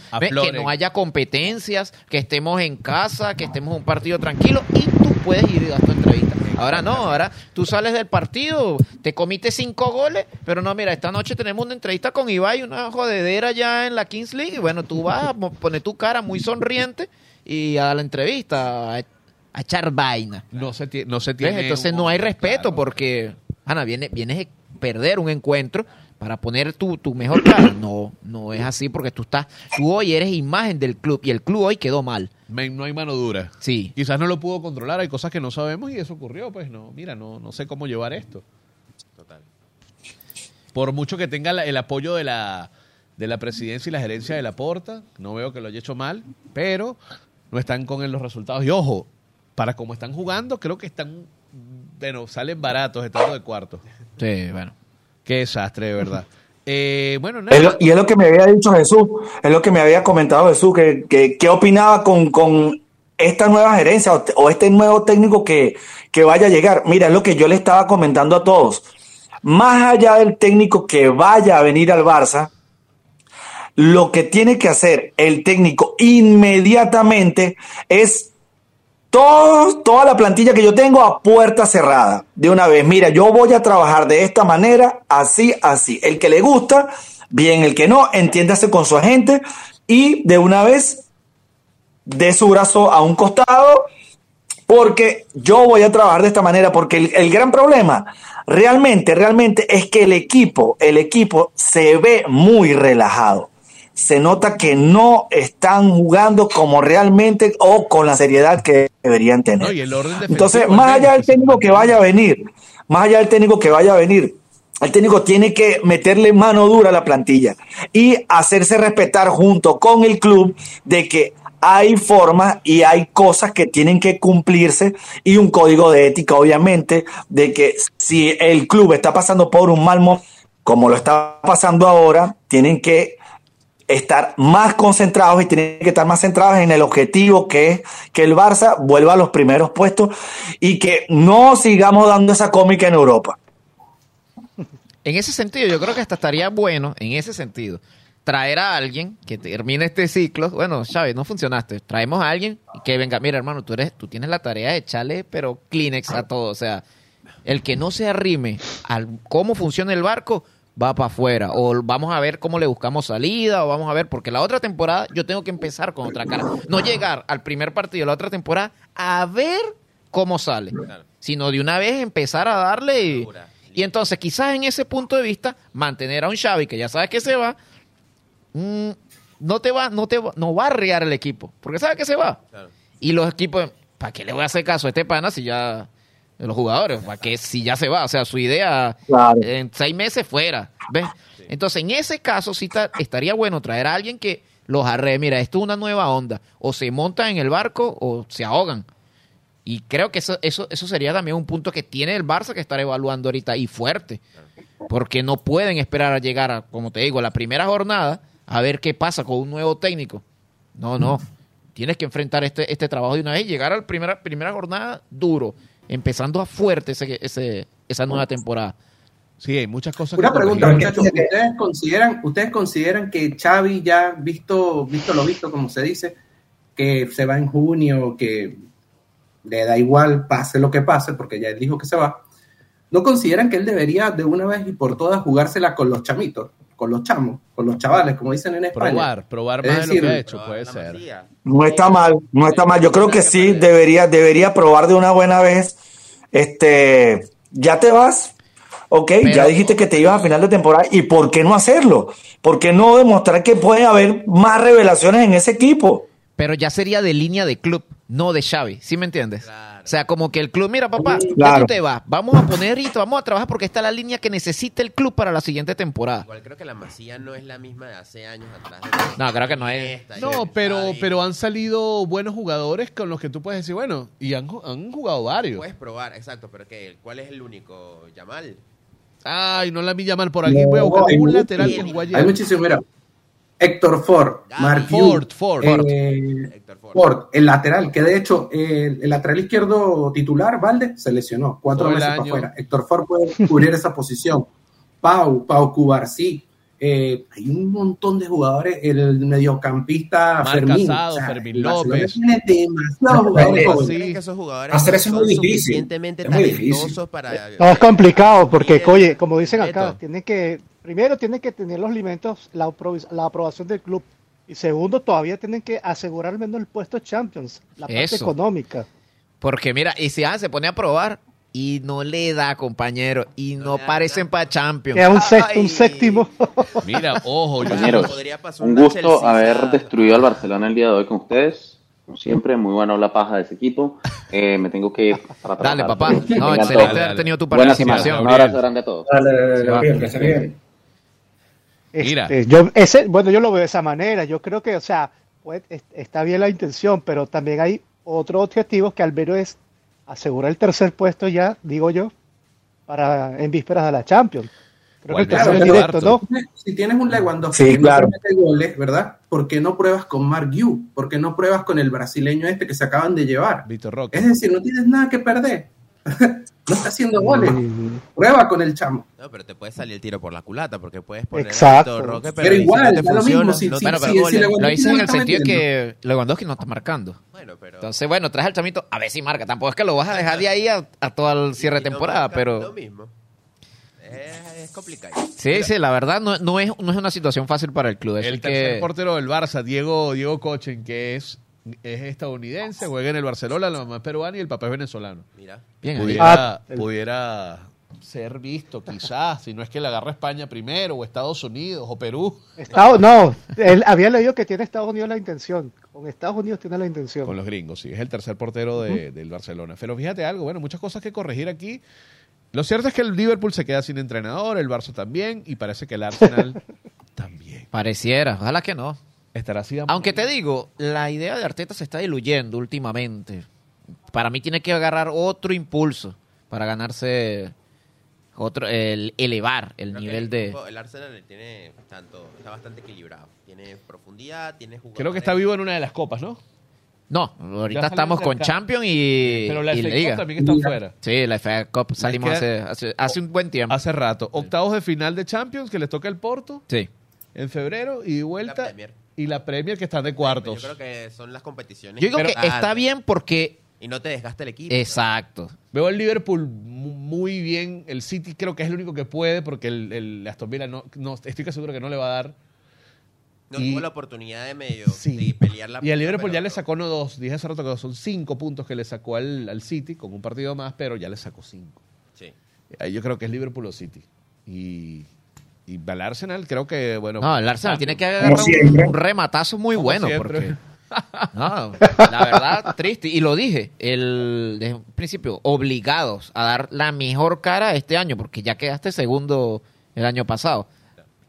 que no haya competencias, que estemos en casa, que estemos en un partido tranquilo, y tú puedes ir y dar tu entrevista. Ahora no, ahora tú sales del partido, te comiste cinco goles, pero no, mira, esta noche tenemos una entrevista con Ibai, una jodedera ya en la Kings League, y bueno, tú vas a poner tu cara muy sonriente y a la entrevista, a, a echar vaina. No se, no se ¿Ves? tiene... Entonces un- no hay respeto Claro. porque, Ana, viene, vienes a perder un encuentro para poner tu, tu mejor cara. No, no es así porque tú estás, tú hoy eres imagen del club y el club hoy quedó mal. Men, no hay mano dura. Sí. Quizás no lo pudo controlar, hay cosas que no sabemos y eso ocurrió, pues no, mira, no, no sé cómo llevar esto. Total. Por mucho que tenga la- el apoyo de la, de la presidencia y la gerencia de la Porta, no veo que lo haya hecho mal, pero no están con los resultados. Y ojo, para como están jugando, creo que están, bueno, salen baratos estando de cuarto. Sí, bueno. Qué desastre, de verdad. Eh, bueno, Es nada. lo- y es lo que me había dicho Jesús, es lo que me había comentado Jesús, que, que, que opinaba con, con esta nueva gerencia o, o este nuevo técnico que, que vaya a llegar. Mira, es lo que yo le estaba comentando a todos. Más allá del técnico que vaya a venir al Barça, lo que tiene que hacer el técnico inmediatamente es toda la plantilla que yo tengo a puerta cerrada. De una vez, mira, yo voy a trabajar de esta manera, así, así. El que le gusta, bien, el que no, entiéndase con su agente y de una vez de su brazo a un costado, porque yo voy a trabajar de esta manera, porque el, el gran problema realmente, realmente es que el equipo, el equipo se ve muy relajado. Se nota que no están jugando como realmente o con la seriedad que deberían tener. No, y el orden Entonces, más allá del técnico que vaya a venir, más allá del técnico que vaya a venir, el técnico tiene que meterle mano dura a la plantilla y hacerse respetar junto con el club de que hay formas y hay cosas que tienen que cumplirse y un código de ética, obviamente, de que si el club está pasando por un mal momento, como lo está pasando ahora, tienen que estar más concentrados y tienen que estar más centrados en el objetivo que es que el Barça vuelva a los primeros puestos y que no sigamos dando esa cómica en Europa. En ese sentido, yo creo que hasta estaría bueno, en ese sentido, traer a alguien que termine este ciclo. Bueno, Chávez, no funcionaste. Traemos a alguien que venga, mira, hermano, tú eres, tú tienes la tarea de echarle, pero Kleenex a todo. O sea, el que no se arrime al cómo funciona el barco, va para afuera. O vamos a ver cómo le buscamos salida, o vamos a ver, porque la otra temporada yo tengo que empezar con otra cara. No llegar al primer partido de la otra temporada a ver cómo sale, sino de una vez empezar a darle y, y entonces quizás en ese punto de vista mantener a un Xavi que ya sabes que se va mm, no te va no te va, no va a arriar el equipo porque sabe que se va y los equipos ¿para qué le voy a hacer caso a este pana si ya de los jugadores para que si ya se va o sea su idea Claro. en seis meses fuera ¿ves? entonces en ese caso sí ta- estaría bueno traer a alguien que los arre mira esto es una nueva onda o se montan en el barco o se ahogan y creo que eso, eso, eso sería también un punto que tiene el Barça que estar evaluando ahorita y fuerte. Porque no pueden esperar a llegar, a, como te digo, a la primera jornada a ver qué pasa con un nuevo técnico. No, no. tienes que enfrentar este, este trabajo de una vez y llegar a la primera, primera jornada duro, empezando a fuerte ese, ese, esa nueva temporada. Sí, hay muchas cosas Una que pregunta, muchachos. ¿Ustedes consideran, ¿Ustedes consideran que Xavi ya visto, visto lo visto, como se dice, que se va en junio, que le da igual, pase lo que pase, porque ya él dijo que se va? ¿No consideran que él debería de una vez y por todas jugársela con los chamitos, con los chamos, con los chavales, como dicen en España? Probar, probar Es más de lo decir, que ha hecho, puede ser. No está mal, no está mal. Yo creo que sí debería, debería probar de una buena vez. Este, ya te vas. Ok, ya dijiste que te ibas a final de temporada. ¿Y por qué no hacerlo? ¿Por qué no demostrar que puede haber más revelaciones en ese equipo? Pero ya sería de línea de club, no de Xavi, ¿sí me entiendes? O sea, como que el club, mira papá, Claro. tú te vas, vamos a poner rito, vamos a trabajar porque está la línea que necesita el club para la siguiente temporada. Igual creo que la masía no es la misma de hace años atrás. No, creo que no es. No, pero, pero han salido buenos jugadores con los que tú puedes decir, bueno, y han, han jugado varios. Puedes probar, exacto, pero ¿qué? ¿cuál es el único? ¿Yamal? Ay, no la vi llamar por aquí. Voy a buscar hay un lateral que. Hay muchísimo, mira. Héctor Ford, Mark Ford, Ford. eh, Ford, el lateral, que de hecho eh, el lateral izquierdo titular, Valde, se lesionó cuatro meses para afuera. Héctor Ford puede cubrir esa posición. Pau, Pau Cubarsí. Eh, hay un montón de jugadores. El mediocampista Mar Fermín. Casado, o sea, Fermín López. tiene demasiados jugadores jóvenes. ¿Creen que esos jugadores Hacer eso es muy difícil. suficientemente Es muy difícil. para... No, es complicado porque, oye, como dicen acá, tienen que, primero tienen que tener los alimentos, la, la aprobación del club. Y segundo, todavía tienen que asegurar al menos el puesto Champions, la parte Eso. económica. Porque mira, y si ah, se pone a probar y no le da, compañero, y no, parecen para Champions. Queda un, sexto, un séptimo. Mira, ojo, yo Compañeros, podría pasar un gusto Chelsea haber destruido al Barcelona el día de hoy con ustedes. Como siempre, muy bueno la paja de ese equipo. Eh, me tengo que ir para Dale, papá. No, excelente haber tenido tu participación. Un abrazo grande a todos. Dale. Gabriel, que esté bien. Mira. Este, yo, ese, bueno, yo lo veo de esa manera. Yo creo que, o sea, pues, es- está bien la intención, pero también hay otros objetivos que al menos es asegurar el tercer puesto ya, digo yo, para en vísperas de la Champions. Creo que el Claro, tercero es pero directo, ¿no? Si tienes un Lewandowski Sí, que claro. no te mete goles, ¿verdad? ¿Por qué no pruebas con Mark Yu? ¿Por qué no pruebas con el brasileño este que se acaban de llevar? Víctor Roque. Es decir, no tienes nada que perder. no está haciendo goles. Prueba con el chamo. No, pero te puede salir el tiro por la culata porque puedes poner Exacto. a Roque, Pero igual, no te lo funciona, mismo, si- no si- Bueno, pero lo dices en el sentido metiendo. que Lewandowski no está marcando. Bueno, pero... Entonces, bueno, traes al chamito a ver si marca. Tampoco es que lo vas a dejar de ahí a, a todo el cierre de no temporada, pero... Lo mismo. Es, es complicado. Sí, sí, la verdad no, no, es, no es una situación fácil para el club. El tercer que... portero del Barça, Diego, Diego Cochen, que es, es estadounidense, juega en el Barcelona, la mamá es peruana y el papá es venezolano. Mira. Bien. Pudiera, Ah, ser visto, quizás, si no es que le agarra España primero, o Estados Unidos, o Perú. Estados, no, él había leído que tiene Estados Unidos la intención. Con Estados Unidos tiene la intención. Con los gringos, sí, es el tercer portero de- del Barcelona. Pero fíjate algo, bueno, muchas cosas que corregir aquí. Lo cierto es que el Liverpool se queda sin entrenador, el Barça también, y parece que el Arsenal también. Pareciera, ojalá que no. Estará así. Aunque te digo, la idea de Arteta se está diluyendo últimamente. Para mí tiene que agarrar otro impulso para ganarse otro, el elevar el Creo nivel el de... equipo- El Arsenal tiene tanto, está bastante equilibrado. Tiene profundidad, tiene jugadores. Creo que está vivo en una de las copas, ¿no? No, ahorita estamos con acá. Champions y, Pero la y FA Cup Liga. también está fuera. Sí, la FA Cup salimos hace, hace un buen tiempo. Hace rato. Octavos de final de Champions que les toca el Porto Sí. en febrero y de vuelta. Premier. Y la Premier que están de Yo cuartos. creo que son las competiciones. Yo digo Pero- que ah, está bien porque... Y no te desgasta el equipo. Exacto. Veo el Liverpool mu- muy bien. El City creo que es el único que puede porque el, el Aston Villa no, no estoy casi seguro que no le va a dar. No y- tuvo la oportunidad de medio Sí. de pelear la Y al Liverpool pero- ya le sacó no dos. Dije hace rato que son cinco puntos que le sacó al, al City con un partido más, pero ya le sacó cinco. Sí. Ahí Yo creo que es Liverpool o City. Y, y al Arsenal creo que, bueno. No, el Arsenal tiene que agarrar un, rematazo muy Como bueno. siempre. Porque, no, la verdad, triste. Y lo dije, el, desde un principio, obligados a dar la mejor cara este año, porque ya quedaste segundo el año pasado.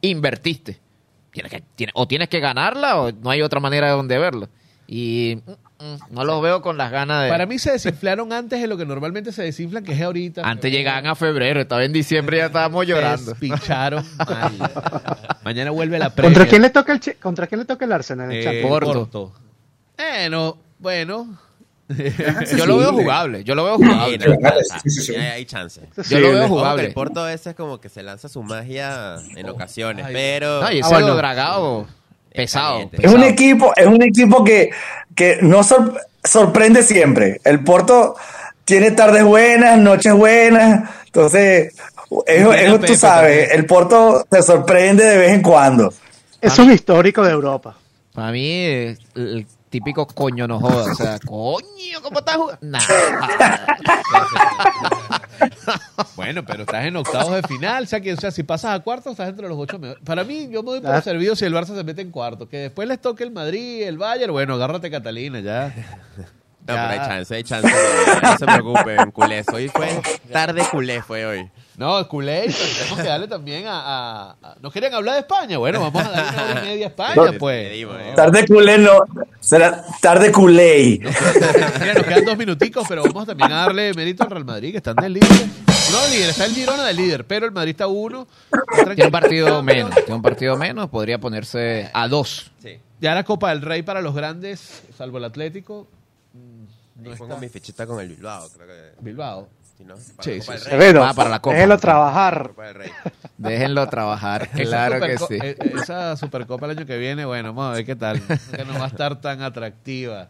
Invertiste. Tienes que, tiene- o tienes que ganarla o no hay otra manera de donde verlo. Y no los veo con las ganas de... Para mí se desinflaron antes de lo que normalmente se desinflan, que es ahorita. Antes llegaban a febrero, estaba en diciembre y ya estábamos llorando. Picharon mal. Mañana vuelve la Premier. ¿Contra quién le toca el Che- contra quién le toca el Arsenal en Eh, Champions? Porto. Porto. Bueno, bueno. Yo lo veo jugable, yo lo veo jugable. Sí, no, sí, sí. Hay, hay chance. Yo lo veo jugable. el Porto a veces es como que se lanza su magia en ocasiones, pero... No, y ese Ah, bueno. dragado pesado. caliente. Es un equipo, es un equipo que, que no sor- sorprende siempre. El Porto tiene tardes buenas, noches buenas. Entonces, es, es- tú sabes, también. el Porto te sorprende de vez en cuando. Es un histórico de Europa. Para mí, el típico coño no joda. O sea, coño, ¿cómo estás jugando? Nah. Bueno, pero estás en octavos de final, o sea, que, o sea, si pasas a cuartos estás entre los ocho mejores. Para mí, yo me doy por Ah. servido si el Barça se mete en cuarto, que después les toque el Madrid, el Bayern, bueno, agárrate Catalina ya. No, Ya. pero hay chance, hay chance. No se preocupen, culés. Hoy fue tarde culé, fue hoy. No, culé, pero tenemos que darle también a, a- a- ¿Nos quieren hablar de España? Bueno, vamos a darle una hora y media a España, No, pues. eh. Tarde culé no, será tarde culé. Mira, nos quedan dos minuticos, pero vamos también a darle mérito al Real Madrid, que están del líder. No, líder, está el Girona del líder, pero el Madrid está uno. Tiene un partido menos. Tiene un partido menos. Podría ponerse a dos. Sí. Ya la Copa del Rey para los grandes, salvo el Atlético. mm, No Yo pongo está. mi fichita con el Bilbao, creo que... Bilbao. Si no, para Sí, la Copa sí, del sí. Rey. Severo, Va para la Copa. déjelo trabajar. Déjenlo trabajar. Claro que sí. eh, Esa Supercopa el año que viene, bueno, vamos a ver qué tal. Que no va a estar tan atractiva.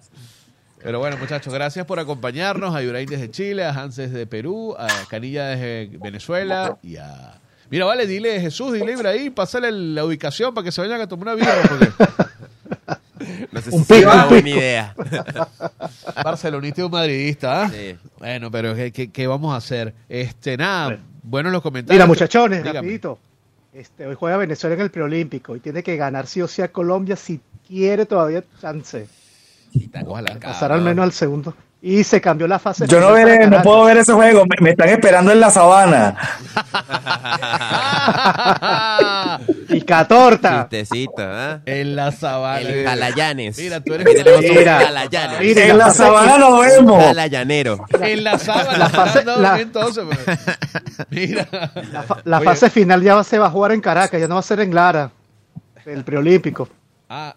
Pero bueno, muchachos, gracias por acompañarnos. A Yurain desde Chile, a Hans desde Perú, a Canilla desde Venezuela y a... Mira, vale, dile Jesús, dile Ibrahim, pásale la ubicación para que se vayan a tomar una vida. Porque No sé si Un sea pico, una un buena pico. idea. Barcelonista y un madridista, ¿ah? Sí. Bueno, pero ¿qué, qué, qué vamos a hacer? Este, nada, buenos los comentarios. Mira, muchachones, Dígame. rapidito. Este, hoy juega Venezuela en el preolímpico y tiene que ganar sí o sí a Colombia si quiere todavía chance. Ojalá. Pasar al menos al segundo. Y se cambió la fase. Yo no, veré, no puedo ver ese juego, me, me están esperando en la sabana. Y Catorta. Chistecito, ¿ah? En la sabana. El Jalayanes. Mira, tú eres un Mira. Jalayanes. Mira, En la sabana nos vemos. Jalayanero. En la sábana. La fase- no, la- entonces, pues. Mira. La, fa- la Oye, fase final ya se va a jugar en Caracas, ya no va a ser en Lara. El preolímpico. Ah,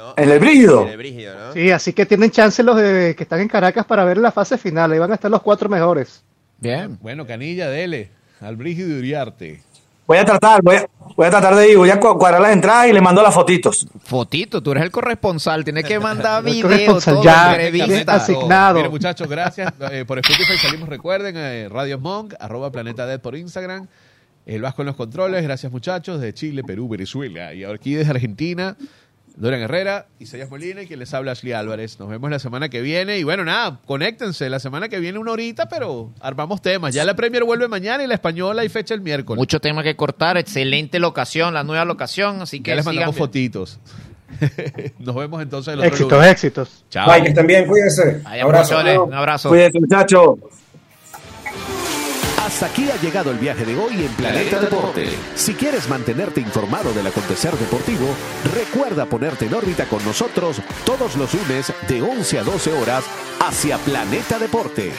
No, En el brígido. En el brígido, ¿no? Sí, así que tienen chance los de, que están en Caracas para ver la fase final. Ahí van a estar los cuatro mejores. Bien. bueno, Canilla, dele. Al Brígido Uriarte. Voy a tratar, voy a, voy a tratar de ir, voy a cu- cuadrar las entradas y le mando las fotitos. Fotito, tú eres el corresponsal. Tienes que mandar El video, corresponsal, todo, ya, bien asignado. Mire, muchachos, gracias. Eh, por Spotify salimos, recuerden, eh, Radio Monk, arroba Planeta Dead por Instagram. El Vasco en los controles, gracias muchachos, de Chile, Perú, Venezuela. Y aquí desde Argentina, Dorian Herrera, Isaías Molina y quien les habla Ashley Álvarez. Nos vemos la semana que viene. Y bueno, nada, conéctense. La semana que viene una horita, pero armamos temas. Ya la Premier vuelve mañana y la española hay fecha el miércoles. Mucho tema que cortar. Excelente locación, la nueva locación. Así que ya les mandamos bien. fotitos. Nos vemos entonces el otro Éxitos, lunes. éxitos. Chao. Bye, que estén bien, cuídense. Abrazo. muchachones, un abrazo. Cuídate, muchachos. Hasta aquí ha llegado el viaje de hoy en Planeta Deporte. Si quieres mantenerte informado del acontecer deportivo, recuerda ponerte en órbita con nosotros todos los lunes de 11 a 12 horas hacia Planeta Deporte.